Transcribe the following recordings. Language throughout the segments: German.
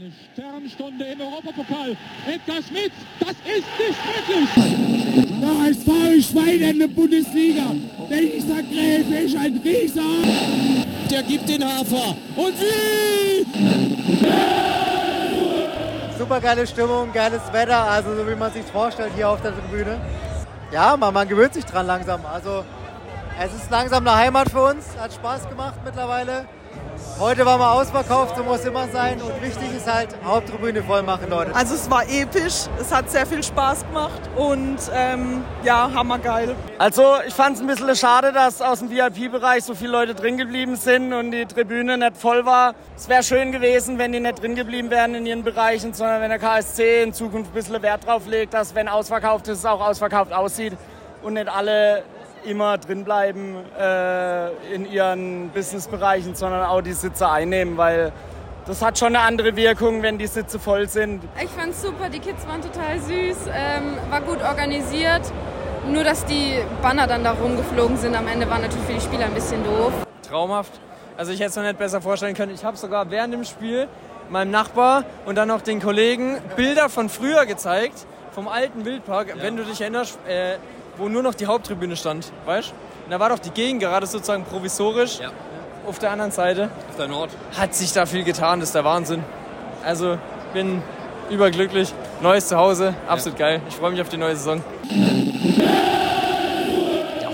Eine Sternstunde im Europapokal. Edgar Schmidt, das ist nicht möglich. Der HSV ist Schwein in der Bundesliga. Dieser Gräfe ist ein Rieser. Der gibt den Hafer. Und wie? Super geile Stimmung, geiles Wetter, also so wie man sich vorstellt hier auf der Tribüne. Ja, man, man gewöhnt sich dran langsam. Also es ist langsam eine Heimat für uns, hat Spaß gemacht mittlerweile. Heute war mal ausverkauft, so muss immer sein. Und wichtig ist halt, Haupttribüne voll machen, Leute. Also es war episch, es hat sehr viel Spaß gemacht und ähm, ja, hammergeil. Also ich fand es ein bisschen schade, dass aus dem VIP-Bereich so viele Leute drin geblieben sind und die Tribüne nicht voll war. Es wäre schön gewesen, wenn die nicht drin geblieben wären in ihren Bereichen, sondern wenn der KSC in Zukunft ein bisschen Wert drauf legt, dass wenn ausverkauft ist, es auch ausverkauft aussieht und nicht alle immer drin bleiben äh, in ihren Businessbereichen, sondern auch die Sitze einnehmen, weil das hat schon eine andere Wirkung, wenn die Sitze voll sind. Ich fand es super, die Kids waren total süß, ähm, war gut organisiert. Nur, dass die Banner dann da rumgeflogen sind am Ende, war natürlich für die Spieler ein bisschen doof. Traumhaft. Also ich hätte es mir nicht besser vorstellen können. Ich habe sogar während dem Spiel meinem Nachbar und dann noch den Kollegen Bilder von früher gezeigt, vom alten Wildpark. Ja. Wenn du dich erinnerst, äh, wo nur noch die Haupttribüne stand, weißt Und da war doch die Gegend gerade sozusagen provisorisch ja. auf der anderen Seite. Auf der Nord. Hat sich da viel getan, das ist der Wahnsinn. Also bin überglücklich. Neues Zuhause, absolut ja. geil. Ich freue mich auf die neue Saison.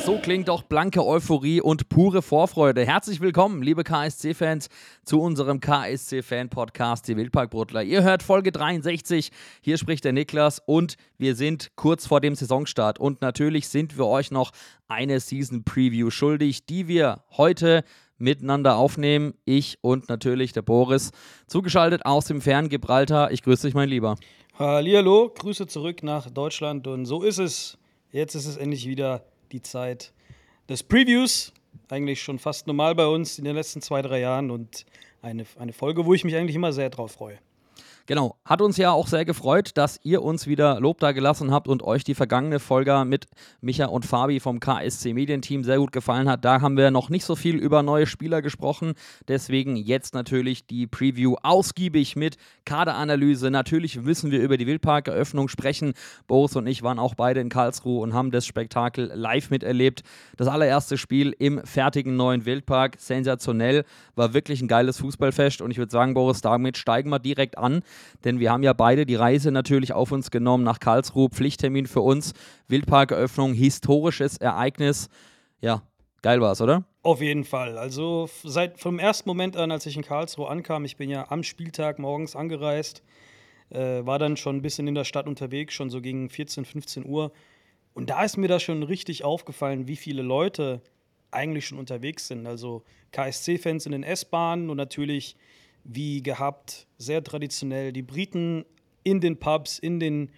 So klingt doch blanke Euphorie und pure Vorfreude. Herzlich willkommen, liebe KSC-Fans, zu unserem KSC-Fan-Podcast, die Wildparkbrutler. Ihr hört Folge 63. Hier spricht der Niklas und wir sind kurz vor dem Saisonstart. Und natürlich sind wir euch noch eine Season-Preview schuldig, die wir heute miteinander aufnehmen. Ich und natürlich der Boris. Zugeschaltet aus dem fernen Gibraltar. Ich grüße dich, mein Lieber. Hallihallo, Grüße zurück nach Deutschland. Und so ist es. Jetzt ist es endlich wieder die Zeit des Previews. Eigentlich schon fast normal bei uns in den letzten zwei, drei Jahren und eine, eine Folge, wo ich mich eigentlich immer sehr drauf freue. Genau, hat uns ja auch sehr gefreut, dass ihr uns wieder Lob da gelassen habt und euch die vergangene Folge mit Micha und Fabi vom KSC Medienteam sehr gut gefallen hat. Da haben wir noch nicht so viel über neue Spieler gesprochen, deswegen jetzt natürlich die Preview ausgiebig mit Kaderanalyse. Natürlich müssen wir über die Wildparkeröffnung sprechen. Boris und ich waren auch beide in Karlsruhe und haben das Spektakel live miterlebt. Das allererste Spiel im fertigen neuen Wildpark, sensationell, war wirklich ein geiles Fußballfest und ich würde sagen, Boris, damit steigen wir direkt an denn wir haben ja beide die Reise natürlich auf uns genommen nach Karlsruhe. Pflichttermin für uns, Wildparkeröffnung, historisches Ereignis. Ja, geil war es, oder? Auf jeden Fall. Also seit vom ersten Moment an, als ich in Karlsruhe ankam, ich bin ja am Spieltag morgens angereist, äh, war dann schon ein bisschen in der Stadt unterwegs, schon so gegen 14, 15 Uhr. Und da ist mir da schon richtig aufgefallen, wie viele Leute eigentlich schon unterwegs sind. Also KSC-Fans in den S-Bahnen und natürlich wie gehabt, sehr traditionell. Die Briten in den Pubs, in den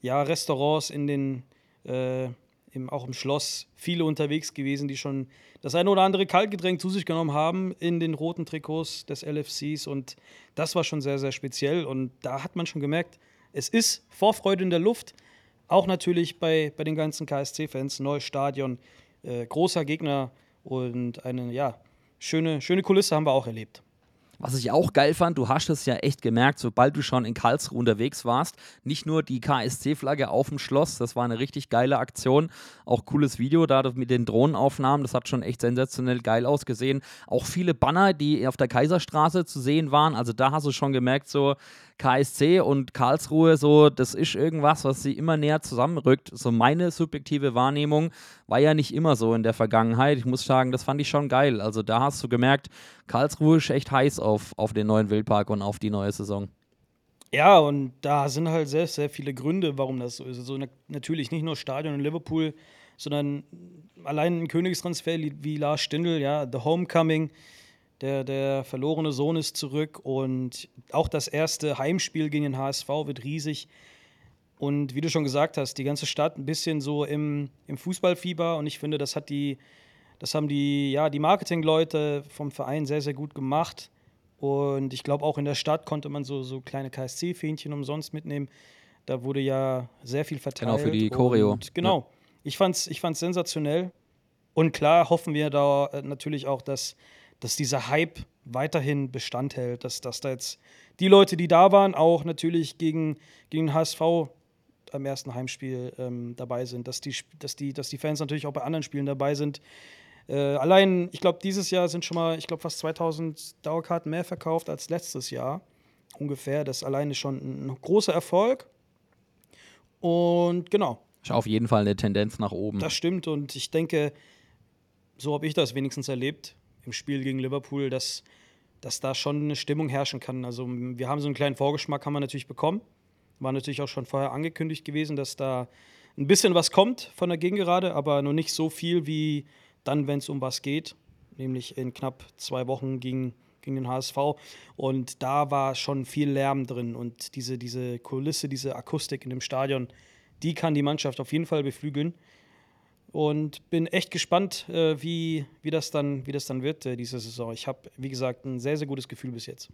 ja, Restaurants, in den, äh, im, auch im Schloss, viele unterwegs gewesen, die schon das eine oder andere Kaltgetränk zu sich genommen haben in den roten Trikots des LFCs. Und das war schon sehr, sehr speziell. Und da hat man schon gemerkt, es ist Vorfreude in der Luft. Auch natürlich bei, bei den ganzen KSC-Fans, neues Stadion, äh, großer Gegner und eine ja, schöne, schöne Kulisse haben wir auch erlebt. Was ich auch geil fand, du hast es ja echt gemerkt, sobald du schon in Karlsruhe unterwegs warst, nicht nur die KSC-Flagge auf dem Schloss, das war eine richtig geile Aktion, auch cooles Video da mit den Drohnenaufnahmen, das hat schon echt sensationell geil ausgesehen. Auch viele Banner, die auf der Kaiserstraße zu sehen waren, also da hast du schon gemerkt, so KSC und Karlsruhe, so, das ist irgendwas, was sie immer näher zusammenrückt. So meine subjektive Wahrnehmung war ja nicht immer so in der Vergangenheit. Ich muss sagen, das fand ich schon geil. Also da hast du gemerkt, Karlsruhe ist echt heiß auf, auf den neuen Wildpark und auf die neue Saison. Ja, und da sind halt sehr, sehr viele Gründe, warum das so ist. Also natürlich nicht nur Stadion in Liverpool, sondern allein ein Königstransfer wie Lars Stindl, ja, The Homecoming, der, der verlorene Sohn ist zurück und auch das erste Heimspiel gegen den HSV wird riesig. Und wie du schon gesagt hast, die ganze Stadt ein bisschen so im, im Fußballfieber und ich finde, das hat die, das haben die, ja, die Marketingleute vom Verein sehr, sehr gut gemacht. Und ich glaube, auch in der Stadt konnte man so, so kleine KSC-Fähnchen umsonst mitnehmen. Da wurde ja sehr viel verteilt. Genau, für die Choreo. Und genau. Ja. Ich fand es ich fand's sensationell. Und klar hoffen wir da natürlich auch, dass dass dieser Hype weiterhin Bestand hält, dass, dass da jetzt die Leute, die da waren, auch natürlich gegen, gegen den HSV am ersten Heimspiel ähm, dabei sind, dass die, dass, die, dass die Fans natürlich auch bei anderen Spielen dabei sind. Äh, allein, ich glaube, dieses Jahr sind schon mal, ich glaube, fast 2000 Dauerkarten mehr verkauft als letztes Jahr. Ungefähr. Das alleine ist schon ein großer Erfolg. Und genau. Ist auf jeden Fall eine Tendenz nach oben. Das stimmt. Und ich denke, so habe ich das wenigstens erlebt im Spiel gegen Liverpool, dass, dass da schon eine Stimmung herrschen kann. Also wir haben so einen kleinen Vorgeschmack, haben wir natürlich bekommen. War natürlich auch schon vorher angekündigt gewesen, dass da ein bisschen was kommt von der Gegengerade, aber nur nicht so viel wie dann, wenn es um was geht, nämlich in knapp zwei Wochen gegen, gegen den HSV. Und da war schon viel Lärm drin und diese, diese Kulisse, diese Akustik in dem Stadion, die kann die Mannschaft auf jeden Fall beflügeln. Und bin echt gespannt, äh, wie, wie, das dann, wie das dann wird, äh, diese Saison. Ich habe, wie gesagt, ein sehr, sehr gutes Gefühl bis jetzt.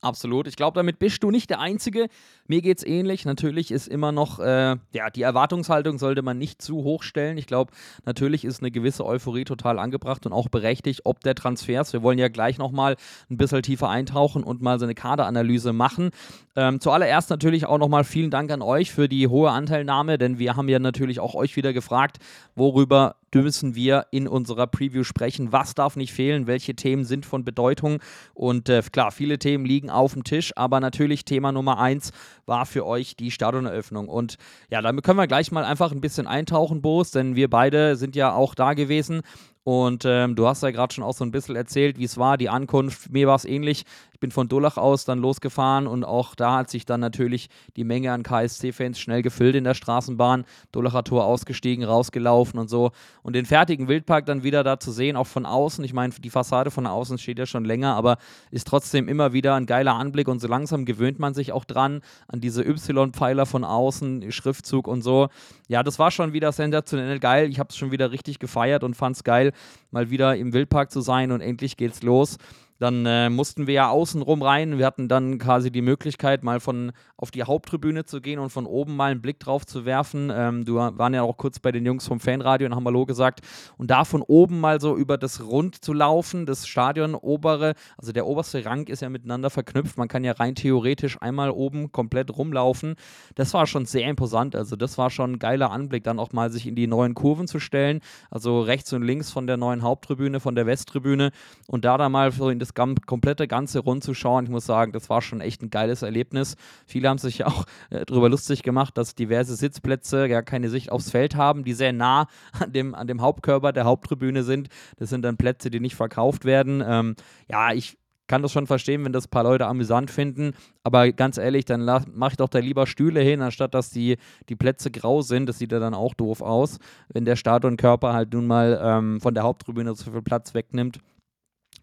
Absolut. Ich glaube, damit bist du nicht der Einzige. Mir geht es ähnlich. Natürlich ist immer noch, äh, ja, die Erwartungshaltung sollte man nicht zu hoch stellen. Ich glaube, natürlich ist eine gewisse Euphorie total angebracht und auch berechtigt, ob der Transfers. Wir wollen ja gleich nochmal ein bisschen tiefer eintauchen und mal so eine Kaderanalyse machen. Ähm, zuallererst natürlich auch nochmal vielen Dank an euch für die hohe Anteilnahme, denn wir haben ja natürlich auch euch wieder gefragt, worüber müssen wir in unserer Preview sprechen. Was darf nicht fehlen? Welche Themen sind von Bedeutung? Und äh, klar, viele Themen liegen auf dem Tisch, aber natürlich Thema Nummer eins war für euch die Stadioneröffnung. Und ja, damit können wir gleich mal einfach ein bisschen eintauchen, Boos, denn wir beide sind ja auch da gewesen und ähm, du hast ja gerade schon auch so ein bisschen erzählt, wie es war, die Ankunft. Mir war es ähnlich. Ich bin von Dullach aus dann losgefahren und auch da hat sich dann natürlich die Menge an KSC-Fans schnell gefüllt in der Straßenbahn. Dullacher Tor ausgestiegen, rausgelaufen und so. Und den fertigen Wildpark dann wieder da zu sehen, auch von außen. Ich meine, die Fassade von außen steht ja schon länger, aber ist trotzdem immer wieder ein geiler Anblick und so langsam gewöhnt man sich auch dran an diese Y-Pfeiler von außen, Schriftzug und so. Ja, das war schon wieder sensationell geil. Ich habe es schon wieder richtig gefeiert und fand es geil, mal wieder im Wildpark zu sein und endlich geht's los. Dann äh, mussten wir ja außenrum rein. Wir hatten dann quasi die Möglichkeit, mal von auf die Haupttribüne zu gehen und von oben mal einen Blick drauf zu werfen. Ähm, du waren ja auch kurz bei den Jungs vom Fanradio und haben Hallo gesagt. Und da von oben mal so über das Rund zu laufen, das Stadion obere, also der oberste Rang ist ja miteinander verknüpft. Man kann ja rein theoretisch einmal oben komplett rumlaufen. Das war schon sehr imposant. Also das war schon ein geiler Anblick, dann auch mal sich in die neuen Kurven zu stellen. Also rechts und links von der neuen Haupttribüne, von der Westtribüne und da dann mal so in das das komplette ganze Rund zu schauen. Ich muss sagen, das war schon echt ein geiles Erlebnis. Viele haben sich ja auch äh, darüber lustig gemacht, dass diverse Sitzplätze gar keine Sicht aufs Feld haben, die sehr nah an dem, an dem Hauptkörper der Haupttribüne sind. Das sind dann Plätze, die nicht verkauft werden. Ähm, ja, ich kann das schon verstehen, wenn das ein paar Leute amüsant finden. Aber ganz ehrlich, dann mache ich doch da lieber Stühle hin, anstatt dass die, die Plätze grau sind. Das sieht ja dann auch doof aus, wenn der Stadionkörper halt nun mal ähm, von der Haupttribüne so viel Platz wegnimmt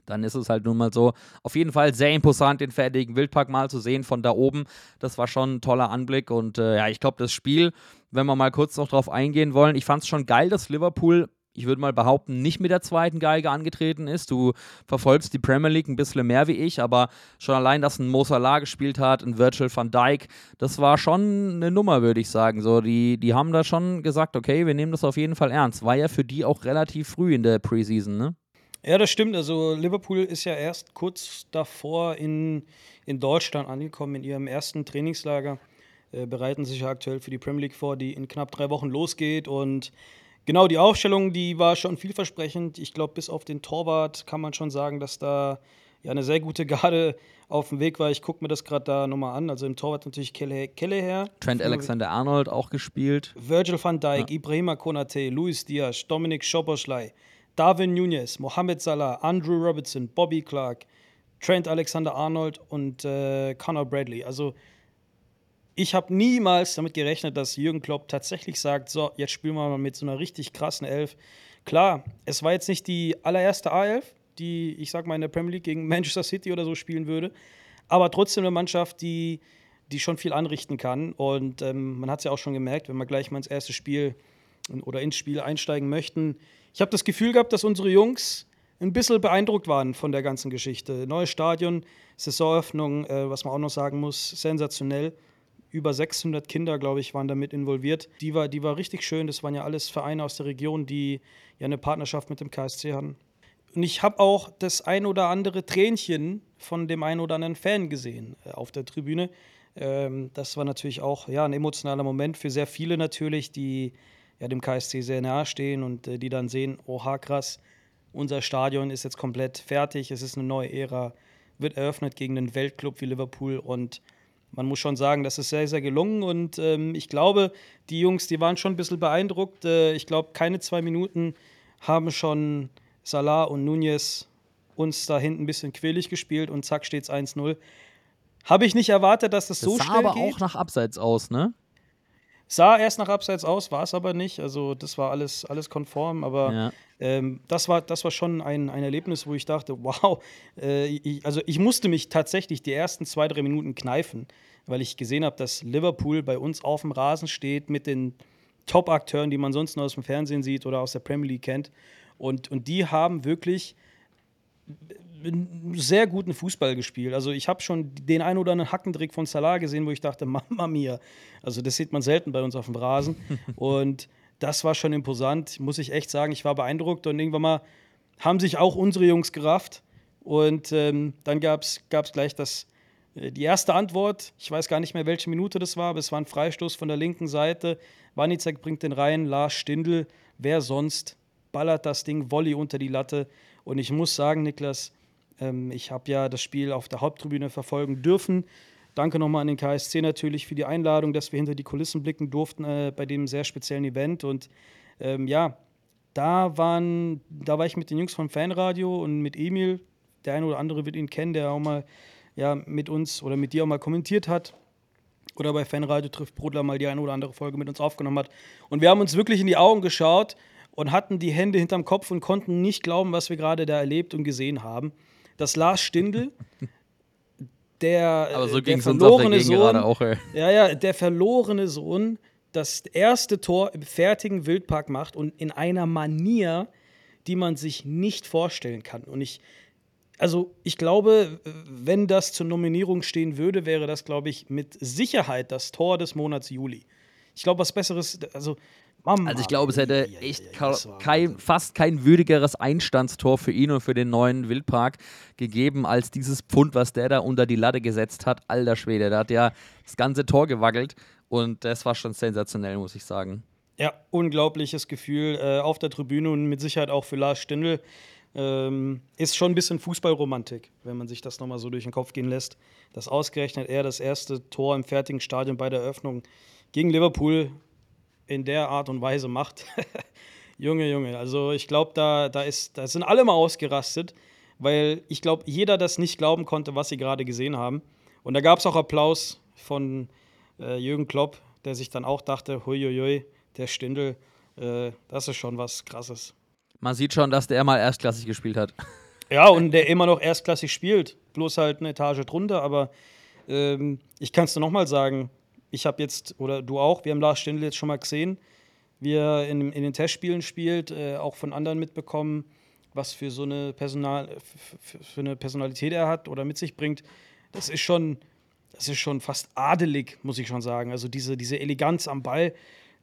dann ist es halt nun mal so. Auf jeden Fall sehr imposant, den fertigen Wildpark mal zu sehen von da oben. Das war schon ein toller Anblick und äh, ja, ich glaube, das Spiel, wenn wir mal kurz noch drauf eingehen wollen, ich fand es schon geil, dass Liverpool ich würde mal behaupten, nicht mit der zweiten Geige angetreten ist. Du verfolgst die Premier League ein bisschen mehr wie ich, aber schon allein, dass ein Mo Salah gespielt hat, ein Virgil van Dijk, das war schon eine Nummer, würde ich sagen. So, die, die haben da schon gesagt, okay, wir nehmen das auf jeden Fall ernst. War ja für die auch relativ früh in der Preseason, ne? Ja, das stimmt. Also Liverpool ist ja erst kurz davor in, in Deutschland angekommen, in ihrem ersten Trainingslager. Äh, bereiten sich ja aktuell für die Premier League vor, die in knapp drei Wochen losgeht. Und genau, die Aufstellung, die war schon vielversprechend. Ich glaube, bis auf den Torwart kann man schon sagen, dass da ja eine sehr gute Garde auf dem Weg war. Ich gucke mir das gerade da nochmal an. Also im Torwart natürlich Kelle, Kelleher. Trent Alexander-Arnold auch gespielt. Virgil van Dijk, ja. Ibrahima Konate, Luis Diaz, Dominik Schoboschlei. Darwin Nunez, Mohamed Salah, Andrew Robertson, Bobby Clark, Trent Alexander-Arnold und äh, Conor Bradley. Also ich habe niemals damit gerechnet, dass Jürgen Klopp tatsächlich sagt, so, jetzt spielen wir mal mit so einer richtig krassen Elf. Klar, es war jetzt nicht die allererste A11, die, ich sag mal, in der Premier League gegen Manchester City oder so spielen würde, aber trotzdem eine Mannschaft, die, die schon viel anrichten kann. Und ähm, man hat es ja auch schon gemerkt, wenn wir gleich mal ins erste Spiel oder ins Spiel einsteigen möchten, ich habe das Gefühl gehabt, dass unsere Jungs ein bisschen beeindruckt waren von der ganzen Geschichte. Neues Stadion, Saisoneröffnung, äh, was man auch noch sagen muss, sensationell. Über 600 Kinder, glaube ich, waren damit involviert. Die war, die war richtig schön. Das waren ja alles Vereine aus der Region, die ja eine Partnerschaft mit dem KSC hatten. Und ich habe auch das ein oder andere Tränchen von dem einen oder anderen Fan gesehen äh, auf der Tribüne. Ähm, das war natürlich auch ja, ein emotionaler Moment für sehr viele natürlich, die ja, dem KSC sehr nahe stehen und äh, die dann sehen, oha krass, unser Stadion ist jetzt komplett fertig, es ist eine neue Ära, wird eröffnet gegen einen Weltclub wie Liverpool und man muss schon sagen, das ist sehr, sehr gelungen und ähm, ich glaube, die Jungs, die waren schon ein bisschen beeindruckt. Äh, ich glaube, keine zwei Minuten haben schon Salah und Nunez uns da hinten ein bisschen quälig gespielt und zack steht es 1-0. Habe ich nicht erwartet, dass das, das so sah schnell aber geht. auch nach Abseits aus, ne? Sah erst nach Abseits aus, war es aber nicht. Also das war alles, alles konform, aber Ja. ähm, das, war, das war schon ein, ein Erlebnis, wo ich dachte, wow, äh, ich, also ich musste mich tatsächlich die ersten zwei, drei Minuten kneifen, weil ich gesehen habe, dass Liverpool bei uns auf dem Rasen steht mit den Top-Akteuren, die man sonst nur aus dem Fernsehen sieht oder aus der Premier League kennt. Und, und die haben wirklich sehr guten Fußball gespielt. Also ich habe schon den einen oder anderen Hackendrick von Salah gesehen, wo ich dachte, Mama mia. Also das sieht man selten bei uns auf dem Rasen. und das war schon imposant, muss ich echt sagen. Ich war beeindruckt und irgendwann mal haben sich auch unsere Jungs gerafft. Und ähm, dann gab es gleich das, äh, die erste Antwort. Ich weiß gar nicht mehr, welche Minute das war, aber es war ein Freistoß von der linken Seite. Wanizek bringt den rein, Lars Stindl, wer sonst, ballert das Ding, Volley unter die Latte. Und ich muss sagen, Niklas, ähm, ich habe ja das Spiel auf der Haupttribüne verfolgen dürfen. Danke nochmal an den KSC natürlich für die Einladung, dass wir hinter die Kulissen blicken durften äh, bei dem sehr speziellen Event. Und ähm, ja, da waren, da war ich mit den Jungs vom Fanradio und mit Emil. Der eine oder andere wird ihn kennen, der auch mal ja, mit uns oder mit dir auch mal kommentiert hat. Oder bei Fanradio trifft Brodler mal die eine oder andere Folge mit uns aufgenommen hat. Und wir haben uns wirklich in die Augen geschaut und hatten die Hände hinterm Kopf und konnten nicht glauben, was wir gerade da erlebt und gesehen haben. Dass Lars Stindl, der, Aber so äh, der verlorene Sohn, auch, ja, ja, der verlorene Sohn das erste Tor im fertigen Wildpark macht und in einer Manier, die man sich nicht vorstellen kann. Und ich, also ich glaube, wenn das zur Nominierung stehen würde, wäre das, glaube ich, mit Sicherheit das Tor des Monats Juli. Ich glaube, was Besseres, also Mama, Also ich glaube, es hätte echt kein, fast kein würdigeres Einstandstor für ihn und für den neuen Wildpark gegeben, als dieses Pfund, was der da unter die Latte gesetzt hat. Alter Schwede, der hat ja das ganze Tor gewackelt und das war schon sensationell, muss ich sagen. Ja, unglaubliches Gefühl äh, auf der Tribüne und mit Sicherheit auch für Lars Stindl. Ähm, ist schon ein bisschen Fußballromantik, wenn man sich das nochmal so durch den Kopf gehen lässt. Dass ausgerechnet er das erste Tor im fertigen Stadion bei der Eröffnung gegen Liverpool in der Art und Weise macht. Junge, Junge, also ich glaube, da, da, ist, da sind alle mal ausgerastet, weil ich glaube, jeder das nicht glauben konnte, was sie gerade gesehen haben. Und da gab es auch Applaus von äh, Jürgen Klopp, der sich dann auch dachte, huiuiui, der Stindl, äh, das ist schon was Krasses. Man sieht schon, dass der mal erstklassig gespielt hat. Ja, und der immer noch erstklassig spielt, bloß halt eine Etage drunter, aber ähm, ich kann es dir nochmal sagen, ich habe jetzt, oder du auch, wir haben Lars Stindl jetzt schon mal gesehen, wie er in, in den Testspielen spielt, äh, auch von anderen mitbekommen, was für so eine, Personal, f- f- für eine Personalität er hat oder mit sich bringt. Das ist schon, das ist schon fast adelig, muss ich schon sagen. Also diese, diese Eleganz am Ball,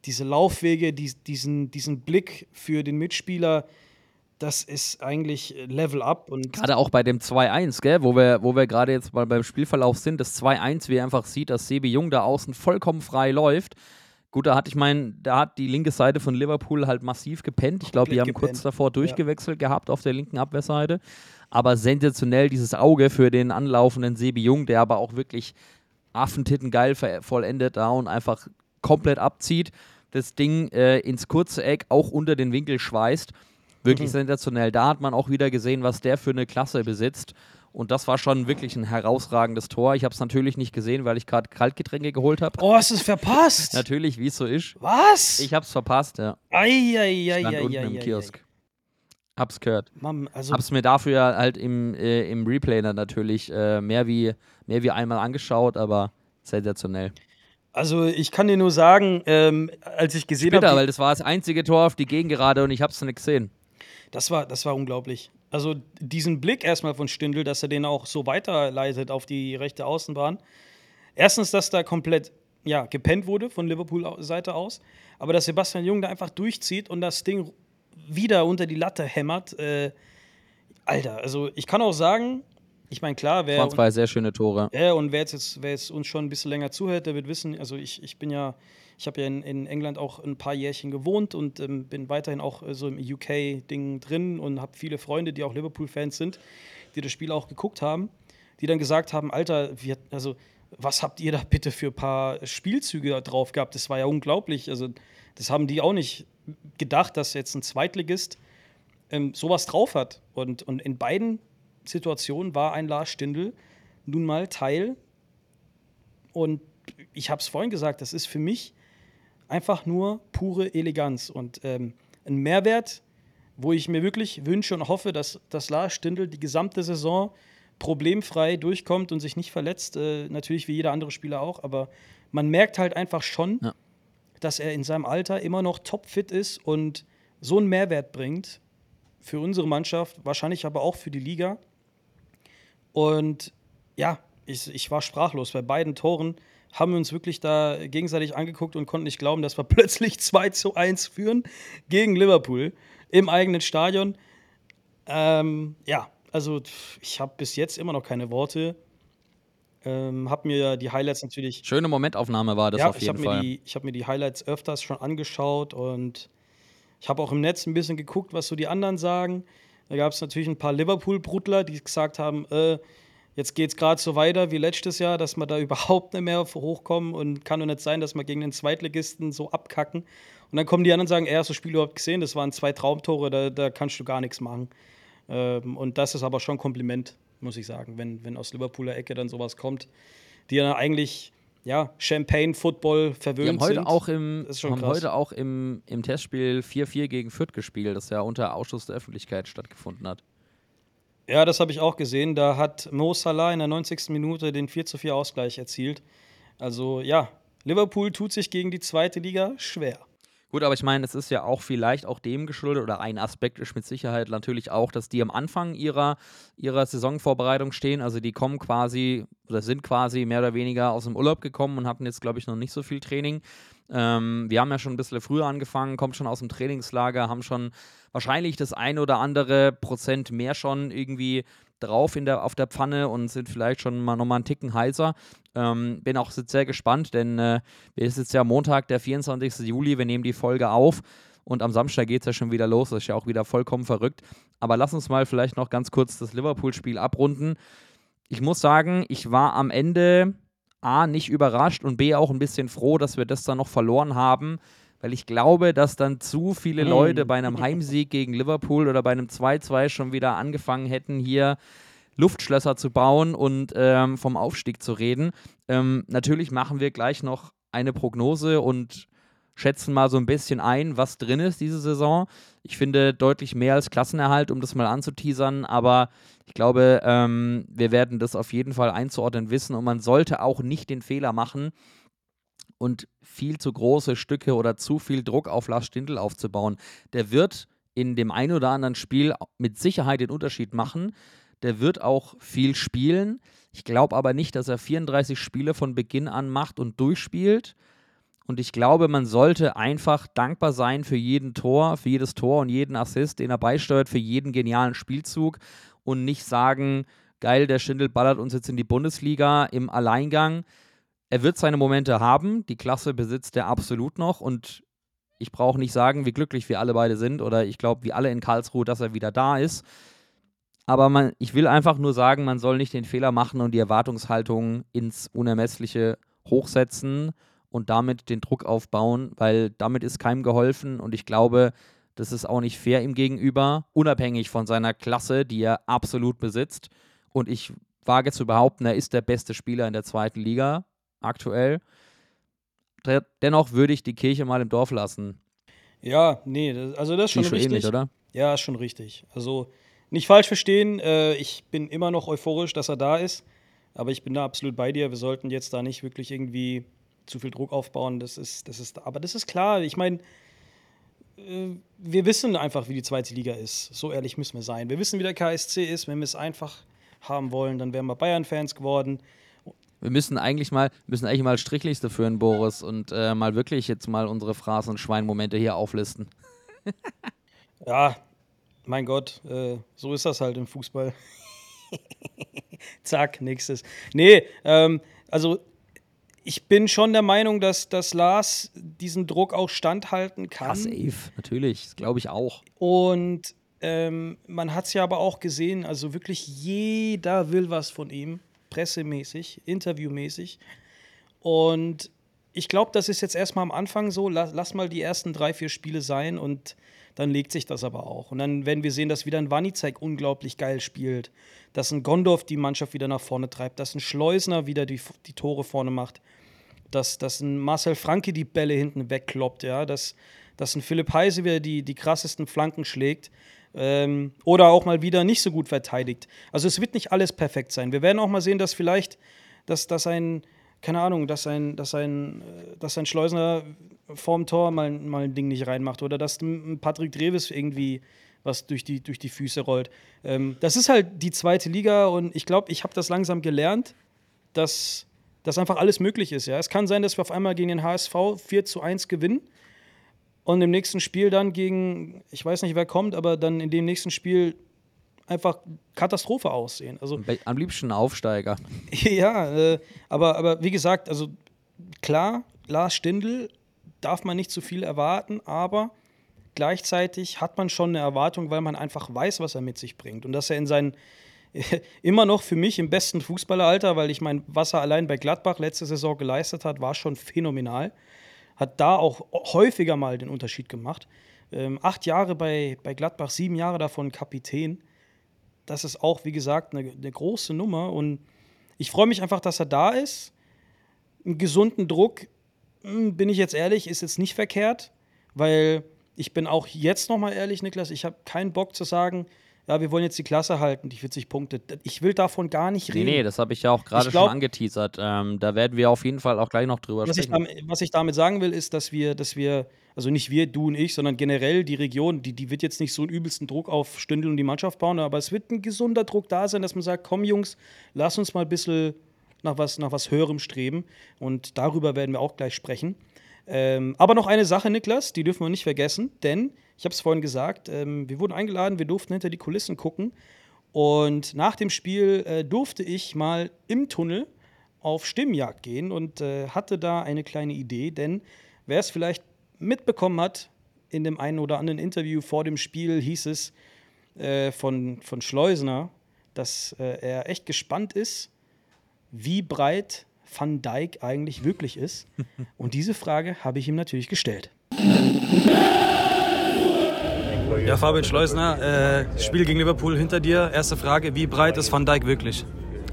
diese Laufwege, die, diesen, diesen Blick für den Mitspieler, das ist eigentlich Level up. Und Gerade auch bei dem 2-1, gell, wo wir, wo wir gerade jetzt mal beim Spielverlauf sind, das 2-1, wie er einfach sieht, dass Sebi Jung da außen vollkommen frei läuft. Gut, da hat, ich meine, da hat die linke Seite von Liverpool halt massiv gepennt. Ich glaube, die haben Komplett kurz gepennt. davor durchgewechselt gehabt auf der linken Abwehrseite. Aber sensationell dieses Auge für den anlaufenden Sebi Jung, der aber auch wirklich Affentitten geil vollendet da und einfach komplett abzieht. Das Ding äh, ins kurze Eck auch unter den Winkel schweißt. Wirklich Mhm. sensationell. Da hat man auch wieder gesehen, was der für eine Klasse besitzt. Und das war schon wirklich ein herausragendes Tor. Ich habe es natürlich nicht gesehen, weil ich gerade Kaltgetränke geholt habe. Oh, hast du es verpasst? Natürlich, wie es so ist. Was? Ich habe es verpasst, ja. Eieieiei. Stand unten im Kiosk. Hab's gehört. Mann, also Hab's mir dafür halt im, äh, im Replay dann natürlich äh, mehr, wie, mehr wie einmal angeschaut, aber sensationell. Also ich kann dir nur sagen, ähm, als ich gesehen Bitter, habe, weil das war das einzige Tor auf die Gegengerade und ich hab's nicht gesehen. Das war, das war unglaublich. Also diesen Blick erstmal von Stindl, dass er den auch so weiterleitet auf die rechte Außenbahn. Erstens, dass da komplett ja, gepennt wurde von Liverpool-Seite aus, aber dass Sebastian Jung da einfach durchzieht und das Ding wieder unter die Latte hämmert. Äh, Alter, also ich kann auch sagen, ich meine, klar, wer. Das waren zwei sehr schöne Tore. Ja, und wer jetzt, wer jetzt uns schon ein bisschen länger zuhört, der wird wissen, also ich, ich bin ja, ich habe ja in, in England auch ein paar Jährchen gewohnt und ähm, bin weiterhin auch äh, so im UK-Ding drin und habe viele Freunde, die auch Liverpool-Fans sind, die das Spiel auch geguckt haben, die dann gesagt haben: Alter, wir, also was habt ihr da bitte für ein paar Spielzüge drauf gehabt? Das war ja unglaublich. Also, das haben die auch nicht gedacht, dass jetzt ein Zweitligist ähm, sowas drauf hat. Und, und in beiden Situationen war ein Lars Stindl nun mal Teil. Und ich habe es vorhin gesagt, das ist für mich einfach nur pure Eleganz und ähm, ein Mehrwert, wo ich mir wirklich wünsche und hoffe, dass, dass Lars Stindl die gesamte Saison problemfrei durchkommt und sich nicht verletzt. Äh, natürlich wie jeder andere Spieler auch, aber man merkt halt einfach schon, ja. dass er in seinem Alter immer noch topfit ist und so einen Mehrwert bringt für unsere Mannschaft, wahrscheinlich aber auch für die Liga. Und ja, ich, ich war sprachlos. Bei beiden Toren haben wir uns wirklich da gegenseitig angeguckt und konnten nicht glauben, dass wir plötzlich 2 zu 1 führen gegen Liverpool im eigenen Stadion. Ähm, ja, also ich habe bis jetzt immer noch keine Worte. Ähm, habe mir die Highlights natürlich. Schöne Momentaufnahme war das ja, auf jeden ich Fall. Die, ich habe mir die Highlights öfters schon angeschaut und ich habe auch im Netz ein bisschen geguckt, was so die anderen sagen. Da gab es natürlich ein paar Liverpool-Brudler, die gesagt haben, äh, jetzt geht es gerade so weiter wie letztes Jahr, dass wir da überhaupt nicht mehr hochkommen und kann doch nicht sein, dass wir gegen den Zweitligisten so abkacken. Und dann kommen die anderen und sagen, ey, hast du das Spiel überhaupt gesehen? Das waren zwei Traumtore, da, da kannst du gar nichts machen. Ähm, und das ist aber schon ein Kompliment, muss ich sagen, wenn, wenn aus Liverpooler Ecke dann sowas kommt, die ja eigentlich ja, Champagne-Football verwöhnt haben heute sind. Auch im, haben krass. heute auch im, im Testspiel 4-4 gegen Fürth gespielt, das ja unter Ausschuss der Öffentlichkeit stattgefunden hat. Ja, das habe ich auch gesehen. Da hat Mo Salah in der 90. Minute den 4 4 Ausgleich erzielt. Also ja, Liverpool tut sich gegen die zweite Liga schwer. Gut, aber ich meine, es ist ja auch vielleicht auch dem geschuldet, oder ein Aspekt ist mit Sicherheit natürlich auch, dass die am Anfang ihrer, ihrer Saisonvorbereitung stehen. Also die kommen quasi oder sind quasi mehr oder weniger aus dem Urlaub gekommen und hatten jetzt, glaube ich, noch nicht so viel Training. Ähm, wir haben ja schon ein bisschen früher angefangen, kommen schon aus dem Trainingslager, haben schon wahrscheinlich das ein oder andere Prozent mehr schon irgendwie drauf in der, auf der Pfanne und sind vielleicht schon mal nochmal einen Ticken heißer. Ähm, bin auch sehr gespannt, denn äh, es ist jetzt ja Montag, der 24. Juli, wir nehmen die Folge auf und am Samstag geht es ja schon wieder los. Das ist ja auch wieder vollkommen verrückt. Aber lass uns mal vielleicht noch ganz kurz das Liverpool-Spiel abrunden. Ich muss sagen, ich war am Ende A, nicht überrascht und B, auch ein bisschen froh, dass wir das dann noch verloren haben, weil ich glaube, dass dann zu viele Leute bei einem Heimsieg gegen Liverpool oder bei einem 2-2 schon wieder angefangen hätten, hier Luftschlösser zu bauen und ähm, vom Aufstieg zu reden. Ähm, natürlich machen wir gleich noch eine Prognose und schätzen mal so ein bisschen ein, was drin ist diese Saison. Ich finde deutlich mehr als Klassenerhalt, um das mal anzuteasern, aber ich glaube, ähm, wir werden das auf jeden Fall einzuordnen wissen und man sollte auch nicht den Fehler machen und viel zu große Stücke oder zu viel Druck auf Lars Stindl aufzubauen. Der wird in dem einen oder anderen Spiel mit Sicherheit den Unterschied machen. Der wird auch viel spielen. Ich glaube aber nicht, dass er 34 Spiele von Beginn an macht und durchspielt. Und ich glaube, man sollte einfach dankbar sein für jeden Tor, für jedes Tor und jeden Assist, den er beisteuert, für jeden genialen Spielzug und nicht sagen, geil, der Schindel ballert uns jetzt in die Bundesliga im Alleingang. Er wird seine Momente haben, die Klasse besitzt er absolut noch und ich brauche nicht sagen, wie glücklich wir alle beide sind oder ich glaube, wie alle in Karlsruhe, dass er wieder da ist. Aber man, ich will einfach nur sagen, man soll nicht den Fehler machen und die Erwartungshaltung ins Unermessliche hochsetzen und damit den Druck aufbauen, weil damit ist keinem geholfen und ich glaube, das ist auch nicht fair ihm gegenüber, unabhängig von seiner Klasse, die er absolut besitzt. Und ich wage zu behaupten, er ist der beste Spieler in der zweiten Liga aktuell. Dennoch würde ich die Kirche mal im Dorf lassen. Ja, nee, das, also das ist schon du richtig. ähnlich, oder? Ja, ist schon richtig. Also nicht falsch verstehen, äh, ich bin immer noch euphorisch, dass er da ist, aber ich bin da absolut bei dir. Wir sollten jetzt da nicht wirklich irgendwie zu viel Druck aufbauen. Das ist, das ist, aber das ist klar. Ich meine, wir wissen einfach, wie die zweite Liga ist. So ehrlich müssen wir sein. Wir wissen, wie der KSC ist. Wenn wir es einfach haben wollen, dann wären wir Bayern-Fans geworden. Wir müssen eigentlich mal, müssen eigentlich mal Strichliste führen, Boris, und äh, mal wirklich jetzt mal unsere Phrasen- und Schweinmomente hier auflisten. Ja, mein Gott, äh, so ist das halt im Fußball. Zack, nächstes. Nee, ähm, also ich bin schon der Meinung, dass, dass Lars diesen Druck auch standhalten kann. Ja, safe, natürlich, glaube ich auch. Und ähm, man hat es ja aber auch gesehen, also wirklich jeder will was von ihm, pressemäßig, interviewmäßig. Und ich glaube, das ist jetzt erstmal am Anfang so, lass, lass, mal die ersten drei, vier Spiele sein und dann legt sich das aber auch. Und dann werden wir sehen, dass wieder ein Wanizek unglaublich geil spielt, dass ein Gondorf die Mannschaft wieder nach vorne treibt, dass ein Schleusner wieder die, die Tore vorne macht, dass, dass ein Marcel Franke die Bälle hinten wegkloppt, ja, dass, dass ein Philipp Heise wieder die, die krassesten Flanken schlägt. Ähm, oder auch mal wieder nicht so gut verteidigt. Also es wird nicht alles perfekt sein. Wir werden auch mal sehen, dass vielleicht, dass, dass ein, keine Ahnung, dass ein, dass ein, dass ein Schleusner vorm Tor mal, mal ein Ding nicht reinmacht oder dass ein Patrick Dreves irgendwie was durch die, durch die Füße rollt. Ähm, das ist halt die zweite Liga und ich glaube, ich habe das langsam gelernt, dass, dass einfach alles möglich ist. Ja? Es kann sein, dass wir auf einmal gegen den HSV 4 zu 1 gewinnen und im nächsten Spiel dann gegen, ich weiß nicht, wer kommt, aber dann in dem nächsten Spiel einfach Katastrophe aussehen. Also, Am liebsten Aufsteiger. ja, äh, aber, aber wie gesagt, also klar, Lars Stindl darf man nicht zu viel erwarten, aber gleichzeitig hat man schon eine Erwartung, weil man einfach weiß, was er mit sich bringt. Und dass er in seinen immer noch für mich im besten Fußballeralter, weil ich meine, was er allein bei Gladbach letzte Saison geleistet hat, war schon phänomenal. Hat da auch häufiger mal den Unterschied gemacht. Ähm, acht Jahre bei, bei Gladbach, sieben Jahre davon Kapitän. Das ist auch, wie gesagt, eine, eine große Nummer. Und ich freue mich einfach, dass er da ist. Einen gesunden Druck, hm, bin ich jetzt ehrlich, ist jetzt nicht verkehrt, weil ich bin auch jetzt noch mal ehrlich, Niklas, ich habe keinen Bock zu sagen, ja, wir wollen jetzt die Klasse halten, die 40 Punkte. Ich will davon gar nicht reden. Nee, nee, das habe ich ja auch gerade schon angeteasert. Ähm, da werden wir auf jeden Fall auch gleich noch drüber was sprechen. Ich damit, was ich damit sagen will, ist, dass wir, dass wir, also nicht wir, du und ich, sondern generell die Region, die, die wird jetzt nicht so einen übelsten Druck auf Stündel und die Mannschaft bauen, aber es wird ein gesunder Druck da sein, dass man sagt, komm Jungs, lass uns mal ein bisschen nach was, nach was Höherem streben. Und darüber werden wir auch gleich sprechen. Ähm, aber noch eine Sache, Niklas, die dürfen wir nicht vergessen, denn ich habe es vorhin gesagt, ähm, wir wurden eingeladen, wir durften hinter die Kulissen gucken. Und nach dem Spiel äh, durfte ich mal im Tunnel auf Stimmjagd gehen und äh, hatte da eine kleine Idee, denn wer es vielleicht mitbekommen hat, in dem einen oder anderen Interview vor dem Spiel hieß es äh, von, von Schleusner, dass äh, er echt gespannt ist, wie breit Van Dijk eigentlich wirklich ist. Und diese Frage habe ich ihm natürlich gestellt. Ja, Fabian Schleusner, äh, Spiel gegen Liverpool hinter dir. Erste Frage, wie breit ist Van Dijk wirklich?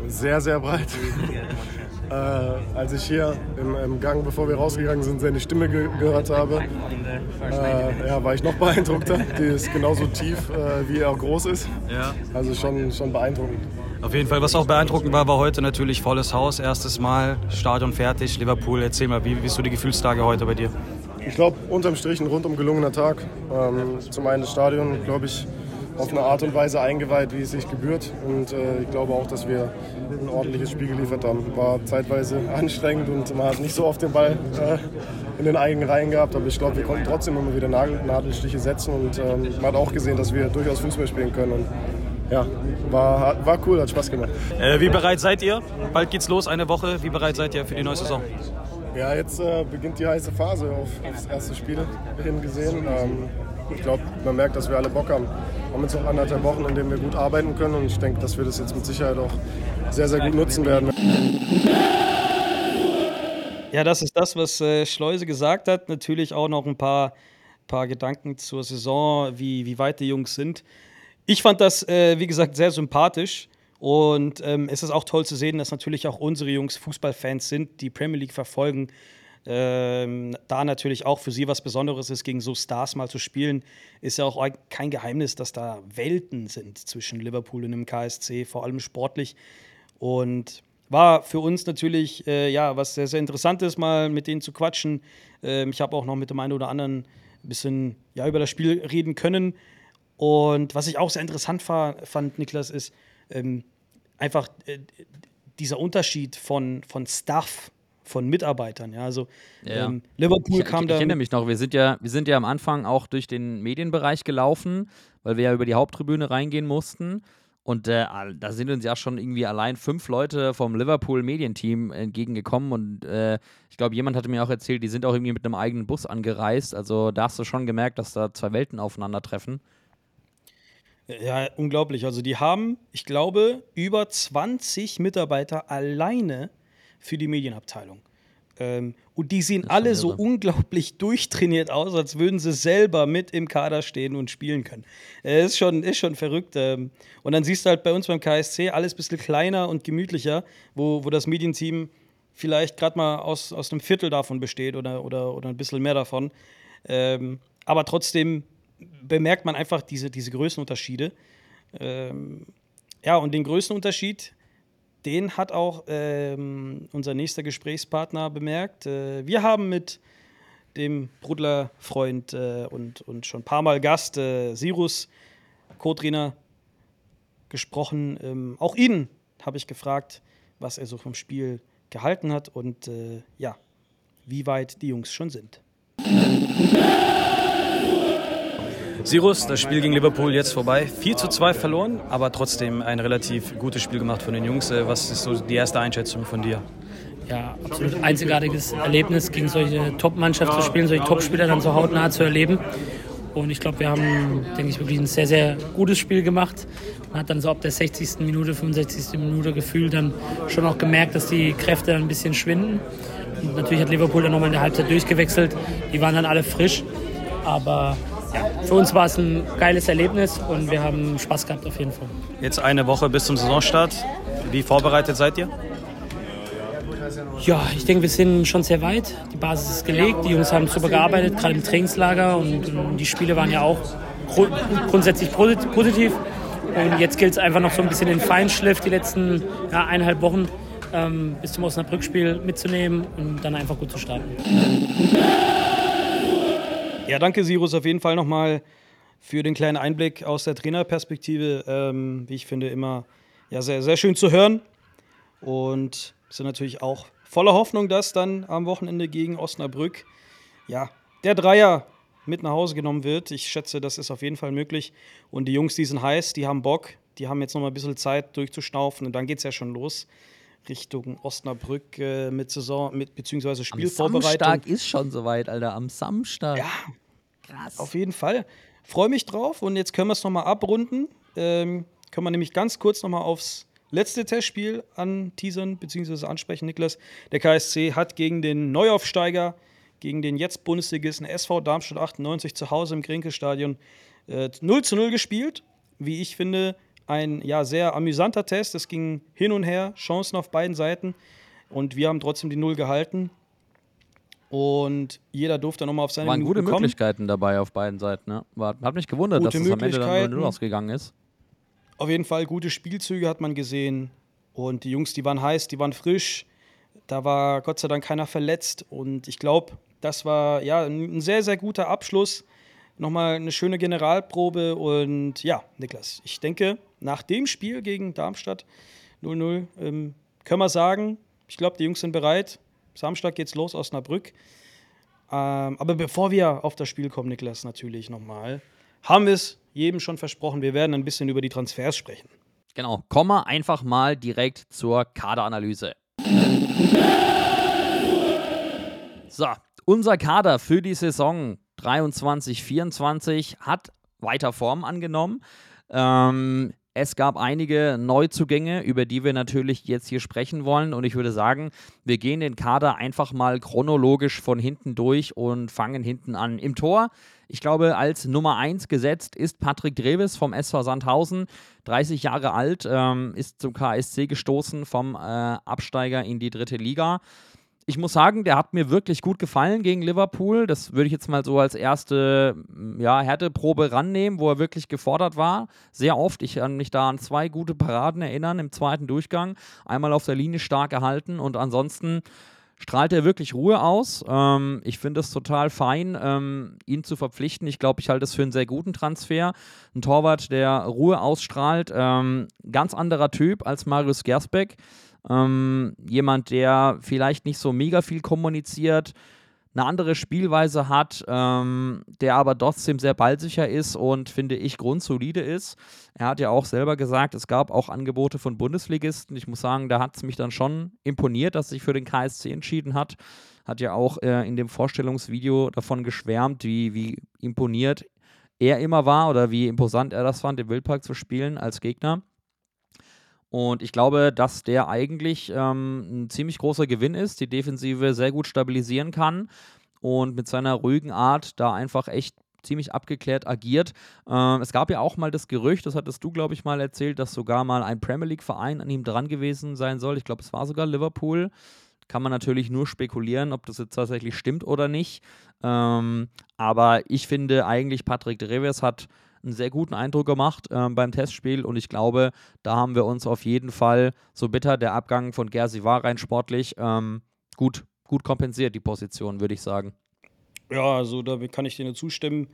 Sehr, sehr breit. äh, als ich hier im, im, Gang, bevor wir rausgegangen sind, seine Stimme ge gehört habe, äh, ja, war ich noch beeindruckter. Die ist genauso tief, äh, wie er auch groß ist. Ja. Also schon, schon beeindruckend. Auf jeden Fall, was auch beeindruckend war, war heute natürlich volles Haus, erstes Mal, Stadion fertig, Liverpool. Erzähl mal, wie bist du die Gefühlstage heute bei dir? Ich glaube, unterm Strich ein rundum gelungener Tag. Ähm, zum einen das Stadion, glaube ich, auf eine Art und Weise eingeweiht, wie es sich gebührt. Und äh, ich glaube auch, dass wir ein ordentliches Spiel geliefert haben. War zeitweise anstrengend und man hat nicht so oft den Ball äh, in den eigenen Reihen gehabt. Aber ich glaube, wir konnten trotzdem immer wieder Nadelstiche setzen. Und ähm, man hat auch gesehen, dass wir durchaus Fußball spielen können. Und ja, war, war cool, hat Spaß gemacht. Äh, wie bereit seid ihr? Bald geht's los, eine Woche. Wie bereit seid ihr für die neue Saison? Ja, jetzt äh, beginnt die heiße Phase auf, das erste Spiel hingesehen. Ähm, ich glaube, man merkt, dass wir alle Bock haben. Wir haben jetzt noch anderthalb Wochen, in denen wir gut arbeiten können und ich denke, dass wir das jetzt mit Sicherheit auch sehr, sehr gut nutzen werden. Ja, das ist das, was äh, Schleuse gesagt hat. Natürlich auch noch ein paar, paar Gedanken zur Saison, wie, wie weit die Jungs sind. Ich fand das, äh, wie gesagt, sehr sympathisch. Und ähm, es ist auch toll zu sehen, dass natürlich auch unsere Jungs Fußballfans sind, die Premier League verfolgen. Ähm, da natürlich auch für sie was Besonderes ist, gegen so Stars mal zu spielen, ist ja auch kein Geheimnis, dass da Welten sind zwischen Liverpool und dem KSC, vor allem sportlich. Und war für uns natürlich äh, ja was sehr, sehr Interessantes, mal mit denen zu quatschen. Ähm, ich habe auch noch mit dem einen oder anderen ein bisschen ja, über das Spiel reden können. Und was ich auch sehr interessant fand, Niklas, ist ähm, einfach äh, dieser Unterschied von, von Staff, von Mitarbeitern. Ja, also ja. Ähm, Liverpool ich, kam ich, da. Ich erinnere mich noch, wir sind, ja, wir sind ja am Anfang auch durch den Medienbereich gelaufen, weil wir ja über die Haupttribüne reingehen mussten. Und äh, da sind uns ja schon irgendwie allein fünf Leute vom Liverpool Medienteam entgegengekommen. Und äh, ich glaube, jemand hatte mir auch erzählt, die sind auch irgendwie mit einem eigenen Bus angereist. Also da hast du schon gemerkt, dass da zwei Welten aufeinandertreffen. Ja, unglaublich. Also die haben, ich glaube, über 20 Mitarbeiter alleine für die Medienabteilung. Ähm, und die sehen alle so unglaublich durchtrainiert aus, als würden sie selber mit im Kader stehen und spielen können. Äh, ist, schon, ist schon verrückt. Ähm, und dann siehst du halt bei uns beim KSC alles ein bisschen kleiner und gemütlicher, wo, wo das Medienteam vielleicht gerade mal aus, aus einem Viertel davon besteht oder, oder, oder ein bisschen mehr davon. Ähm, aber trotzdem bemerkt man einfach diese, diese Größenunterschiede. Ähm, ja, und den größten Unterschied, den hat auch ähm, unser nächster Gesprächspartner bemerkt. Äh, wir haben mit dem Brudler-Freund äh, und, und schon ein paar Mal Gast, äh, Sirus, Co-Trainer, gesprochen. Ähm, auch ihn habe ich gefragt, was er so vom Spiel gehalten hat und äh, ja, wie weit die Jungs schon sind. Sirus, das Spiel gegen Liverpool jetzt vorbei. 4 zu 2 verloren, aber trotzdem ein relativ gutes Spiel gemacht von den Jungs. Äh, was ist so die erste Einschätzung von dir? Ja, absolut einzigartiges Erlebnis, gegen solche Top-Mannschaft zu spielen, solche Top-Spieler dann so hautnah zu erleben. Und ich glaube, wir haben, denke ich, wirklich ein sehr, sehr gutes Spiel gemacht. Man hat dann so ab der 60. Minute, 65. Minute gefühlt dann schon auch gemerkt, dass die Kräfte ein bisschen schwinden. Und natürlich hat Liverpool dann nochmal in der Halbzeit durchgewechselt. Die waren dann alle frisch. Aber ja, für uns war es ein geiles Erlebnis und wir haben Spaß gehabt auf jeden Fall. Jetzt eine Woche bis zum Saisonstart. Wie vorbereitet seid ihr? Ja, ich denke, wir sind schon sehr weit. Die Basis ist gelegt. Die Jungs haben super gearbeitet, gerade im Trainingslager. Und die Spiele waren ja auch grundsätzlich positiv. Und jetzt gilt es einfach noch so ein bisschen den Feinschliff, die letzten ja, eineinhalb Wochen ähm, bis zum Osnabrück-Spiel mitzunehmen und dann einfach gut zu starten. Ja, danke Sirus auf jeden Fall nochmal für den kleinen Einblick aus der Trainerperspektive. Ähm, wie ich finde, immer ja, sehr, sehr schön zu hören. Und sind natürlich auch voller Hoffnung, dass dann am Wochenende gegen Osnabrück ja, der Dreier mit nach Hause genommen wird. Ich schätze, das ist auf jeden Fall möglich. Und die Jungs, die sind heiß, die haben Bock, die haben jetzt noch mal ein bisschen Zeit durchzuschnaufen und dann geht es ja schon los. Richtung Osnabrück äh, mit Saison, mit beziehungsweise Spielvorbereitung. Am Samstag ist schon soweit, Alter. Am Samstag. Ja, krass. Auf jeden Fall. Freue mich drauf und jetzt können wir es nochmal abrunden. Ähm, können wir nämlich ganz kurz nochmal aufs letzte Testspiel anteasern bzw. ansprechen, Niklas. Der KSC hat gegen den Neuaufsteiger, gegen den jetzt Bundesligisten SV Darmstadt 98 zu Hause im Grinke-Stadion äh, 0 zu 0 gespielt. Wie ich finde, ein ja, sehr amüsanter Test. Es ging hin und her, Chancen auf beiden Seiten. Und wir haben trotzdem die Null gehalten. Und jeder durfte nochmal auf seine Waren Minuten gute kommen. Möglichkeiten dabei auf beiden Seiten. Ne? War, hat mich gewundert, Gute dass es am Ende dann Möglichkeiten. 0-0 ausgegangen ist. Auf jeden Fall gute Spielzüge hat man gesehen. Und die Jungs, die waren heiß, die waren frisch. Da war Gott sei Dank keiner verletzt. Und ich glaube, das war ja ein sehr, sehr guter Abschluss. Nochmal eine schöne Generalprobe. Und ja, Niklas, ich denke, nach dem Spiel gegen Darmstadt 0-0 ähm, können wir sagen, ich glaube, die Jungs sind bereit. Samstag geht's los, Osnabrück. Ähm, aber bevor wir auf das Spiel kommen, Niklas, natürlich nochmal, haben wir es jedem schon versprochen, wir werden ein bisschen über die Transfers sprechen. Genau, kommen wir einfach mal direkt zur Kaderanalyse. So, unser Kader für die Saison 23-24 hat weiter Form angenommen. Ähm, es gab einige Neuzugänge, über die wir natürlich jetzt hier sprechen wollen. Und ich würde sagen, wir gehen den Kader einfach mal chronologisch von hinten durch und fangen hinten an. Im Tor, ich glaube, als Nummer 1 gesetzt ist Patrick Dreves vom SV Sandhausen, 30 Jahre alt, ähm, ist zum KSC gestoßen vom äh, Absteiger in die dritte Liga ich muss sagen, der hat mir wirklich gut gefallen gegen Liverpool. Das würde ich jetzt mal so als erste mm, ja, Härteprobe rannehmen, wo er wirklich gefordert war. Sehr oft. Ich kann mich da an zwei gute Paraden erinnern im zweiten Durchgang. Einmal auf der Linie stark gehalten und ansonsten strahlt er wirklich Ruhe aus. Ähm, ich finde es total fein, ähm, ihn zu verpflichten. Ich glaube, ich halte es für einen sehr guten Transfer. Ein Torwart, der Ruhe ausstrahlt. Ähm, ganz anderer Typ als Marius Gersbeck. Ähm, jemand, der vielleicht nicht so mega viel kommuniziert, eine andere Spielweise hat, ähm, der aber trotzdem sehr ballsicher ist und finde ich grundsolide ist. Er hat ja auch selber gesagt, es gab auch Angebote von Bundesligisten. Ich muss sagen, da hat es mich dann schon imponiert, dass sich für den KSC entschieden hat. Hat ja auch äh, in dem Vorstellungsvideo davon geschwärmt, wie, wie imponiert er immer war oder wie imposant er das fand, im Wildpark zu spielen als Gegner. Und ich glaube, dass der eigentlich ähm, ein ziemlich großer Gewinn ist, die Defensive sehr gut stabilisieren kann und mit seiner ruhigen Art da einfach echt ziemlich abgeklärt agiert. Ähm, es gab ja auch mal das Gerücht, das hattest du, glaube ich, mal erzählt, dass sogar mal ein Premier League-Verein an ihm dran gewesen sein soll. Ich glaube, es war sogar Liverpool. Kann man natürlich nur spekulieren, ob das jetzt tatsächlich stimmt oder nicht. Ähm, aber ich finde eigentlich, Patrick Reves hat einen sehr guten Eindruck gemacht ähm, beim Testspiel und ich glaube, da haben wir uns auf jeden Fall, so bitter der Abgang von Gersi war rein sportlich, ähm, gut, gut kompensiert, die Position, würde ich sagen. Ja, also da kann ich dir nur zustimmen.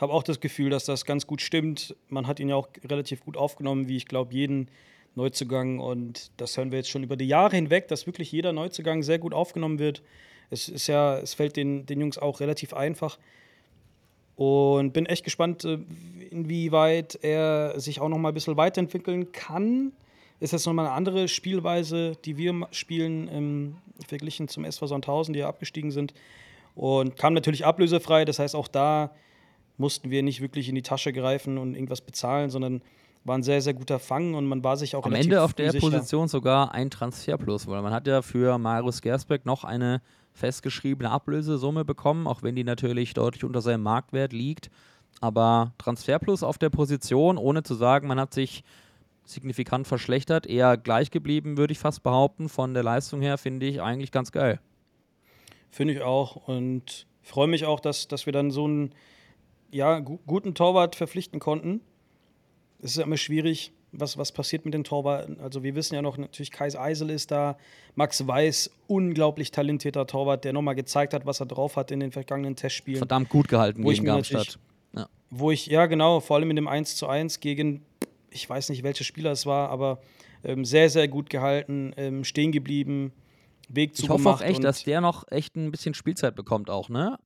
Habe auch das Gefühl, dass das ganz gut stimmt. Man hat ihn ja auch relativ gut aufgenommen, wie ich glaube, jeden Neuzugang. Und das hören wir jetzt schon über die Jahre hinweg, dass wirklich jeder Neuzugang sehr gut aufgenommen wird. Es ist ja, es fällt den, den Jungs auch relativ einfach. Und bin echt gespannt, äh, inwieweit er sich auch noch mal ein bisschen weiterentwickeln kann. Ist jetzt nochmal eine andere Spielweise, die wir spielen, ähm, verglichen zum SV Sandhausen, die ja abgestiegen sind. Und kam natürlich ablösefrei. Das heißt, auch da mussten wir nicht wirklich in die Tasche greifen und irgendwas bezahlen, sondern war ein sehr, sehr guter Fang und man war sich auch Am Ende auf der sicher. Position sogar ein Transfer plus, weil man hat ja für Marius Gersbeck noch eine festgeschriebene Ablösesumme bekommen, auch wenn die natürlich deutlich unter seinem Marktwert liegt. Aber Transferplus auf der Position, ohne zu sagen, man hat sich signifikant verschlechtert, eher gleich geblieben, würde ich fast behaupten. Von der Leistung her finde ich eigentlich ganz geil. Finde ich auch und freue mich auch, dass, dass wir dann so einen ja, gu guten Torwart verpflichten konnten. Es ist immer schwierig, was, was passiert mit den Torwarten. Also wir wissen ja noch, natürlich Kais Eisel ist da, Max Weiß, unglaublich talentierter Torwart, der nochmal gezeigt hat, was er drauf hat in den vergangenen Testspielen. Verdammt gut gehalten wo gegen Darmstadt. Ja. Wo ich, ja genau, vor allem in dem 1 zu 1 gegen, ich weiß nicht, welcher Spieler es war, aber ähm, sehr, sehr gut gehalten, ähm, stehen geblieben, Weg zu Ich hoffe auch echt, dass der noch echt ein bisschen Spielzeit bekommt auch, ne?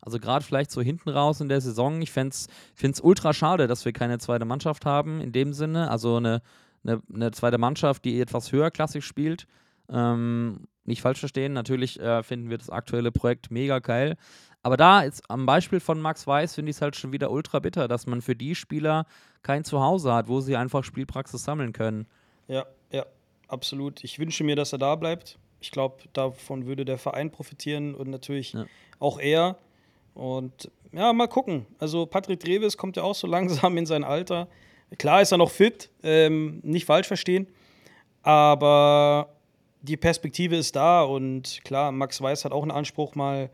Also gerade vielleicht so hinten raus in der Saison. Ich finde es ultra schade, dass wir keine zweite Mannschaft haben in dem Sinne. Also eine, eine, eine zweite Mannschaft, die etwas höherklassig spielt. Ähm, nicht falsch verstehen, natürlich äh, finden wir das aktuelle Projekt mega geil. Aber da jetzt am Beispiel von Max Weiß finde ich es halt schon wieder ultra bitter, dass man für die Spieler kein Zuhause hat, wo sie einfach Spielpraxis sammeln können. Ja, ja, absolut. Ich wünsche mir, dass er da bleibt. Ich glaube, davon würde der Verein profitieren und natürlich ja. auch er. Und ja, mal gucken. Also Patrick Dreves kommt ja auch so langsam in sein Alter. Klar ist er noch fit, ähm, nicht falsch verstehen. Aber die Perspektive ist da und klar, Max Weiß hat auch einen Anspruch, mal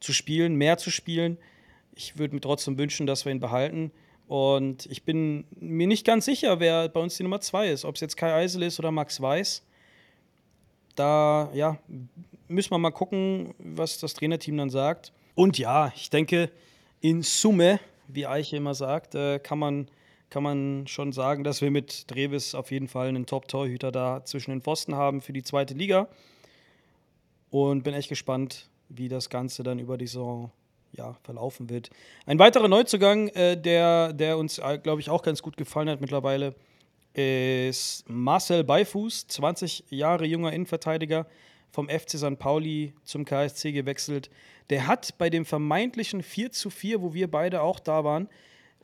zu spielen, mehr zu spielen. Ich würde mir trotzdem wünschen, dass wir ihn behalten. Und ich bin mir nicht ganz sicher, wer bei uns die Nummer zwei ist. Ob es jetzt Kai Eisel ist oder Max Weiß. Da, ja, müssen wir mal gucken, was das Trainerteam dann sagt. Und ja, ich denke, in Summe, wie Eiche immer sagt, äh, kann, man, kann man schon sagen, dass wir mit Dreves auf jeden Fall einen Top-Torhüter da zwischen den Pfosten haben für die zweite Liga. Und bin echt gespannt, wie das Ganze dann über die Saison ja, verlaufen wird. Ein weiterer Neuzugang, äh, der, der uns, äh, glaube ich, auch ganz gut gefallen hat mittlerweile, ist Marcel Beifuß, 20 Jahre junger Innenverteidiger, vom FC St. Pauli zum KSC gewechselt. Der hat bei dem vermeintlichen 4 zu 4, wo wir beide auch da waren,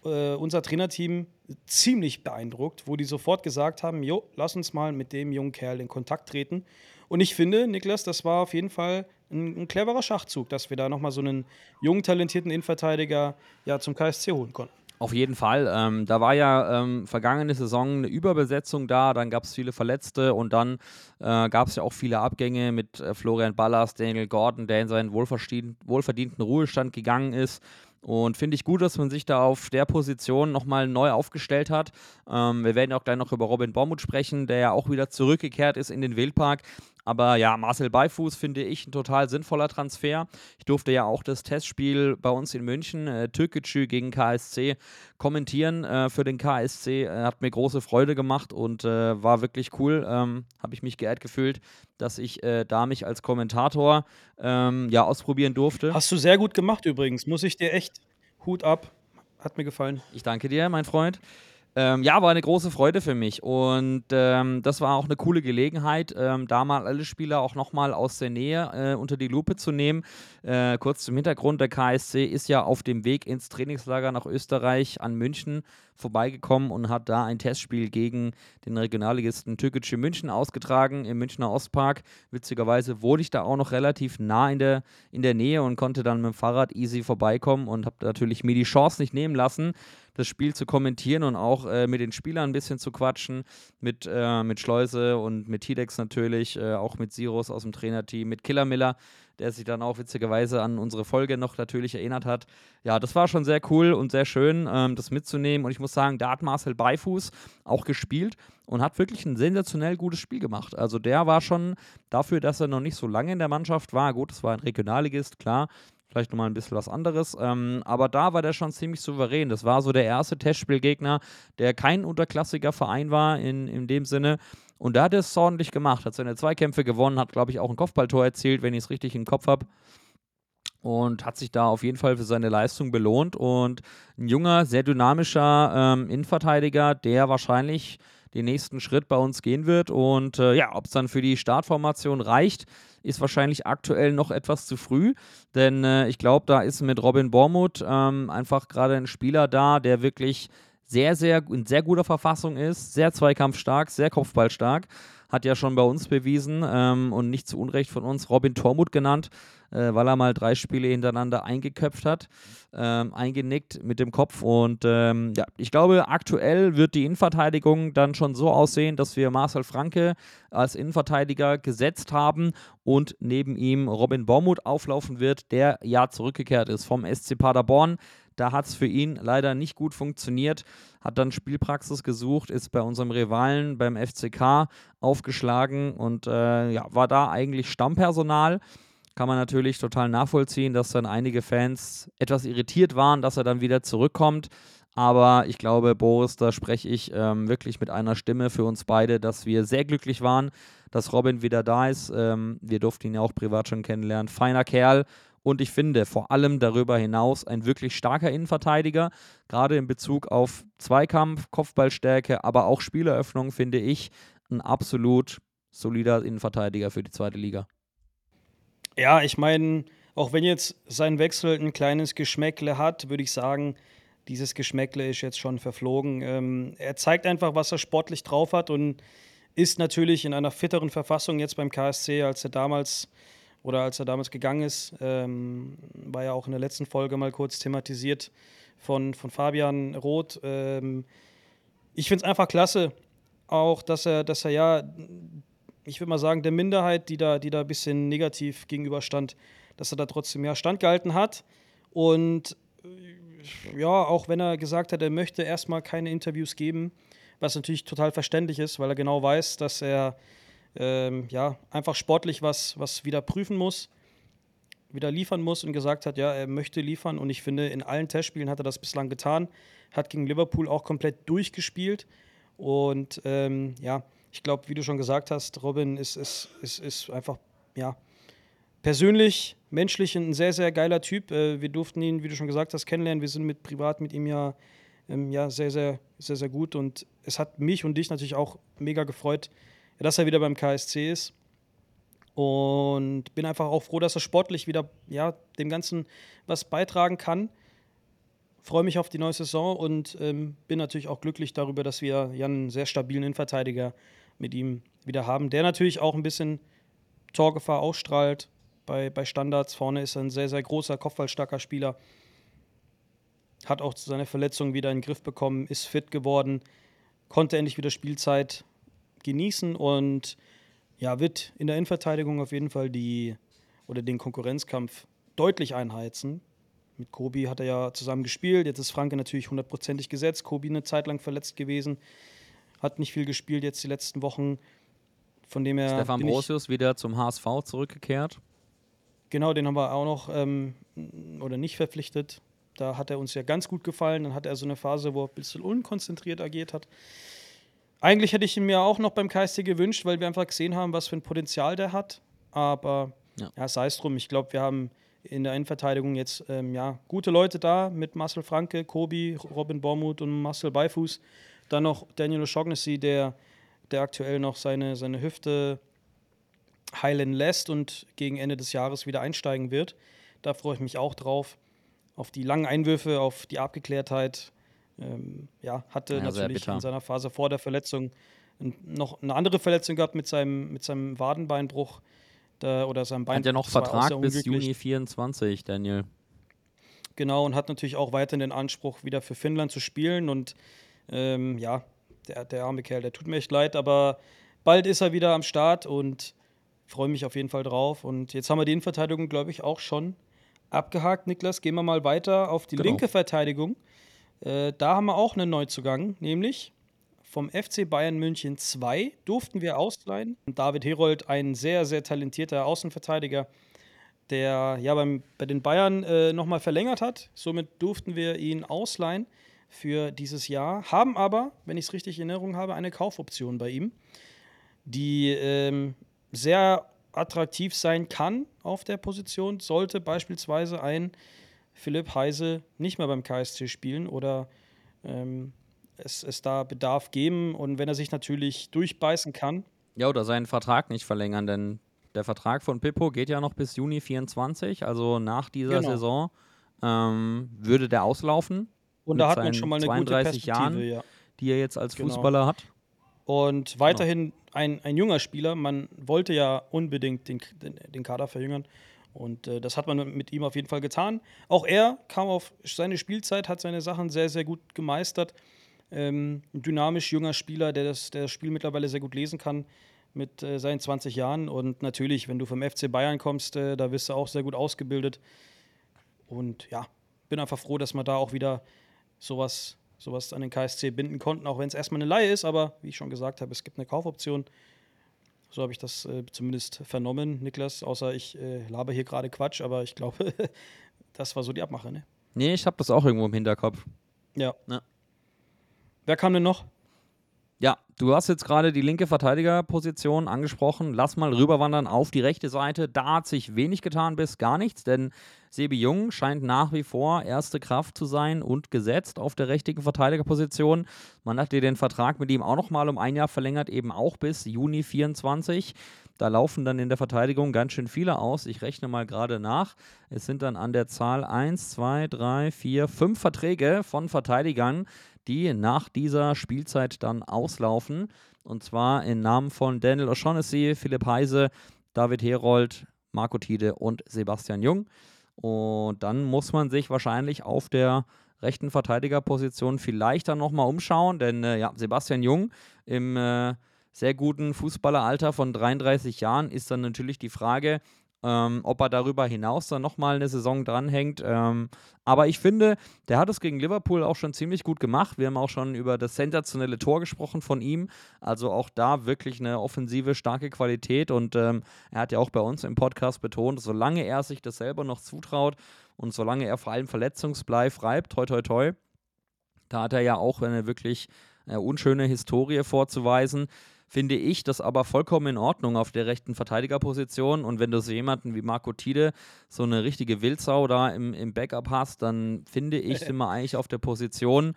äh, unser Trainerteam ziemlich beeindruckt, wo die sofort gesagt haben, jo, lass uns mal mit dem jungen Kerl in Kontakt treten. Und ich finde, Niklas, das war auf jeden Fall ein, ein cleverer Schachzug, dass wir da nochmal so einen jungen, talentierten Innenverteidiger ja, zum KSC holen konnten. Auf jeden Fall. Ähm, da war ja ähm, vergangene Saison eine Überbesetzung da, dann gab es viele Verletzte und dann äh, gab es ja auch viele Abgänge mit äh, Florian Ballas, Daniel Gordon, der in seinen wohlverdienten Ruhestand gegangen ist. Und finde ich gut, dass man sich da auf der Position nochmal neu aufgestellt hat. Ähm, wir werden auch gleich noch über Robin Bormuth sprechen, der ja auch wieder zurückgekehrt ist in den Wildpark. Aber ja, Marcel Beifuß finde ich ein total sinnvoller Transfer. Ich durfte ja auch das Testspiel bei uns in München, äh, Türkgücü gegen KSC, kommentieren äh, für den KSC. Äh, hat mir große Freude gemacht und äh, war wirklich cool. Ähm, Habe ich mich geehrt gefühlt, dass ich äh, da mich als Kommentator ähm, ja ausprobieren durfte. Hast du sehr gut gemacht übrigens, muss ich dir echt Hut ab. Hat mir gefallen. Ich danke dir, mein Freund. Ähm, ja, war eine große Freude für mich und ähm, das war auch eine coole Gelegenheit, ähm, da mal alle Spieler auch nochmal aus der Nähe äh, unter die Lupe zu nehmen. Äh, kurz zum Hintergrund, der KSC ist ja auf dem Weg ins Trainingslager nach Österreich an München vorbeigekommen und hat da ein Testspiel gegen den Regionalligisten Türkische München ausgetragen im Münchner Ostpark. Witzigerweise wurde ich da auch noch relativ nah in der, in der Nähe und konnte dann mit dem Fahrrad easy vorbeikommen und habe natürlich mir die Chance nicht nehmen lassen, das Spiel zu kommentieren und auch äh, mit den Spielern ein bisschen zu quatschen, mit, äh, mit Schleuse und mit Tidex natürlich, äh, auch mit Sirus aus dem Trainerteam, mit Killer Miller der sich dann auch witzigerweise an unsere Folge noch natürlich erinnert hat. Ja, das war schon sehr cool und sehr schön, ähm, das mitzunehmen. Und ich muss sagen, da hat Marcel Beifuß auch gespielt und hat wirklich ein sensationell gutes Spiel gemacht. Also der war schon dafür, dass er noch nicht so lange in der Mannschaft war. Gut, es war ein Regionalligist, klar. Vielleicht nochmal ein bisschen was anderes. Ähm, aber da war der schon ziemlich souverän. Das war so der erste Testspielgegner, der kein unterklassiger Verein war in, in dem Sinne. Und da hat er es ordentlich gemacht, hat seine Zweikämpfe gewonnen, hat, glaube ich, auch ein Kopfballtor erzielt, wenn ich es richtig im Kopf habe. Und hat sich da auf jeden Fall für seine Leistung belohnt. Und ein junger, sehr dynamischer ähm, Innenverteidiger, der wahrscheinlich den nächsten Schritt bei uns gehen wird. Und äh, ja, ob es dann für die Startformation reicht, ist wahrscheinlich aktuell noch etwas zu früh. Denn äh, ich glaube, da ist mit Robin Bormuth ähm, einfach gerade ein Spieler da, der wirklich sehr, sehr in sehr guter Verfassung ist, sehr zweikampfstark, sehr kopfballstark. Hat ja schon bei uns bewiesen ähm, und nicht zu Unrecht von uns Robin Tormut genannt, äh, weil er mal drei Spiele hintereinander eingeköpft hat, ähm, eingenickt mit dem Kopf. Und ähm, ja, ich glaube, aktuell wird die Innenverteidigung dann schon so aussehen, dass wir Marcel Franke als Innenverteidiger gesetzt haben und neben ihm Robin Bormuth auflaufen wird, der ja zurückgekehrt ist vom SC Paderborn. Da hat es für ihn leider nicht gut funktioniert, hat dann Spielpraxis gesucht, ist bei unserem Rivalen beim FCK aufgeschlagen und äh, ja, war da eigentlich Stammpersonal. Kann man natürlich total nachvollziehen, dass dann einige Fans etwas irritiert waren, dass er dann wieder zurückkommt. Aber ich glaube, Boris, da spreche ich ähm, wirklich mit einer Stimme für uns beide, dass wir sehr glücklich waren, dass Robin wieder da ist. Ähm, wir durften ihn ja auch privat schon kennenlernen. Feiner Kerl und ich finde vor allem darüber hinaus ein wirklich starker Innenverteidiger, gerade in Bezug auf Zweikampf, Kopfballstärke, aber auch Spieleröffnung, finde ich ein absolut solider Innenverteidiger für die zweite Liga. Ja, ich meine, auch wenn jetzt sein Wechsel ein kleines Geschmäckle hat, würde ich sagen, dieses Geschmäckle ist jetzt schon verflogen. Ähm, er zeigt einfach, was er sportlich drauf hat und ist natürlich in einer fitteren Verfassung jetzt beim KSC, als er damals oder als er damals gegangen ist, ähm, war ja auch in der letzten Folge mal kurz thematisiert von, von Fabian Roth. Ähm, ich finde es einfach klasse, auch dass er, dass er ja, ich würde mal sagen, der Minderheit, die da, die da ein bisschen negativ gegenüberstand, dass er da trotzdem ja standgehalten hat. Und äh, ja, auch wenn er gesagt hat, er möchte erstmal keine Interviews geben, was natürlich total verständlich ist, weil er genau weiß, dass er ähm, ja, einfach sportlich was, was wieder prüfen muss, wieder liefern muss und gesagt hat, ja, er möchte liefern. Und ich finde, in allen Testspielen hat er das bislang getan. Hat gegen Liverpool auch komplett durchgespielt. Und ähm, ja, ich glaube, wie du schon gesagt hast, Robin ist, ist, ist, ist einfach, ja, persönlich, menschlich ein sehr, sehr geiler Typ. Äh, wir durften ihn, wie du schon gesagt hast, kennenlernen. Wir sind mit privat mit ihm ja, ähm, ja sehr, sehr, sehr, sehr gut. Und es hat mich und dich natürlich auch mega gefreut, dass er wieder beim KSC ist. Und bin einfach auch froh, dass er sportlich wieder ja, dem Ganzen was beitragen kann. Freue mich auf die neue Saison und ähm, bin natürlich auch glücklich darüber, dass wir ja einen sehr stabilen Innenverteidiger mit ihm wieder haben, der natürlich auch ein bisschen Torgefahr ausstrahlt bei, bei Standards. Vorne ist er ein sehr, sehr großer, kopfballstarker Spieler. Hat auch seine Verletzung wieder in den Griff bekommen, ist fit geworden, konnte endlich wieder Spielzeit genießen und ja, wird in der Innenverteidigung auf jeden Fall die oder den Konkurrenzkampf deutlich einheizen. Mit Kobi hat er ja zusammen gespielt. Jetzt ist Franke natürlich hundertprozentig gesetzt. Kobi eine Zeit lang verletzt gewesen, hat nicht viel gespielt jetzt die letzten Wochen. Von dem er Stefan Brosius wieder zum HSV zurückgekehrt. Genau, den haben wir auch noch ähm, oder nicht verpflichtet. Da hat er uns ja ganz gut gefallen. Dann hat er so eine Phase, wo er ein bisschen unkonzentriert agiert hat. Eigentlich hätte ich ihn mir auch noch beim KSC gewünscht, weil wir einfach gesehen haben, was für ein Potenzial der hat. Aber Ja. ja, sei es drum. Ich glaube, wir haben in der Innenverteidigung jetzt ähm, ja, gute Leute da mit Marcel Franke, Kobi, Robin Bormuth und Marcel Beifuß. Dann noch Daniel O'Shaughnessy, der, der aktuell noch seine, seine Hüfte heilen lässt und gegen Ende des Jahres wieder einsteigen wird. Da freue ich mich auch drauf. Auf die langen Einwürfe, auf die Abgeklärtheit. Ähm, ja, hatte Ja, natürlich in seiner Phase vor der Verletzung noch eine andere Verletzung gehabt mit seinem, mit seinem Wadenbeinbruch da, oder seinem Bein. Hat ja noch Vertrag bis. Juni 24, Daniel. Genau, und hat natürlich auch weiterhin den Anspruch, wieder für Finnland zu spielen. Und ähm, ja, der, der arme Kerl, der tut mir echt leid, aber bald ist er wieder am Start und freue mich auf jeden Fall drauf. Und jetzt haben wir die Innenverteidigung, glaube ich, auch schon abgehakt. Niklas, gehen wir mal weiter auf die Genau. linke Verteidigung. Äh, da haben wir auch einen Neuzugang, nämlich vom FC Bayern München 2 durften wir ausleihen. David Herold, ein sehr, sehr talentierter Außenverteidiger, der ja beim, bei den Bayern äh, nochmal verlängert hat. Somit durften wir ihn ausleihen für dieses Jahr, haben aber, wenn ich es richtig in Erinnerung habe, eine Kaufoption bei ihm, die ähm, sehr attraktiv sein kann auf der Position, sollte beispielsweise ein Philipp Heise nicht mehr beim KSC spielen oder ähm, es, es da Bedarf geben und wenn er sich natürlich durchbeißen kann. Ja, oder seinen Vertrag nicht verlängern, denn der Vertrag von Pippo geht ja noch bis Juni 24, also nach dieser Genau. Saison ähm, würde der auslaufen. Und da hat man schon mal eine gute 32 Jahren, Perspektive, ja. die er jetzt als Genau. Fußballer hat. Und weiterhin ein, ein junger Spieler. Man wollte ja unbedingt den, den, den Kader verjüngern. Und äh, das hat man mit ihm auf jeden Fall getan. Auch er kam auf seine Spielzeit, hat seine Sachen sehr, sehr gut gemeistert. Ähm, ein dynamisch junger Spieler, der das, der das Spiel mittlerweile sehr gut lesen kann mit äh, seinen 20 Jahren. Und natürlich, wenn du vom FC Bayern kommst, äh, da wirst du auch sehr gut ausgebildet. Und ja, bin einfach froh, dass wir da auch wieder sowas, sowas an den KSC binden konnten, auch wenn es erstmal eine Laie ist. Aber wie ich schon gesagt habe, es gibt eine Kaufoption. So habe ich das äh, zumindest vernommen, Niklas. Außer ich äh, laber hier gerade Quatsch, aber ich glaube, das war so die Abmache. Ne? Nee, ich habe das auch irgendwo im Hinterkopf. Ja. Ja. Wer kam denn noch? Ja, du hast jetzt gerade die linke Verteidigerposition angesprochen. Lass mal rüberwandern auf die rechte Seite. Da hat sich wenig getan bis gar nichts, denn Sebi Jung scheint nach wie vor erste Kraft zu sein und gesetzt auf der rechten Verteidigerposition. Man hat dir den Vertrag mit ihm auch nochmal um ein Jahr verlängert, eben auch bis Juni 24. Da laufen dann in der Verteidigung ganz schön viele aus. Ich rechne mal gerade nach. Es sind dann an der Zahl 1, 2, 3, 4, 5 Verträge von Verteidigern, die nach dieser Spielzeit dann auslaufen. Und zwar im Namen von Daniel O'Shaughnessy, Philipp Heise, David Herold, Marco Tide und Sebastian Jung. Und dann muss man sich wahrscheinlich auf der rechten Verteidigerposition vielleicht dann nochmal umschauen, denn äh, ja, Sebastian Jung im äh, sehr guten Fußballeralter von 33 Jahren ist dann natürlich die Frage, ähm, ob er darüber hinaus dann nochmal eine Saison dranhängt. Ähm, aber ich finde, der hat es gegen Liverpool auch schon ziemlich gut gemacht. Wir haben auch schon über das sensationelle Tor gesprochen von ihm. Also auch da wirklich eine offensive, starke Qualität. Und ähm, er hat ja auch bei uns im Podcast betont, solange er sich das selber noch zutraut und solange er vor allem verletzungsblei reibt, toi toi toi, da hat er ja auch eine wirklich äh, unschöne Historie vorzuweisen finde ich das aber vollkommen in Ordnung auf der rechten Verteidigerposition. Und wenn du so jemanden wie Marco Tide, so eine richtige Wildsau da im, im Backup hast, dann finde ich, sind wir eigentlich auf der Position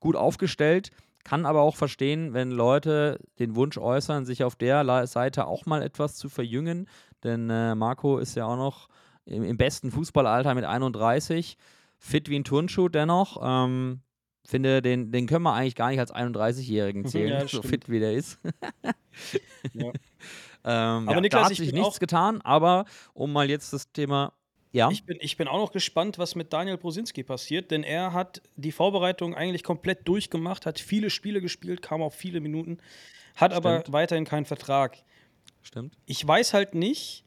gut aufgestellt. Kann aber auch verstehen, wenn Leute den Wunsch äußern, sich auf der Seite auch mal etwas zu verjüngen. Denn äh, Marco ist ja auch noch im, im besten Fußballalter mit 31, fit wie ein Turnschuh dennoch. Ähm, finde, den, den können wir eigentlich gar nicht als 31-Jährigen zählen, Ja, so stimmt. fit wie der ist. Ja. ähm, Aber ja, Niklas, da hat ich sich nichts getan, aber um mal jetzt das Thema. Ja, Ich bin, ich bin auch noch gespannt, was mit Daniel Brosinski passiert, denn er hat die Vorbereitung eigentlich komplett durchgemacht, hat viele Spiele gespielt, kam auf viele Minuten, hat aber Stimmt. weiterhin keinen Vertrag. stimmt. Ich weiß halt nicht,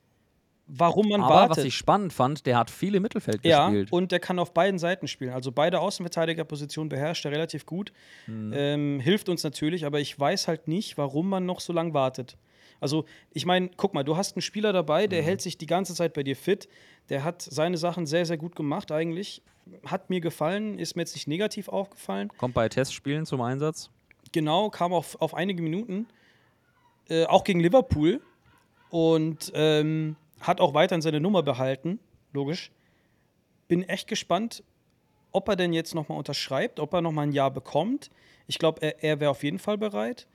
warum man aber wartet. was ich spannend fand, der hat viel im Mittelfeld ja, gespielt. und der kann auf beiden Seiten spielen. Also beide Außenverteidigerpositionen beherrscht er relativ gut. Mhm. Ähm, hilft uns natürlich, aber ich weiß halt nicht, warum man noch so lange wartet. Also, ich meine, guck mal, du hast einen Spieler dabei, Mhm. der hält sich die ganze Zeit bei dir fit. Der hat seine Sachen sehr, sehr gut gemacht eigentlich. Hat mir gefallen, ist mir jetzt nicht negativ aufgefallen. Kommt bei Testspielen zum Einsatz. genau, kam auf, auf einige Minuten, äh, auch gegen Liverpool und ähm, hat auch weiterhin seine Nummer behalten, logisch. Bin echt gespannt, ob er denn jetzt nochmal unterschreibt, ob er nochmal ein Jahr bekommt. Ich glaube, er, er wäre auf jeden Fall bereit.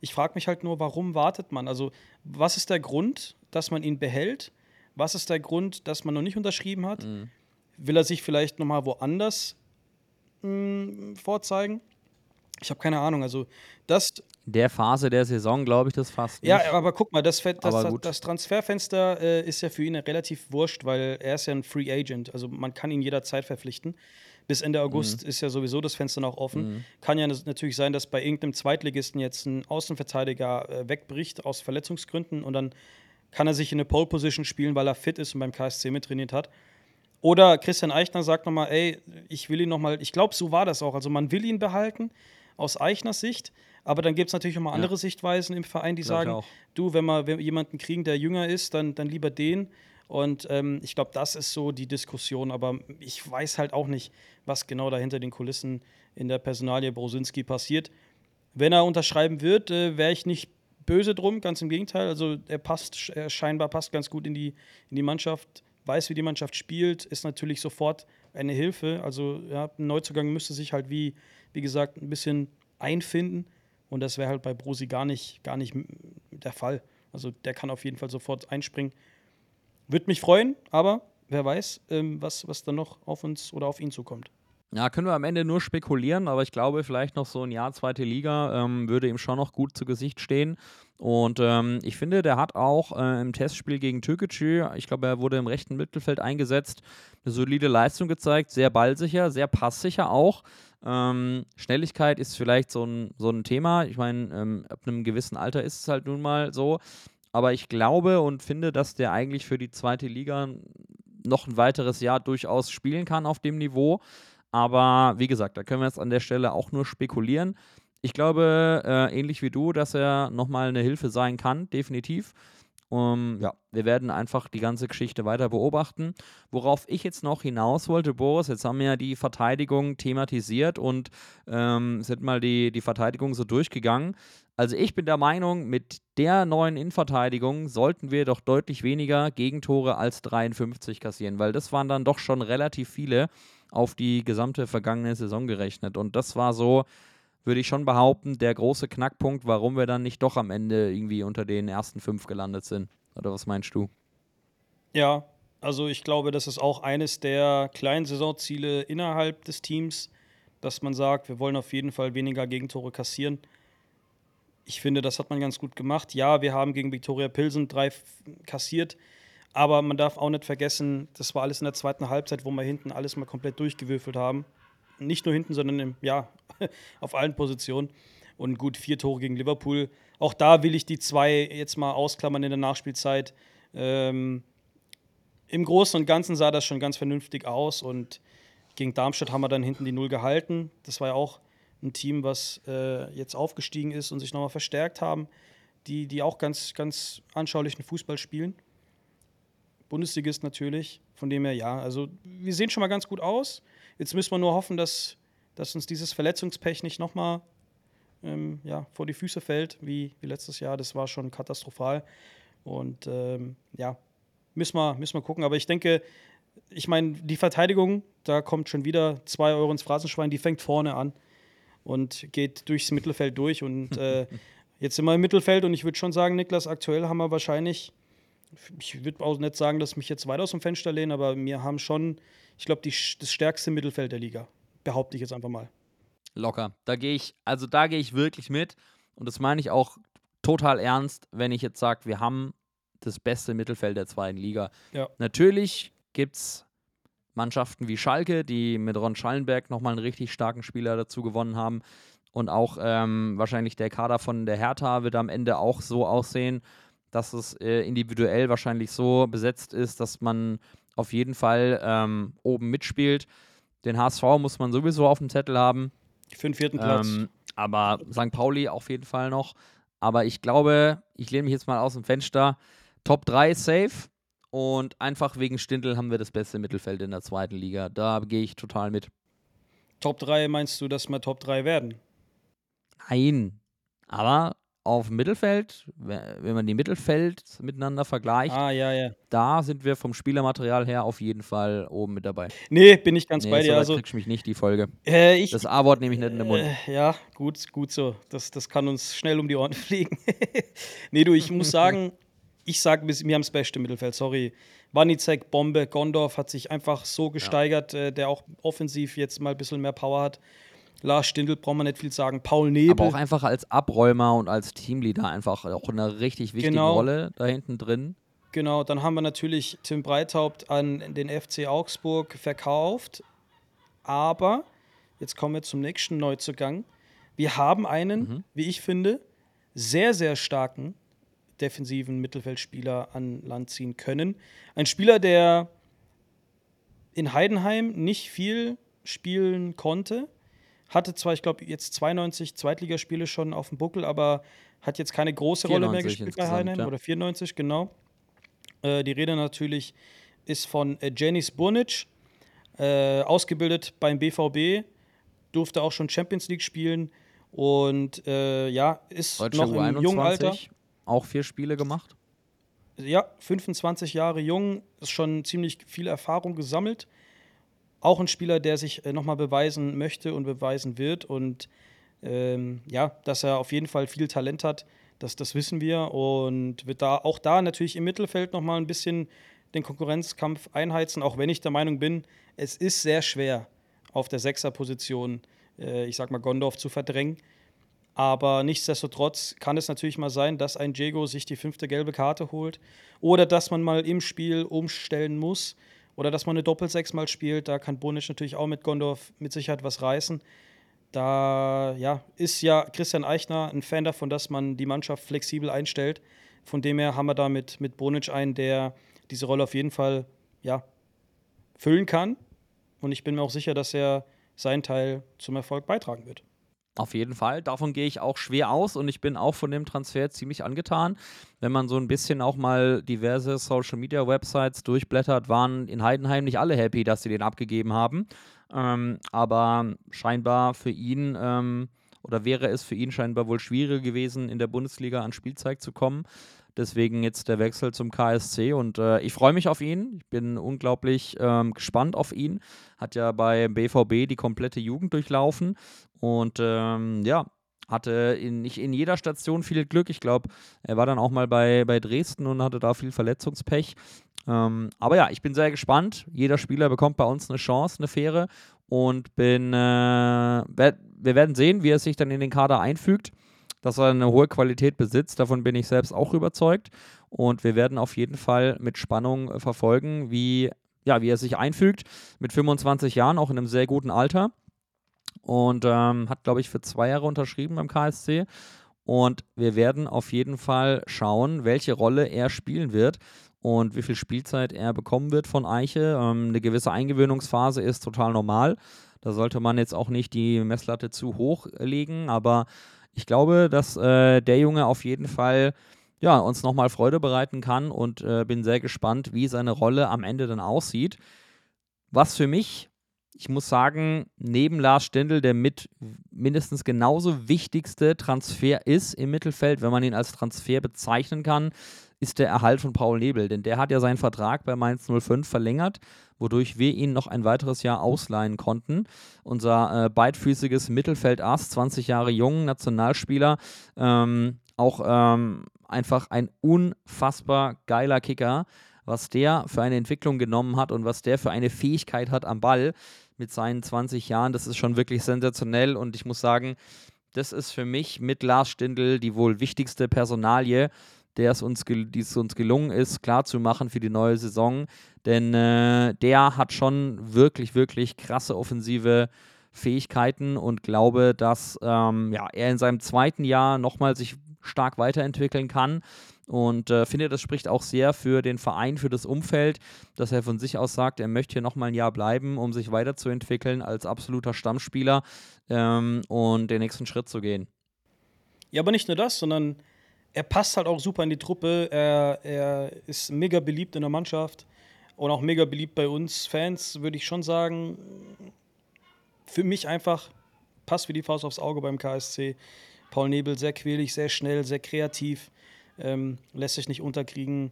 Ich frage mich halt nur, warum wartet man? Also, was ist der Grund, dass man ihn behält? Was ist der Grund, dass man noch nicht unterschrieben hat? Mhm. Will er sich vielleicht nochmal woanders mh, vorzeigen? Ich habe keine Ahnung. Also, das. Der Phase der Saison glaube ich das fast nicht. Ja, aber guck mal, das, das, das, Transferfenster äh, ist ja für ihn relativ wurscht, weil er ist ja ein Free Agent. Also man kann ihn jederzeit verpflichten. Bis Ende August Mhm. ist ja sowieso das Fenster noch offen. Mhm. Kann ja natürlich sein, dass bei irgendeinem Zweitligisten jetzt ein Außenverteidiger äh, wegbricht aus Verletzungsgründen und dann kann er sich in eine Pole Position spielen, weil er fit ist und beim KSC mittrainiert hat. Oder Christian Eichner sagt nochmal, ey, ich will ihn nochmal, ich glaube, so war das auch. Also man will ihn behalten aus Eichners Sicht, aber dann gibt es natürlich auch mal Ja. andere Sichtweisen im Verein, die Glaub sagen, du, wenn wir wenn wir jemanden kriegen, der jünger ist, dann, dann lieber den. Und ähm, ich glaube, das ist so die Diskussion. Aber ich weiß halt auch nicht, was genau da hinter den Kulissen in der Personalie Brosinski passiert. Wenn er unterschreiben wird, äh, wäre ich nicht böse drum, ganz im Gegenteil. Also er passt, er scheinbar passt ganz gut in die, in die Mannschaft, weiß, wie die Mannschaft spielt, ist natürlich sofort eine Hilfe. Also ja, ein Neuzugang müsste sich halt wie, wie gesagt, ein bisschen einfinden. Und das wäre halt bei Brosi gar nicht, gar nicht der Fall. Also der kann auf jeden Fall sofort einspringen. Würde mich freuen, aber wer weiß, ähm, was, was dann noch auf uns oder auf ihn zukommt. Ja, können wir am Ende nur spekulieren, aber ich glaube, vielleicht noch so ein Jahr zweite Liga ähm, würde ihm schon noch gut zu Gesicht stehen. Und ähm, ich finde, der hat auch äh, im Testspiel gegen Türkgücü, ich glaube, er wurde im rechten Mittelfeld eingesetzt, eine solide Leistung gezeigt, sehr ballsicher, sehr passsicher auch. Ähm, Schnelligkeit ist vielleicht so ein, so ein Thema. Ich meine, ähm, ab einem gewissen Alter ist es halt nun mal so. Aber ich glaube und finde, dass der eigentlich für die zweite Liga noch ein weiteres Jahr durchaus spielen kann auf dem Niveau. Aber wie gesagt, da können wir jetzt an der Stelle auch nur spekulieren. Ich glaube, äh, ähnlich wie du, dass er nochmal eine Hilfe sein kann, definitiv. Um, ja, wir werden einfach die ganze Geschichte weiter beobachten. Worauf ich jetzt noch hinaus wollte, Boris, jetzt haben wir ja die Verteidigung thematisiert und ähm, sind mal die, die Verteidigung so durchgegangen. Also ich bin der Meinung, mit der neuen Innenverteidigung sollten wir doch deutlich weniger Gegentore als 53 kassieren, weil das waren dann doch schon relativ viele auf die gesamte vergangene Saison gerechnet. Und das war so, würde ich schon behaupten, der große Knackpunkt, warum wir dann nicht doch am Ende irgendwie unter den ersten fünf gelandet sind. Oder was meinst du? Ja, also ich glaube, das ist auch eines der kleinen Saisonziele innerhalb des Teams, dass man sagt, wir wollen auf jeden Fall weniger Gegentore kassieren. Ich finde, das hat man ganz gut gemacht. Ja, wir haben gegen Viktoria Pilsen drei kassiert, aber man darf auch nicht vergessen, das war alles in der zweiten Halbzeit, wo wir hinten alles mal komplett durchgewürfelt haben. Nicht nur hinten, sondern im, ja, auf allen Positionen. Und gut, vier Tore gegen Liverpool. Auch da will ich die zwei jetzt mal ausklammern in der Nachspielzeit. Ähm, Im Großen und Ganzen sah das schon ganz vernünftig aus und gegen Darmstadt haben wir dann hinten die Null gehalten. Das war ja auch ein Team, was äh, jetzt aufgestiegen ist und sich nochmal verstärkt haben, die, die auch ganz, ganz anschaulichen Fußball spielen. Bundesligist natürlich, von dem her ja. Also wir sehen schon mal ganz gut aus. Jetzt müssen wir nur hoffen, dass, dass uns dieses Verletzungspech nicht nochmal ähm, ja, vor die Füße fällt, wie, wie letztes Jahr. Das war schon katastrophal. Und ähm, ja, müssen wir, müssen wir gucken. Aber ich denke, ich meine, die Verteidigung, da kommt schon wieder zwei Euro ins Phrasenschwein, die fängt vorne an und geht durchs Mittelfeld durch. Und äh, jetzt sind wir im Mittelfeld und ich würde schon sagen, Niklas, aktuell haben wir wahrscheinlich, ich würde auch nicht sagen, dass ich mich jetzt weit aus dem Fenster lehne, aber wir haben schon, ich glaube, das stärkste Mittelfeld der Liga. Behaupte ich jetzt einfach mal. Locker. Da gehe ich, also da gehe ich wirklich mit. Und das meine ich auch total ernst, wenn ich jetzt sage, wir haben das beste Mittelfeld der zweiten Liga. Ja. Natürlich gibt es Mannschaften wie Schalke, die mit Ron Schallenberg nochmal einen richtig starken Spieler dazu gewonnen haben. Und auch ähm, wahrscheinlich der Kader von der Hertha wird am Ende auch so aussehen, dass es äh, individuell wahrscheinlich so besetzt ist, dass man auf jeden Fall ähm, oben mitspielt. Den HSV muss man sowieso auf dem Zettel haben. Für den vierten Platz. Ähm, aber St. Pauli auf jeden Fall noch. Aber ich glaube, ich lehne mich jetzt mal aus dem Fenster. Top 3 safe. Und einfach wegen Stindl haben wir das beste Mittelfeld in der zweiten Liga. Da gehe ich total mit. Top 3 meinst du, dass wir Top 3 werden? Nein. Aber auf Mittelfeld, wenn man die Mittelfeld miteinander vergleicht, ah, ja, ja. da sind wir vom Spielermaterial her auf jeden Fall oben mit dabei. Nee, bin ich ganz nee, bei dir. So also kriegst du mich nicht die Folge. Äh, ich, das A-Wort nehme ich nicht in den Mund. Äh, ja, gut, gut so. Das, das kann uns schnell um die Ohren fliegen. nee, du, ich muss sagen, ich sage, wir haben das beste Mittelfeld, sorry. Wanizek, Bombe, Gondorf hat sich einfach so gesteigert, ja. äh, der auch offensiv jetzt mal ein bisschen mehr Power hat. Lars Stindl braucht man nicht viel sagen. Paul Nebel. Aber auch einfach als Abräumer und als Teamleader einfach auch eine richtig wichtige genau. Rolle da hinten drin. Genau, dann haben wir natürlich Tim Breithaupt an den FC Augsburg verkauft. Aber, jetzt kommen wir zum nächsten Neuzugang. Wir haben einen, mhm. wie ich finde, sehr, sehr starken defensiven Mittelfeldspieler an Land ziehen können. Ein Spieler, der in Heidenheim nicht viel spielen konnte, hatte zwar, ich glaube, jetzt 92 Zweitligaspiele schon auf dem Buckel, aber hat jetzt keine große Rolle mehr gespielt bei Heidenheim ja. oder 94, genau. Äh, die Rede natürlich ist von äh, Janis Burnic, äh, ausgebildet beim BVB, durfte auch schon Champions League spielen und äh, ja, ist Deutsche noch im jungen Alter. Auch vier Spiele gemacht? Ja, 25 Jahre jung, ist schon ziemlich viel Erfahrung gesammelt auch ein Spieler, der sich äh, nochmal beweisen möchte und beweisen wird. Und ähm, ja, dass er auf jeden Fall viel Talent hat, das, das wissen wir. Und wird da auch da natürlich im Mittelfeld nochmal ein bisschen den Konkurrenzkampf einheizen, auch wenn ich der Meinung bin, es ist sehr schwer, auf der Sechserposition, äh, ich sag mal, Gondorf zu verdrängen. Aber nichtsdestotrotz kann es natürlich mal sein, dass ein Diego sich die fünfte gelbe Karte holt oder dass man mal im Spiel umstellen muss. Oder dass man eine Doppelsechs mal spielt, da kann Bonic natürlich auch mit Gondorf mit Sicherheit was reißen. Da ja, ist ja Christian Eichner ein Fan davon, dass man die Mannschaft flexibel einstellt. Von dem her haben wir da mit, mit Bonic einen, der diese Rolle auf jeden Fall ja, füllen kann. Und ich bin mir auch sicher, dass er seinen Teil zum Erfolg beitragen wird. Auf jeden Fall. Davon gehe ich auch schwer aus und ich bin auch von dem Transfer ziemlich angetan. Wenn man so ein bisschen auch mal diverse Social Media Websites durchblättert, waren in Heidenheim nicht alle happy, dass sie den abgegeben haben. Ähm, aber scheinbar für ihn ähm, oder wäre es für ihn scheinbar wohl schwieriger gewesen, in der Bundesliga an Spielzeit zu kommen. Deswegen jetzt der Wechsel zum KSC und äh, ich freue mich auf ihn. Ich bin unglaublich ähm, gespannt auf ihn. Hat ja bei BVB die komplette Jugend durchlaufen und ähm, ja, hatte in, nicht in jeder Station viel Glück. Ich glaube, er war dann auch mal bei, bei Dresden und hatte da viel Verletzungspech. Ähm, aber ja, ich bin sehr gespannt. Jeder Spieler bekommt bei uns eine Chance, eine faire. Und bin, äh, wir werden sehen, wie er sich dann in den Kader einfügt dass er eine hohe Qualität besitzt. Davon bin ich selbst auch überzeugt. Und wir werden auf jeden Fall mit Spannung äh, verfolgen, wie, ja, wie er sich einfügt. Mit 25 Jahren, auch in einem sehr guten Alter. Und ähm, hat, glaube ich, für zwei Jahre unterschrieben beim KSC. Und wir werden auf jeden Fall schauen, welche Rolle er spielen wird und wie viel Spielzeit er bekommen wird von Eiche. Ähm, eine gewisse Eingewöhnungsphase ist total normal. Da sollte man jetzt auch nicht die Messlatte zu hoch legen, aber ich glaube, dass äh, der Junge auf jeden Fall ja, uns nochmal Freude bereiten kann und äh, bin sehr gespannt, wie seine Rolle am Ende dann aussieht. Was für mich, ich muss sagen, neben Lars Stindl der mit mindestens genauso wichtigste Transfer ist im Mittelfeld, wenn man ihn als Transfer bezeichnen kann, ist der Erhalt von Paul Nebel. Denn der hat ja seinen Vertrag bei Mainz 05 verlängert, wodurch wir ihn noch ein weiteres Jahr ausleihen konnten. Unser äh, beidfüßiges Mittelfeldass, 20 Jahre jung, Nationalspieler, ähm, auch ähm, einfach ein unfassbar geiler Kicker, was der für eine Entwicklung genommen hat und was der für eine Fähigkeit hat am Ball mit seinen 20 Jahren. Das ist schon wirklich sensationell und ich muss sagen, das ist für mich mit Lars Stindl die wohl wichtigste Personalie, der es uns, die es uns gelungen ist, klarzumachen für die neue Saison. Denn äh, der hat schon wirklich, wirklich krasse offensive Fähigkeiten und glaube, dass ähm, ja, er in seinem zweiten Jahr nochmal sich stark weiterentwickeln kann. Und äh, finde, das spricht auch sehr für den Verein, für das Umfeld, dass er von sich aus sagt, er möchte hier nochmal ein Jahr bleiben, um sich weiterzuentwickeln als absoluter Stammspieler ähm, und den nächsten Schritt zu gehen. Ja, aber nicht nur das, sondern er passt halt auch super in die Truppe. Er, er ist mega beliebt in der Mannschaft und auch mega beliebt bei uns Fans, würde ich schon sagen. Für mich einfach passt wie die Faust aufs Auge beim KSC. Paul Nebel sehr quälig, sehr schnell, sehr kreativ, ähm, lässt sich nicht unterkriegen.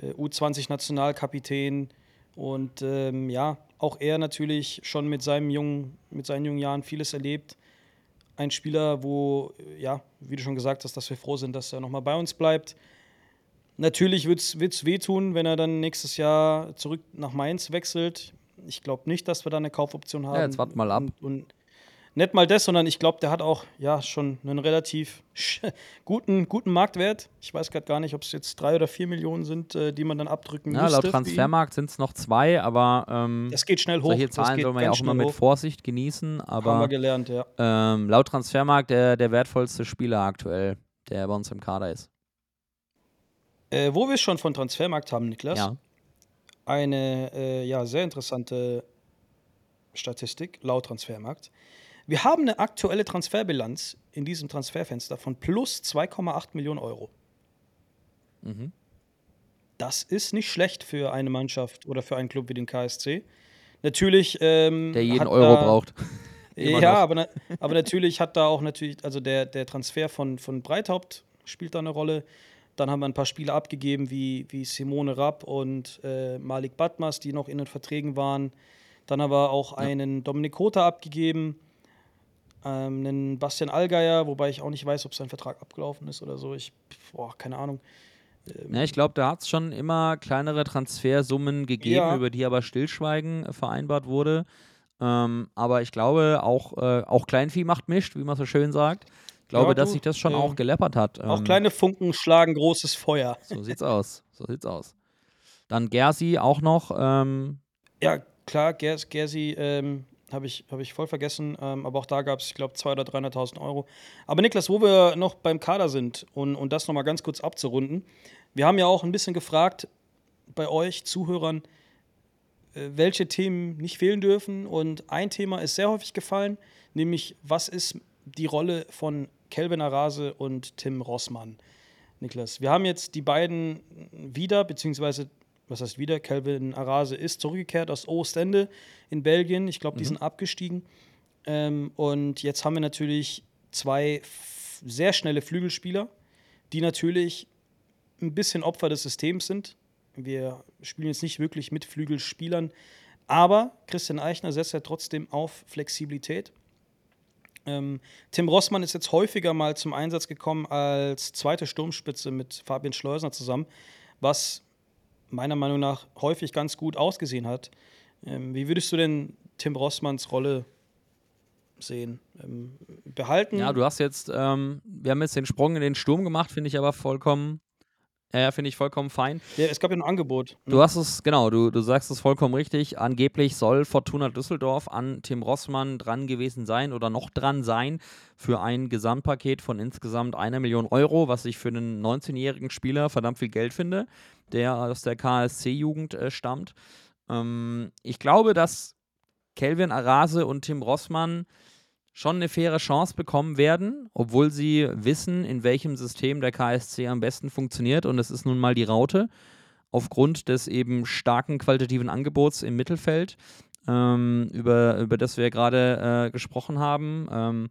Äh, U20-Nationalkapitän und ähm, ja, auch er natürlich schon mit, seinem jungen, mit seinen jungen Jahren vieles erlebt. Ein Spieler, wo, ja, wie du schon gesagt hast, dass wir froh sind, dass er nochmal bei uns bleibt. Natürlich wird es wehtun, wenn er dann nächstes Jahr zurück nach Mainz wechselt. Ich glaube nicht, dass wir da eine Kaufoption haben. Ja, jetzt wart mal ab. Und, und nicht mal das, sondern ich glaube, der hat auch ja schon einen relativ guten, guten Marktwert. Ich weiß gerade gar nicht, ob es jetzt drei oder vier Millionen sind, äh, die man dann abdrücken ja, müsste. Laut Transfermarkt sind es noch zwei, aber ähm, es geht schnell hoch. Solche Zahlen soll man ja auch immer mit Vorsicht genießen. Aber, Haben wir gelernt, ja. Ähm, laut Transfermarkt der, der wertvollste Spieler aktuell, der bei uns im Kader ist. Äh, wo wir es schon von Transfermarkt haben, Niklas. Ja. Eine äh, ja, sehr interessante Statistik laut Transfermarkt. Wir haben eine aktuelle Transferbilanz in diesem Transferfenster von plus 2,8 Millionen Euro. Mhm. Das ist nicht schlecht für eine Mannschaft oder für einen Club wie den KSC. Natürlich. Ähm, Der jeden Euro da, braucht. ja, aber, na, aber natürlich hat da auch natürlich, also der, der Transfer von, von Breithaupt spielt da eine Rolle. Dann haben wir ein paar Spieler abgegeben, wie, wie Simone Rapp und äh, Malik Batmas, die noch in den Verträgen waren. Dann haben wir auch einen Dominik Kota abgegeben, ähm, einen Bastian Allgeier, wobei ich auch nicht weiß, ob sein Vertrag abgelaufen ist oder so. Ich, boah, keine Ahnung. Ja, ich glaube, da hat es schon immer kleinere Transfersummen gegeben, Ja. über die aber Stillschweigen äh, vereinbart wurde. Ähm, aber ich glaube, auch, äh, auch Kleinvieh macht mischt, wie man so schön sagt. Ich glaube, Ja, dass du, sich das schon äh, auch geleppert hat. Auch Ähm, kleine Funken schlagen großes Feuer. So sieht's aus. So sieht's aus. Dann Gersi auch noch. Ähm, Ja, klar, Gers, Gersi ähm, habe ich, hab ich voll vergessen, ähm, aber auch da gab es, ich glaube, 200.000 oder 300.000 Euro. Aber Niklas, wo wir noch beim Kader sind und, und das nochmal ganz kurz abzurunden, wir haben ja auch ein bisschen gefragt bei euch Zuhörern, äh, welche Themen nicht fehlen dürfen. Und ein Thema ist sehr häufig gefallen, nämlich was ist die Rolle von Kelvin Arase und Tim Rossmann? Niklas, wir haben jetzt die beiden wieder, beziehungsweise, was heißt wieder? Kelvin Arase ist zurückgekehrt aus Ostende in Belgien. Ich glaube, die Mhm. sind abgestiegen. Ähm, und jetzt haben wir natürlich zwei sehr schnelle Flügelspieler, die natürlich ein bisschen Opfer des Systems sind. Wir spielen jetzt nicht wirklich mit Flügelspielern, aber Christian Eichner setzt ja trotzdem auf Flexibilität. Ähm, Tim Rossmann ist jetzt häufiger mal zum Einsatz gekommen als zweite Sturmspitze mit Fabian Schleusner zusammen, was meiner Meinung nach häufig ganz gut ausgesehen hat. Ähm, wie würdest du denn Tim Rossmanns Rolle sehen? Ähm, behalten? ja, du hast jetzt, ähm, wir haben jetzt den Sprung in den Sturm gemacht, finde ich aber vollkommen, ja, finde ich vollkommen fein. Ja, es gab ja ein Angebot. Du hast es, genau, du, du sagst es vollkommen richtig. Angeblich soll Fortuna Düsseldorf an Tim Rossmann dran gewesen sein oder noch dran sein für ein Gesamtpaket von insgesamt einer Million Euro, was ich für einen 19-jährigen Spieler verdammt viel Geld finde, der aus der KSC-Jugend äh, stammt. Ähm, ich glaube, dass Kelvin Arase und Tim Rossmann schon eine faire Chance bekommen werden, obwohl sie wissen, in welchem System der KSC am besten funktioniert. Und es ist nun mal die Raute, aufgrund des eben starken qualitativen Angebots im Mittelfeld, ähm, über, über das wir gerade äh, gesprochen haben. Ähm,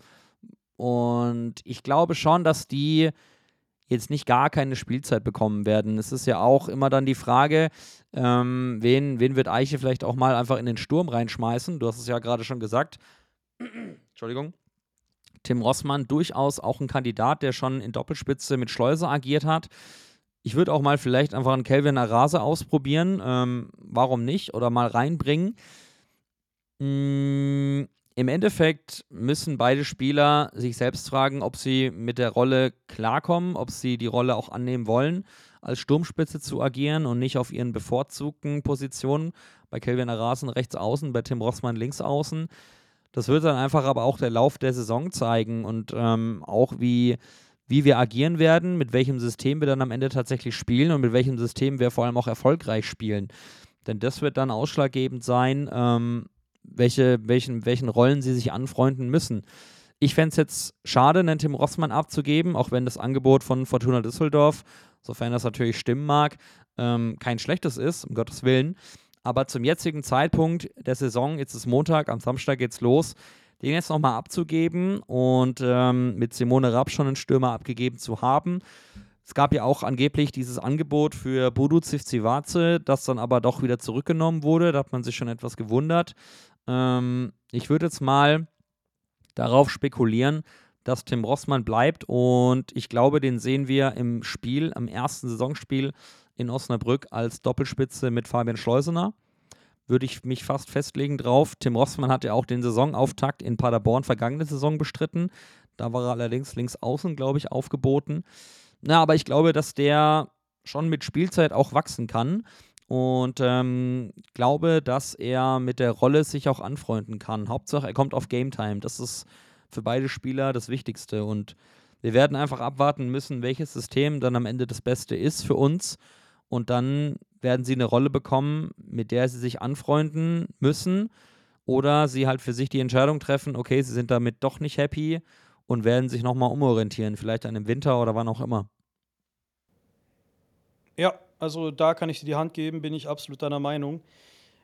und ich glaube schon, dass die jetzt nicht gar keine Spielzeit bekommen werden. Es ist ja auch immer dann die Frage, ähm, wen, wen wird Eiche vielleicht auch mal einfach in den Sturm reinschmeißen? Du hast es ja gerade schon gesagt. Entschuldigung. Tim Rossmann durchaus auch ein Kandidat, der schon in Doppelspitze mit Schleuse agiert hat. Ich würde auch mal vielleicht einfach einen Kelvin Arase ausprobieren. Ähm, warum nicht? Oder mal reinbringen. Mm, Im Endeffekt müssen beide Spieler sich selbst fragen, ob sie mit der Rolle klarkommen, ob sie die Rolle auch annehmen wollen, als Sturmspitze zu agieren und nicht auf ihren bevorzugten Positionen. Bei Kelvin Arasen rechts außen, bei Tim Rossmann links außen. Das wird dann einfach aber auch der Lauf der Saison zeigen und ähm, auch wie, wie wir agieren werden, mit welchem System wir dann am Ende tatsächlich spielen und mit welchem System wir vor allem auch erfolgreich spielen. Denn das wird dann ausschlaggebend sein, ähm, welche, welchen, welchen Rollen sie sich anfreunden müssen. Ich fände es jetzt schade, einen Tim Rossmann abzugeben, auch wenn das Angebot von Fortuna Düsseldorf, sofern das natürlich stimmen mag, ähm, kein schlechtes ist, um Gottes Willen. Aber zum jetzigen Zeitpunkt der Saison, jetzt ist Montag, am Samstag geht's los, den jetzt nochmal abzugeben und ähm, mit Simone Rapp schon einen Stürmer abgegeben zu haben. Es gab ja auch angeblich dieses Angebot für Bodu Zivzivaze, das dann aber doch wieder zurückgenommen wurde. Da hat man sich schon etwas gewundert. Ähm, ich würde jetzt mal darauf spekulieren, dass Tim Rossmann bleibt und ich glaube, den sehen wir im Spiel, am ersten Saisonspiel in Osnabrück als Doppelspitze mit Fabian Schleusener. Würde ich mich fast festlegen drauf. Tim Rossmann hat ja auch den Saisonauftakt in Paderborn vergangene Saison bestritten. Da war er allerdings links außen, glaube ich, aufgeboten. Na, aber ich glaube, dass der schon mit Spielzeit auch wachsen kann und ähm, glaube, dass er mit der Rolle sich auch anfreunden kann. Hauptsache, er kommt auf Game Time. Das ist für beide Spieler das Wichtigste. Und wir werden einfach abwarten müssen, welches System dann am Ende das Beste ist für uns. Und dann werden sie eine Rolle bekommen, mit der sie sich anfreunden müssen. Oder sie halt für sich die Entscheidung treffen, okay, sie sind damit doch nicht happy und werden sich nochmal umorientieren, vielleicht dann im Winter oder wann auch immer. Ja, also da kann ich dir die Hand geben, bin ich absolut deiner Meinung.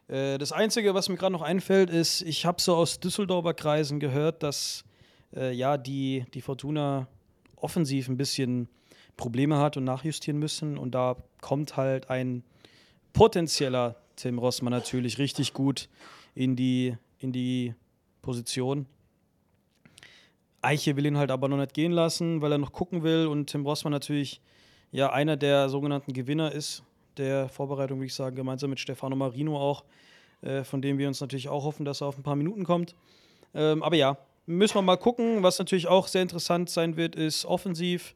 Äh, das Einzige, was mir gerade noch einfällt, ist, ich habe so aus Düsseldorfer Kreisen gehört, dass äh, ja, die, die Fortuna offensiv ein bisschen Probleme hat und nachjustieren müssen. Und da kommt halt ein potenzieller Tim Rossmann natürlich richtig gut in die, in die Position. Eiche will ihn halt aber noch nicht gehen lassen, weil er noch gucken will. Und Tim Rossmann natürlich ja einer der sogenannten Gewinner ist der Vorbereitung, würde ich sagen, gemeinsam mit Stefano Marino auch, äh, von dem wir uns natürlich auch hoffen, dass er auf ein paar Minuten kommt. Ähm, aber ja, müssen wir mal gucken. Was natürlich auch sehr interessant sein wird, ist offensiv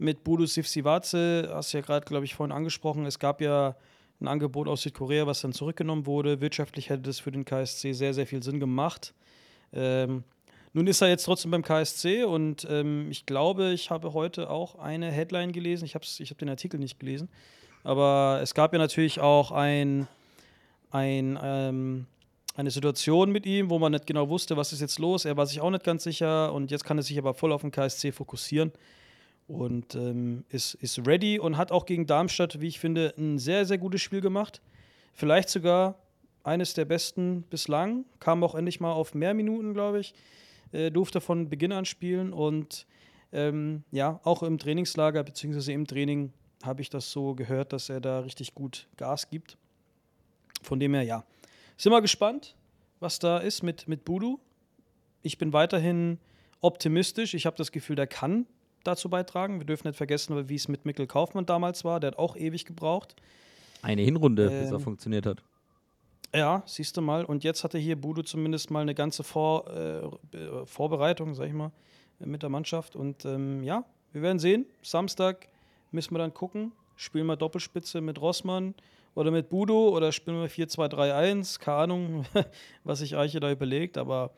mit Budu Sivsivaze. Hast du ja gerade, glaube ich, vorhin angesprochen. Es gab ja ein Angebot aus Südkorea, was dann zurückgenommen wurde. Wirtschaftlich hätte das für den KSC sehr, sehr viel Sinn gemacht. Ähm, nun ist er jetzt trotzdem beim KSC und ähm, ich glaube, ich habe heute auch eine Headline gelesen. Ich habe ich hab den Artikel nicht gelesen. Aber es gab ja natürlich auch ein, ein ähm, eine Situation mit ihm, wo man nicht genau wusste, was ist jetzt los. Er war sich auch nicht ganz sicher und jetzt kann er sich aber voll auf den KSC fokussieren und ähm, ist, ist ready und hat auch gegen Darmstadt, wie ich finde, ein sehr, sehr gutes Spiel gemacht. Vielleicht sogar eines der besten bislang. Kam auch endlich mal auf mehr Minuten, glaube ich. Äh, durfte von Beginn an spielen und ähm, ja, auch im Trainingslager bzw. im Training habe ich das so gehört, dass er da richtig gut Gas gibt. Von dem her, ja, sind wir gespannt, was da ist mit, mit Budu. Ich bin weiterhin optimistisch. Ich habe das Gefühl, der kann dazu beitragen. Wir dürfen nicht vergessen, wie es mit Mikkel Kaufmann damals war. Der hat auch ewig gebraucht. Eine Hinrunde, ähm, bis er ähm, funktioniert hat. Ja, siehst du mal. Und jetzt hatte hier Budu zumindest mal eine ganze Vor, äh, Vorbereitung, sag ich mal, mit der Mannschaft. Und ähm, ja, wir werden sehen. Samstag müssen wir dann gucken. Spielen wir Doppelspitze mit Rossmann oder mit Budo oder spielen wir 4-2-3-1, keine Ahnung, was sich Eiche da überlegt, aber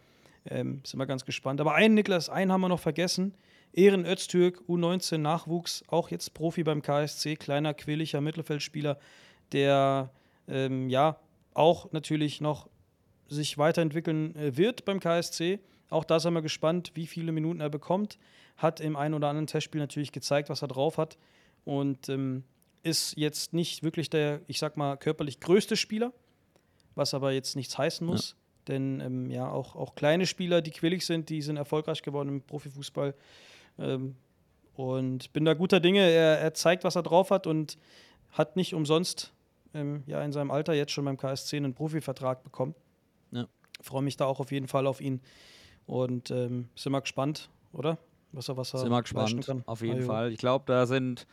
ähm, sind wir ganz gespannt. Aber einen, Niklas, einen haben wir noch vergessen. Ehren Öztürk, U19 Nachwuchs, auch jetzt Profi beim KSC, kleiner, quäliger Mittelfeldspieler, der ähm, ja auch natürlich noch sich weiterentwickeln äh, wird beim KSC. Auch da sind wir gespannt, wie viele Minuten er bekommt. Hat im einen oder anderen Testspiel natürlich gezeigt, was er drauf hat. Und ähm, ist jetzt nicht wirklich der, ich sag mal, körperlich größte Spieler, was aber jetzt nichts heißen muss. Ja. Denn ähm, ja, auch, auch kleine Spieler, die quillig sind, die sind erfolgreich geworden im Profifußball. Ähm, und bin da guter Dinge. Er, er, zeigt, was er drauf hat und hat nicht umsonst ähm, ja, in seinem Alter jetzt schon beim KSC einen Profivertrag bekommen. Ja. Freue mich da auch auf jeden Fall auf ihn. Und ähm, sind wir gespannt, oder? Was er, was er sind wir gespannt, kann. auf jeden ah, Fall. Ich glaube, da sind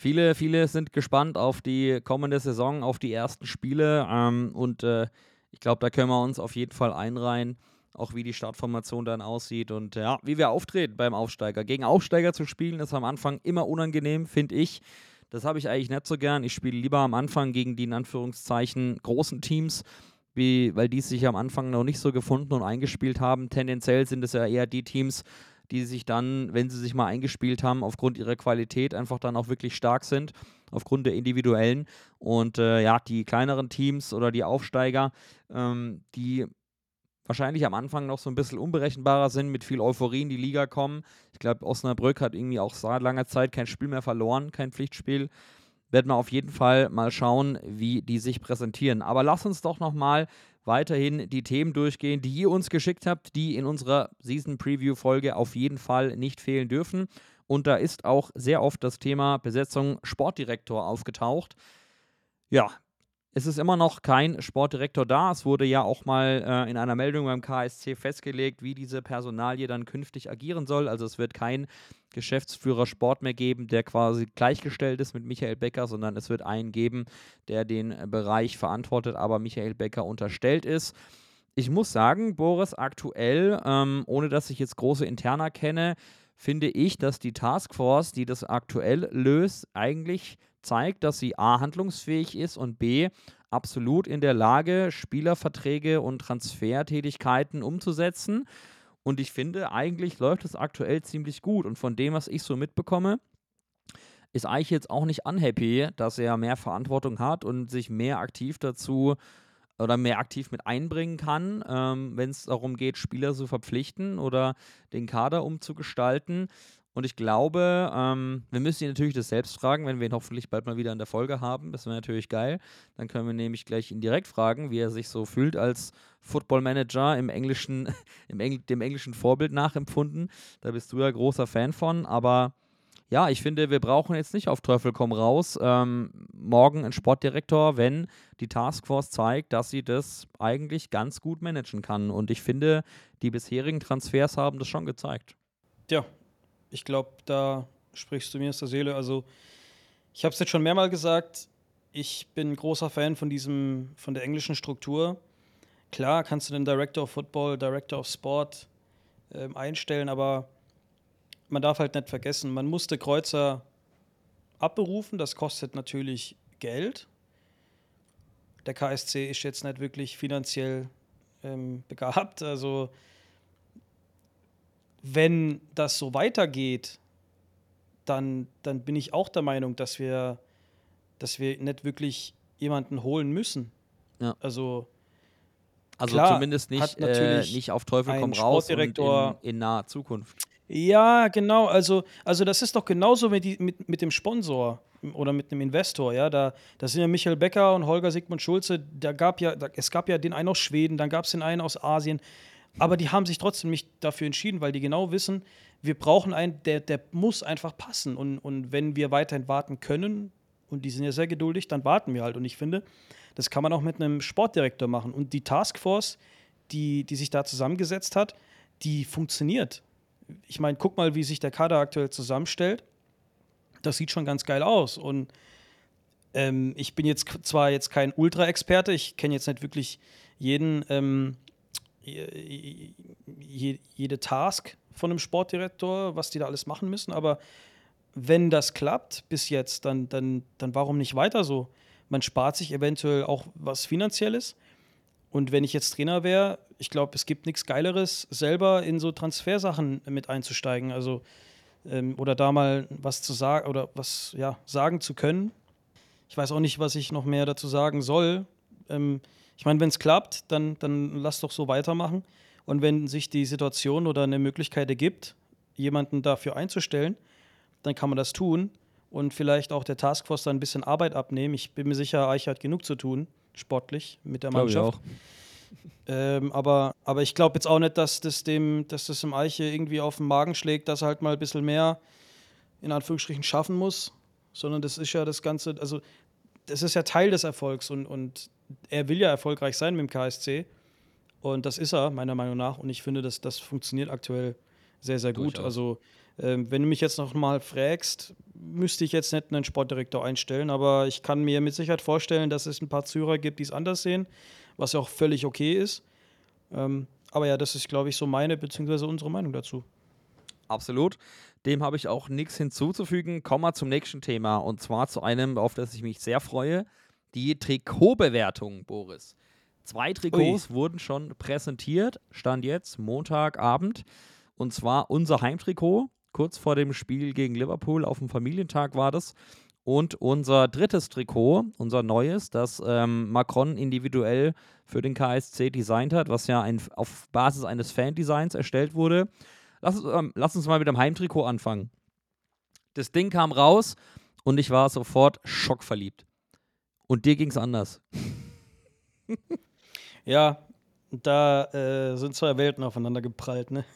Viele, viele sind gespannt auf die kommende Saison, auf die ersten Spiele. Ähm, und äh, ich glaube, da können wir uns auf jeden Fall einreihen, auch wie die Startformation dann aussieht und ja, wie wir auftreten beim Aufsteiger. Gegen Aufsteiger zu spielen ist am Anfang immer unangenehm, finde ich. Das habe ich eigentlich nicht so gern. Ich spiele lieber am Anfang gegen die in Anführungszeichen großen Teams, wie, weil die sich am Anfang noch nicht so gefunden und eingespielt haben. Tendenziell sind es ja eher die Teams, die sich dann, wenn sie sich mal eingespielt haben, aufgrund ihrer Qualität einfach dann auch wirklich stark sind, aufgrund der individuellen. Und äh, ja, die kleineren Teams oder die Aufsteiger, ähm, die wahrscheinlich am Anfang noch so ein bisschen unberechenbarer sind, mit viel Euphorie in die Liga kommen. Ich glaube, Osnabrück hat irgendwie auch seit langer Zeit kein Spiel mehr verloren, kein Pflichtspiel. Werden wir auf jeden Fall mal schauen, wie die sich präsentieren. Aber lass uns doch noch mal weiterhin die Themen durchgehen, die ihr uns geschickt habt, die in unserer Season Preview Folge auf jeden Fall nicht fehlen dürfen. Und da ist auch sehr oft das Thema Besetzung Sportdirektor aufgetaucht. Ja, es ist immer noch kein Sportdirektor da. Es wurde ja auch mal äh, in einer Meldung beim KSC festgelegt, wie diese Personalie dann künftig agieren soll. Also es wird kein Geschäftsführer Sport mehr geben, der quasi gleichgestellt ist mit Michael Becker, sondern es wird einen geben, der den Bereich verantwortet, aber Michael Becker unterstellt ist. Ich muss sagen, Boris, aktuell, ähm, ohne dass ich jetzt große Interna kenne, finde ich, dass die Taskforce, die das aktuell löst, eigentlich zeigt, dass sie A handlungsfähig ist und B absolut in der Lage, Spielerverträge und Transfertätigkeiten umzusetzen. Und ich finde, eigentlich läuft es aktuell ziemlich gut. Und von dem, was ich so mitbekomme, ist eigentlich jetzt auch nicht unhappy, dass er mehr Verantwortung hat und sich mehr aktiv dazu oder mehr aktiv mit einbringen kann, ähm, wenn es darum geht, Spieler zu verpflichten oder den Kader umzugestalten. Und ich glaube, ähm, wir müssen ihn natürlich das selbst fragen, wenn wir ihn hoffentlich bald mal wieder in der Folge haben. Das wäre natürlich geil. Dann können wir nämlich gleich ihn direkt fragen, wie er sich so fühlt als Football Manager im englischen, im Engl dem englischen Vorbild nachempfunden. Da bist du ja großer Fan von. Aber ja, ich finde, wir brauchen jetzt nicht auf Teufel komm raus ähm, morgen einen Sportdirektor, wenn die Taskforce zeigt, dass sie das eigentlich ganz gut managen kann. Und ich finde, die bisherigen Transfers haben das schon gezeigt. Ja, ich glaube, da sprichst du mir aus der Seele. Also, ich habe es jetzt schon mehrmals gesagt, ich bin großer Fan von diesem, von der englischen Struktur. Klar kannst du den Director of Football, Director of Sport äh, einstellen, aber man darf halt nicht vergessen, man musste Kreuzer abberufen, das kostet natürlich Geld. Der KSC ist jetzt nicht wirklich finanziell ähm, begabt, also wenn das so weitergeht, dann, dann bin ich auch der Meinung, dass wir, dass wir nicht wirklich jemanden holen müssen. Ja. Also, also klar, zumindest nicht, äh, nicht auf Teufel komm raus und in, in naher Zukunft. Ja, genau. Also, also das ist doch genauso mit, die, mit, mit dem Sponsor oder mit einem Investor. Ja, da, da sind ja Michael Becker und Holger Sigmund Schulze. Da gab ja, da, es gab ja den einen aus Schweden, dann gab es den einen aus Asien. Aber die haben sich trotzdem nicht dafür entschieden, weil die genau wissen, wir brauchen einen, der, der muss einfach passen. Und, und wenn wir weiterhin warten können, und die sind ja sehr geduldig, dann warten wir halt. Und ich finde, das kann man auch mit einem Sportdirektor machen. Und die Taskforce, die, die sich da zusammengesetzt hat, die funktioniert. Ich meine, guck mal, wie sich der Kader aktuell zusammenstellt. Das sieht schon ganz geil aus. Und ähm, ich bin jetzt zwar jetzt kein Ultra-Experte, ich kenne jetzt nicht wirklich jeden ähm, jede Task von einem Sportdirektor, was die da alles machen müssen. Aber wenn das klappt bis jetzt, dann, dann, dann warum nicht weiter so? Man spart sich eventuell auch was Finanzielles. Und wenn ich jetzt Trainer wäre, ich glaube, es gibt nichts Geileres, selber in so Transfersachen mit einzusteigen. Also, ähm, oder da mal was zu sagen oder was ja, sagen zu können. Ich weiß auch nicht, was ich noch mehr dazu sagen soll. Ähm, ich meine, wenn es klappt, dann, dann lass doch so weitermachen. Und wenn sich die Situation oder eine Möglichkeit ergibt, jemanden dafür einzustellen, dann kann man das tun und vielleicht auch der Taskforce dann ein bisschen Arbeit abnehmen. Ich bin mir sicher, Eich hat genug zu tun, sportlich mit der Mannschaft. Ich ähm, aber, aber ich glaube jetzt auch nicht, dass das dem, dass das im Eiche irgendwie auf den Magen schlägt, dass er halt mal ein bisschen mehr in Anführungsstrichen schaffen muss, sondern das ist ja das Ganze, also das ist ja Teil des Erfolgs und, und er will ja erfolgreich sein mit dem KSC. Und das ist er, meiner Meinung nach. Und ich finde, dass das funktioniert aktuell sehr, sehr gut. Durchaus. Also, ähm, wenn du mich jetzt noch mal fragst, müsste ich jetzt nicht einen Sportdirektor einstellen, aber ich kann mir mit Sicherheit vorstellen, dass es ein paar Zürer gibt, die es anders sehen, was ja auch völlig okay ist. Ähm, aber ja, das ist, glaube ich, so meine bzw. unsere Meinung dazu. Absolut. Dem habe ich auch nichts hinzuzufügen. Kommen wir zum nächsten Thema und zwar zu einem, auf das ich mich sehr freue die Trikotbewertung, Boris. Zwei Trikots Ui. wurden schon präsentiert, stand jetzt Montagabend. Und zwar unser Heimtrikot, kurz vor dem Spiel gegen Liverpool, auf dem Familientag war das. Und unser drittes Trikot, unser neues, das ähm, Macron individuell für den KSC designt hat, was ja ein, auf Basis eines Fan-Designs erstellt wurde. Lass, ähm, lass uns mal mit dem Heimtrikot anfangen. Das Ding kam raus und ich war sofort schockverliebt. Und dir ging es anders. Ja, da äh, sind zwei Welten aufeinander geprallt, ne?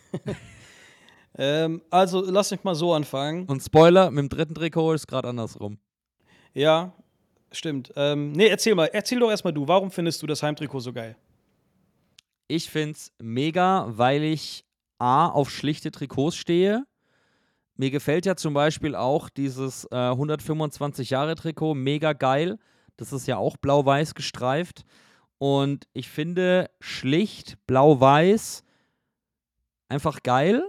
ähm, also, lass mich mal so anfangen. Und Spoiler, mit dem dritten Trikot ist gerade andersrum. Ja, stimmt. Ähm, nee, erzähl mal. Erzähl doch erstmal du. Warum findest du das Heimtrikot so geil? Ich find's mega, weil ich A auf schlichte Trikots stehe. Mir gefällt ja zum Beispiel auch dieses äh, 125 Jahre Trikot mega geil. Das ist ja auch blau-weiß gestreift. Und ich finde schlicht blau-weiß einfach geil.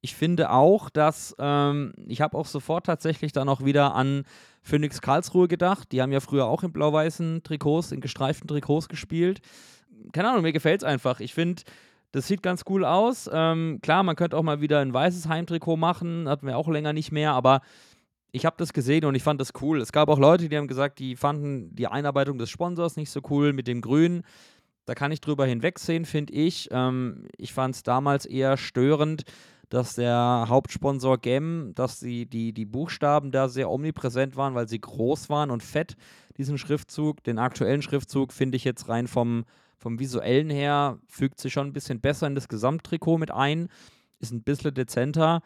Ich finde auch, dass ähm, ich habe auch sofort tatsächlich dann auch wieder an Phoenix Karlsruhe gedacht. Die haben ja früher auch in blau-weißen Trikots, in gestreiften Trikots gespielt. Keine Ahnung, mir gefällt es einfach. Ich finde, das sieht ganz cool aus. Ähm, klar, man könnte auch mal wieder ein weißes Heimtrikot machen, hatten wir auch länger nicht mehr, aber ich habe das gesehen und ich fand das cool. Es gab auch Leute, die haben gesagt, die fanden die Einarbeitung des Sponsors nicht so cool mit dem Grün. Da kann ich drüber hinwegsehen, finde ich. Ähm, ich fand es damals eher störend, dass der Hauptsponsor GEM, dass die, die, die Buchstaben da sehr omnipräsent waren, weil sie groß waren und fett, diesen Schriftzug. Den aktuellen Schriftzug finde ich jetzt rein vom, vom visuellen her, fügt sich schon ein bisschen besser in das Gesamttrikot mit ein, ist ein bisschen dezenter.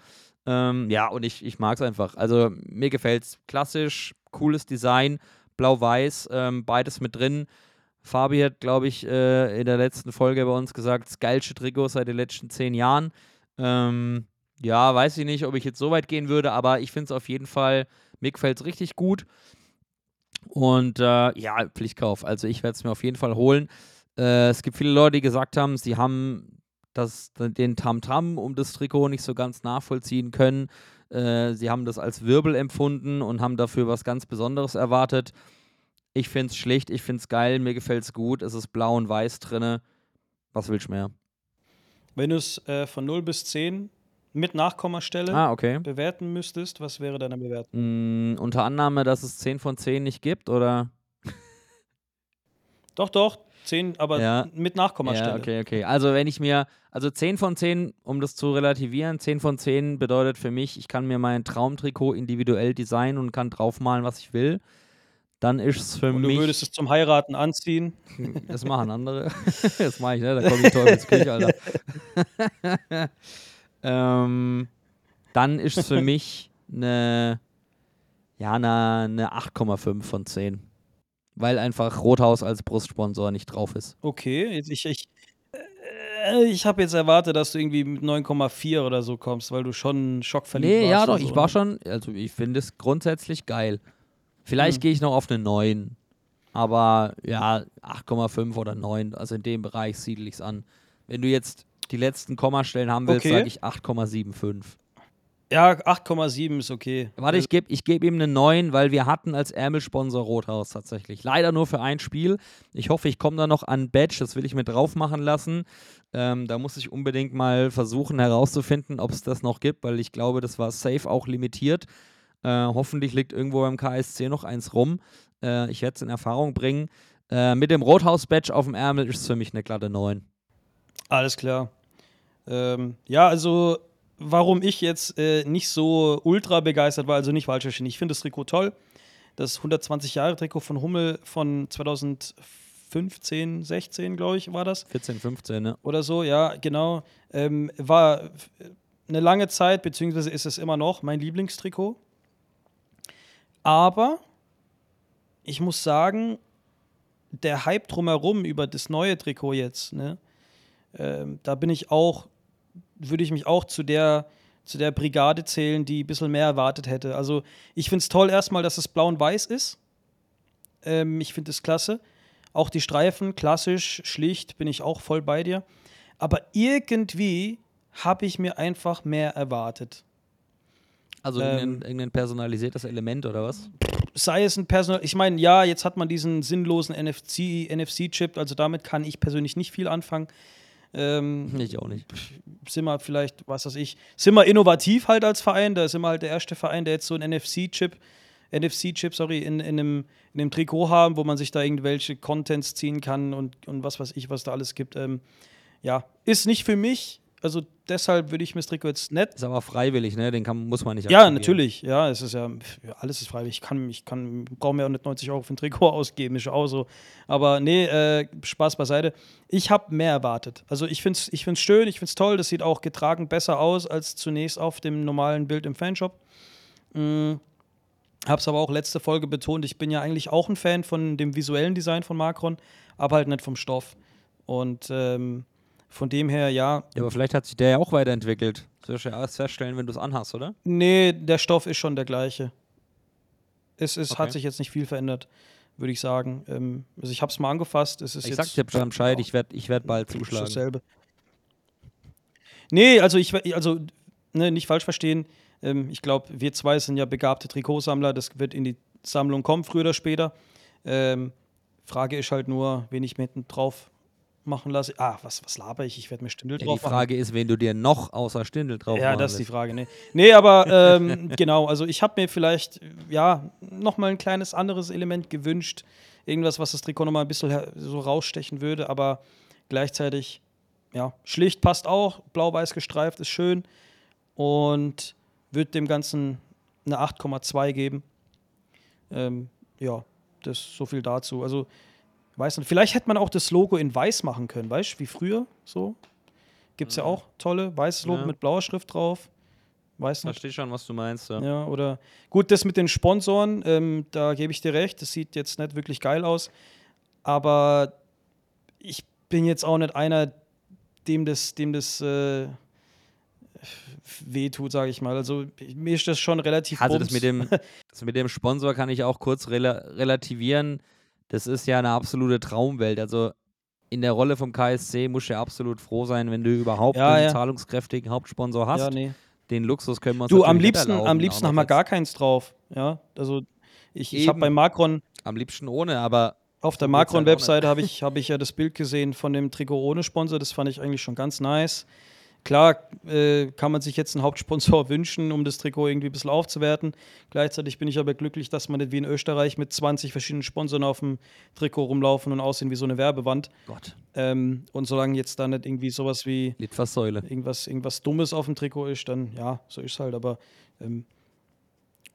Ähm, ja, und ich, ich mag es einfach. Also mir gefällt es. Klassisch, cooles Design, blau-weiß, ähm, beides mit drin. Fabi hat, glaube ich, äh, in der letzten Folge bei uns gesagt, das geilste Trikot seit den letzten zehn Jahren. Ähm, ja, weiß ich nicht, ob ich jetzt so weit gehen würde, aber ich finde es auf jeden Fall, mir gefällt es richtig gut. Und äh, ja, Pflichtkauf. Also ich werde es mir auf jeden Fall holen. Äh, es gibt viele Leute, die gesagt haben, sie haben das, den Tamtam -Tam um das Trikot nicht so ganz nachvollziehen können. Äh, sie haben das als Wirbel empfunden und haben dafür was ganz Besonderes erwartet. Ich finde es schlicht, ich finde es geil, mir gefällt es gut. Es ist blau und weiß drinne. Was willst du mehr? Wenn du es äh, von 0 bis 10 mit Nachkommastelle ah, okay. bewerten müsstest, was wäre deine Bewertung? Mm, unter Annahme, dass es 10 von 10 nicht gibt, oder? doch, doch. 10, aber ja. mit Nachkommastelle. Ja, okay, okay. Also wenn ich mir, also 10 von 10, um das zu relativieren, 10 von 10 bedeutet für mich, ich kann mir mein Traumtrikot individuell designen und kann draufmalen, was ich will. Dann ist es für und mich. Du würdest es zum Heiraten anziehen. Das machen andere. das mache ich, ne? Da komme ich Teufelsküche, Alter. ähm, dann ist es für mich eine, ja, eine, eine 8,5 von 10 weil einfach Rothaus als Brustsponsor nicht drauf ist. Okay, ich, ich, äh, ich habe jetzt erwartet, dass du irgendwie mit 9,4 oder so kommst, weil du schon schockverliebt nee, warst. Nee, ja, doch, so, ich war schon, also ich finde es grundsätzlich geil. Vielleicht hm. gehe ich noch auf eine 9, aber ja, 8,5 oder 9, also in dem Bereich siedel ich es an. Wenn du jetzt die letzten Kommastellen haben willst, okay. sage ich 8,75. Ja, 8,7 ist okay. Warte, ich gebe ich geb ihm eine 9, weil wir hatten als Ärmelsponsor Rothaus tatsächlich. Leider nur für ein Spiel. Ich hoffe, ich komme da noch an Badge, das will ich mir drauf machen lassen. Ähm, da muss ich unbedingt mal versuchen herauszufinden, ob es das noch gibt, weil ich glaube, das war safe auch limitiert. Äh, hoffentlich liegt irgendwo beim KSC noch eins rum. Äh, ich werde es in Erfahrung bringen. Äh, mit dem Rothaus-Badge auf dem Ärmel ist es für mich eine glatte 9. Alles klar. Ähm, ja, also warum ich jetzt äh, nicht so ultra begeistert war, also nicht falsch verstehen. Ich finde das Trikot toll. Das 120-Jahre-Trikot von Hummel von 2015, 16, glaube ich, war das. 14, 15, ne? Oder so, ja, genau. Ähm, war eine lange Zeit, beziehungsweise ist es immer noch mein Lieblingstrikot. Aber ich muss sagen, der Hype drumherum über das neue Trikot jetzt, ne, ähm, da bin ich auch würde ich mich auch zu der, zu der Brigade zählen, die ein bisschen mehr erwartet hätte. Also ich finde es toll erstmal, dass es blau und weiß ist. Ähm, ich finde es klasse. Auch die Streifen, klassisch, schlicht, bin ich auch voll bei dir. Aber irgendwie habe ich mir einfach mehr erwartet. Also Ähm, irgendein, irgendein personalisiertes Element oder was? sei es ein Personal, ich meine, ja, jetzt hat man diesen sinnlosen NFC, NFC-Chip, also damit kann ich persönlich nicht viel anfangen. Ähm, ich auch nicht. Sind wir vielleicht, was weiß ich, sind wir innovativ halt als Verein, da sind wir halt der erste Verein, der jetzt so einen NFC-Chip, NFC-Chip, sorry, in, in, einem, in einem Trikot haben, wo man sich da irgendwelche Contents ziehen kann und, und was weiß ich, was da alles gibt. Ähm, ja, ist nicht für mich. Also deshalb würde ich mir das Trikot jetzt nicht. Ist aber freiwillig, ne? Den kann, muss man nicht Ja, aktivieren. natürlich. Ja, es ist ja, ja, alles ist freiwillig. Ich kann, ich kann, brauche mir auch nicht 90 Euro für ein Trikot ausgeben, ist auch so. Aber nee, äh, Spaß beiseite. Ich habe mehr erwartet. Also ich finde es ich find's schön, ich finde es toll. Das sieht auch getragen besser aus als zunächst auf dem normalen Bild im Fanshop. Mhm. Hab's aber auch letzte Folge betont, ich bin ja eigentlich auch ein Fan von dem visuellen Design von Macron, aber halt nicht vom Stoff. Und ähm, von dem her, ja. Ja, aber vielleicht hat sich der ja auch weiterentwickelt. Das wirst du ja erst feststellen, wenn du es anhast, oder? Nee, der Stoff ist schon der gleiche. Es, es Okay. hat sich jetzt nicht viel verändert, würde ich sagen. Ähm, also ich habe es mal angefasst. Es ist Ich jetzt sag dir Bescheid, ich werde ich werd bald zuschlagen. dasselbe. Nee, also ich also ne, nicht falsch verstehen. Ähm, ich glaube, wir zwei sind ja begabte Trikotsammler. Das wird in die Sammlung kommen, früher oder später. Ähm, Frage ist halt nur, wen ich hinten drauf machen lasse. Ah, was, was laber ich? Ich werde mir Stündel Ja, die drauf machen. Frage ist, wen du dir noch außer Stindel drauf Ja, machen das ist die. Frage. Nee, nee aber ähm, genau, also ich habe mir vielleicht, ja, nochmal ein kleines anderes Element gewünscht. Irgendwas, was das Trikot nochmal ein bisschen so rausstechen würde, aber gleichzeitig, ja, schlicht passt auch. Blau-weiß gestreift ist schön und wird dem Ganzen eine 8,2 geben. Ähm, ja, das so viel dazu. Also, weiß nicht, vielleicht hätte man auch das Logo in weiß machen können, weißt du, wie früher so. Gibt es ja auch tolle, weißes Logo Ja. mit blauer Schrift drauf. Weiß nicht. Verstehe schon, was du meinst. Ja. Ja, oder gut, das mit den Sponsoren, ähm, da gebe ich dir recht, das sieht jetzt nicht wirklich geil aus, aber ich bin jetzt auch nicht einer, dem das, dem das äh, wehtut, sage ich mal. Also mir ist das schon relativ Also das mit, dem, das mit dem Sponsor kann ich auch kurz rela relativieren. Das ist ja eine absolute Traumwelt. Also in der Rolle vom KSC musst du ja absolut froh sein, wenn du überhaupt Ja, einen ja. zahlungskräftigen Hauptsponsor hast. Ja, nee. Den Luxus können wir uns Du, am liebsten, am liebsten haben wir gar keins drauf. Ja, also ich, ich habe bei Macron Am liebsten ohne, aber Auf der halt Macron-Webseite nicht. habe ich, hab ich ja das Bild gesehen von dem Trikot ohne Sponsor. Das fand ich eigentlich schon ganz nice. Klar äh, kann man sich jetzt einen Hauptsponsor wünschen, um das Trikot irgendwie ein bisschen aufzuwerten. Gleichzeitig bin ich aber glücklich, dass man nicht wie in Österreich mit 20 verschiedenen Sponsoren auf dem Trikot rumlaufen und aussehen wie so eine Werbewand. Gott. Ähm, und solange jetzt da nicht irgendwie sowas wie Litfaßsäule. irgendwas, irgendwas Dummes auf dem Trikot ist, dann ja, so ist es halt. Aber ähm,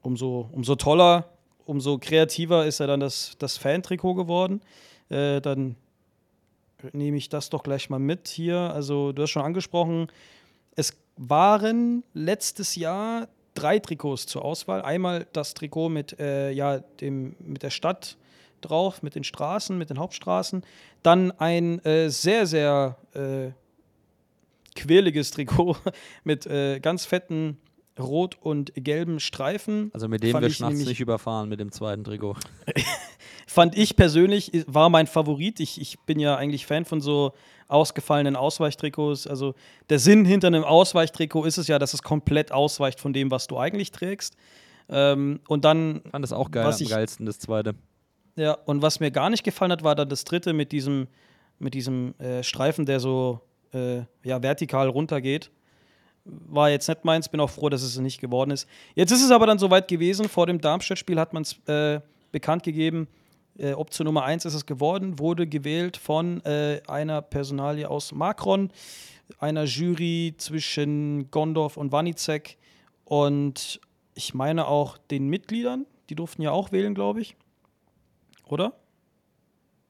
umso, umso toller, umso kreativer ist ja dann das, das Fan-Trikot geworden. Äh, dann nehme ich das doch gleich mal mit hier. Also, du hast schon angesprochen, es waren letztes Jahr drei Trikots zur Auswahl. Einmal das Trikot mit, äh, ja, dem, mit der Stadt drauf, mit den Straßen, mit den Hauptstraßen. Dann ein äh, sehr, sehr äh, quirliges Trikot mit äh, ganz fetten rot und gelben Streifen. Also mit dem Fand du nachts nicht überfahren mit dem zweiten Trikot. Fand ich persönlich, war mein Favorit. Ich, ich bin ja eigentlich Fan von so ausgefallenen Ausweichtrikots. Also der Sinn hinter einem Ausweichtrikot ist es ja, dass es komplett ausweicht von dem, was du eigentlich trägst. Ähm, und dann. Fand das auch geil, was am ich, geilsten, das zweite. Ja, und was mir gar nicht gefallen hat, war dann das dritte mit diesem, mit diesem äh, Streifen, der so äh, ja, vertikal runtergeht. War jetzt nicht meins, bin auch froh, dass es nicht geworden ist. Jetzt ist es aber dann soweit gewesen. Vor dem Darmstadt-Spiel hat man es äh, bekannt gegeben. Äh, Option Nummer 1 ist es geworden, wurde gewählt von äh, einer Personalie aus Macron, einer Jury zwischen Gondorf und Wanizek und ich meine auch den Mitgliedern. Die durften ja auch wählen, glaube ich. Oder?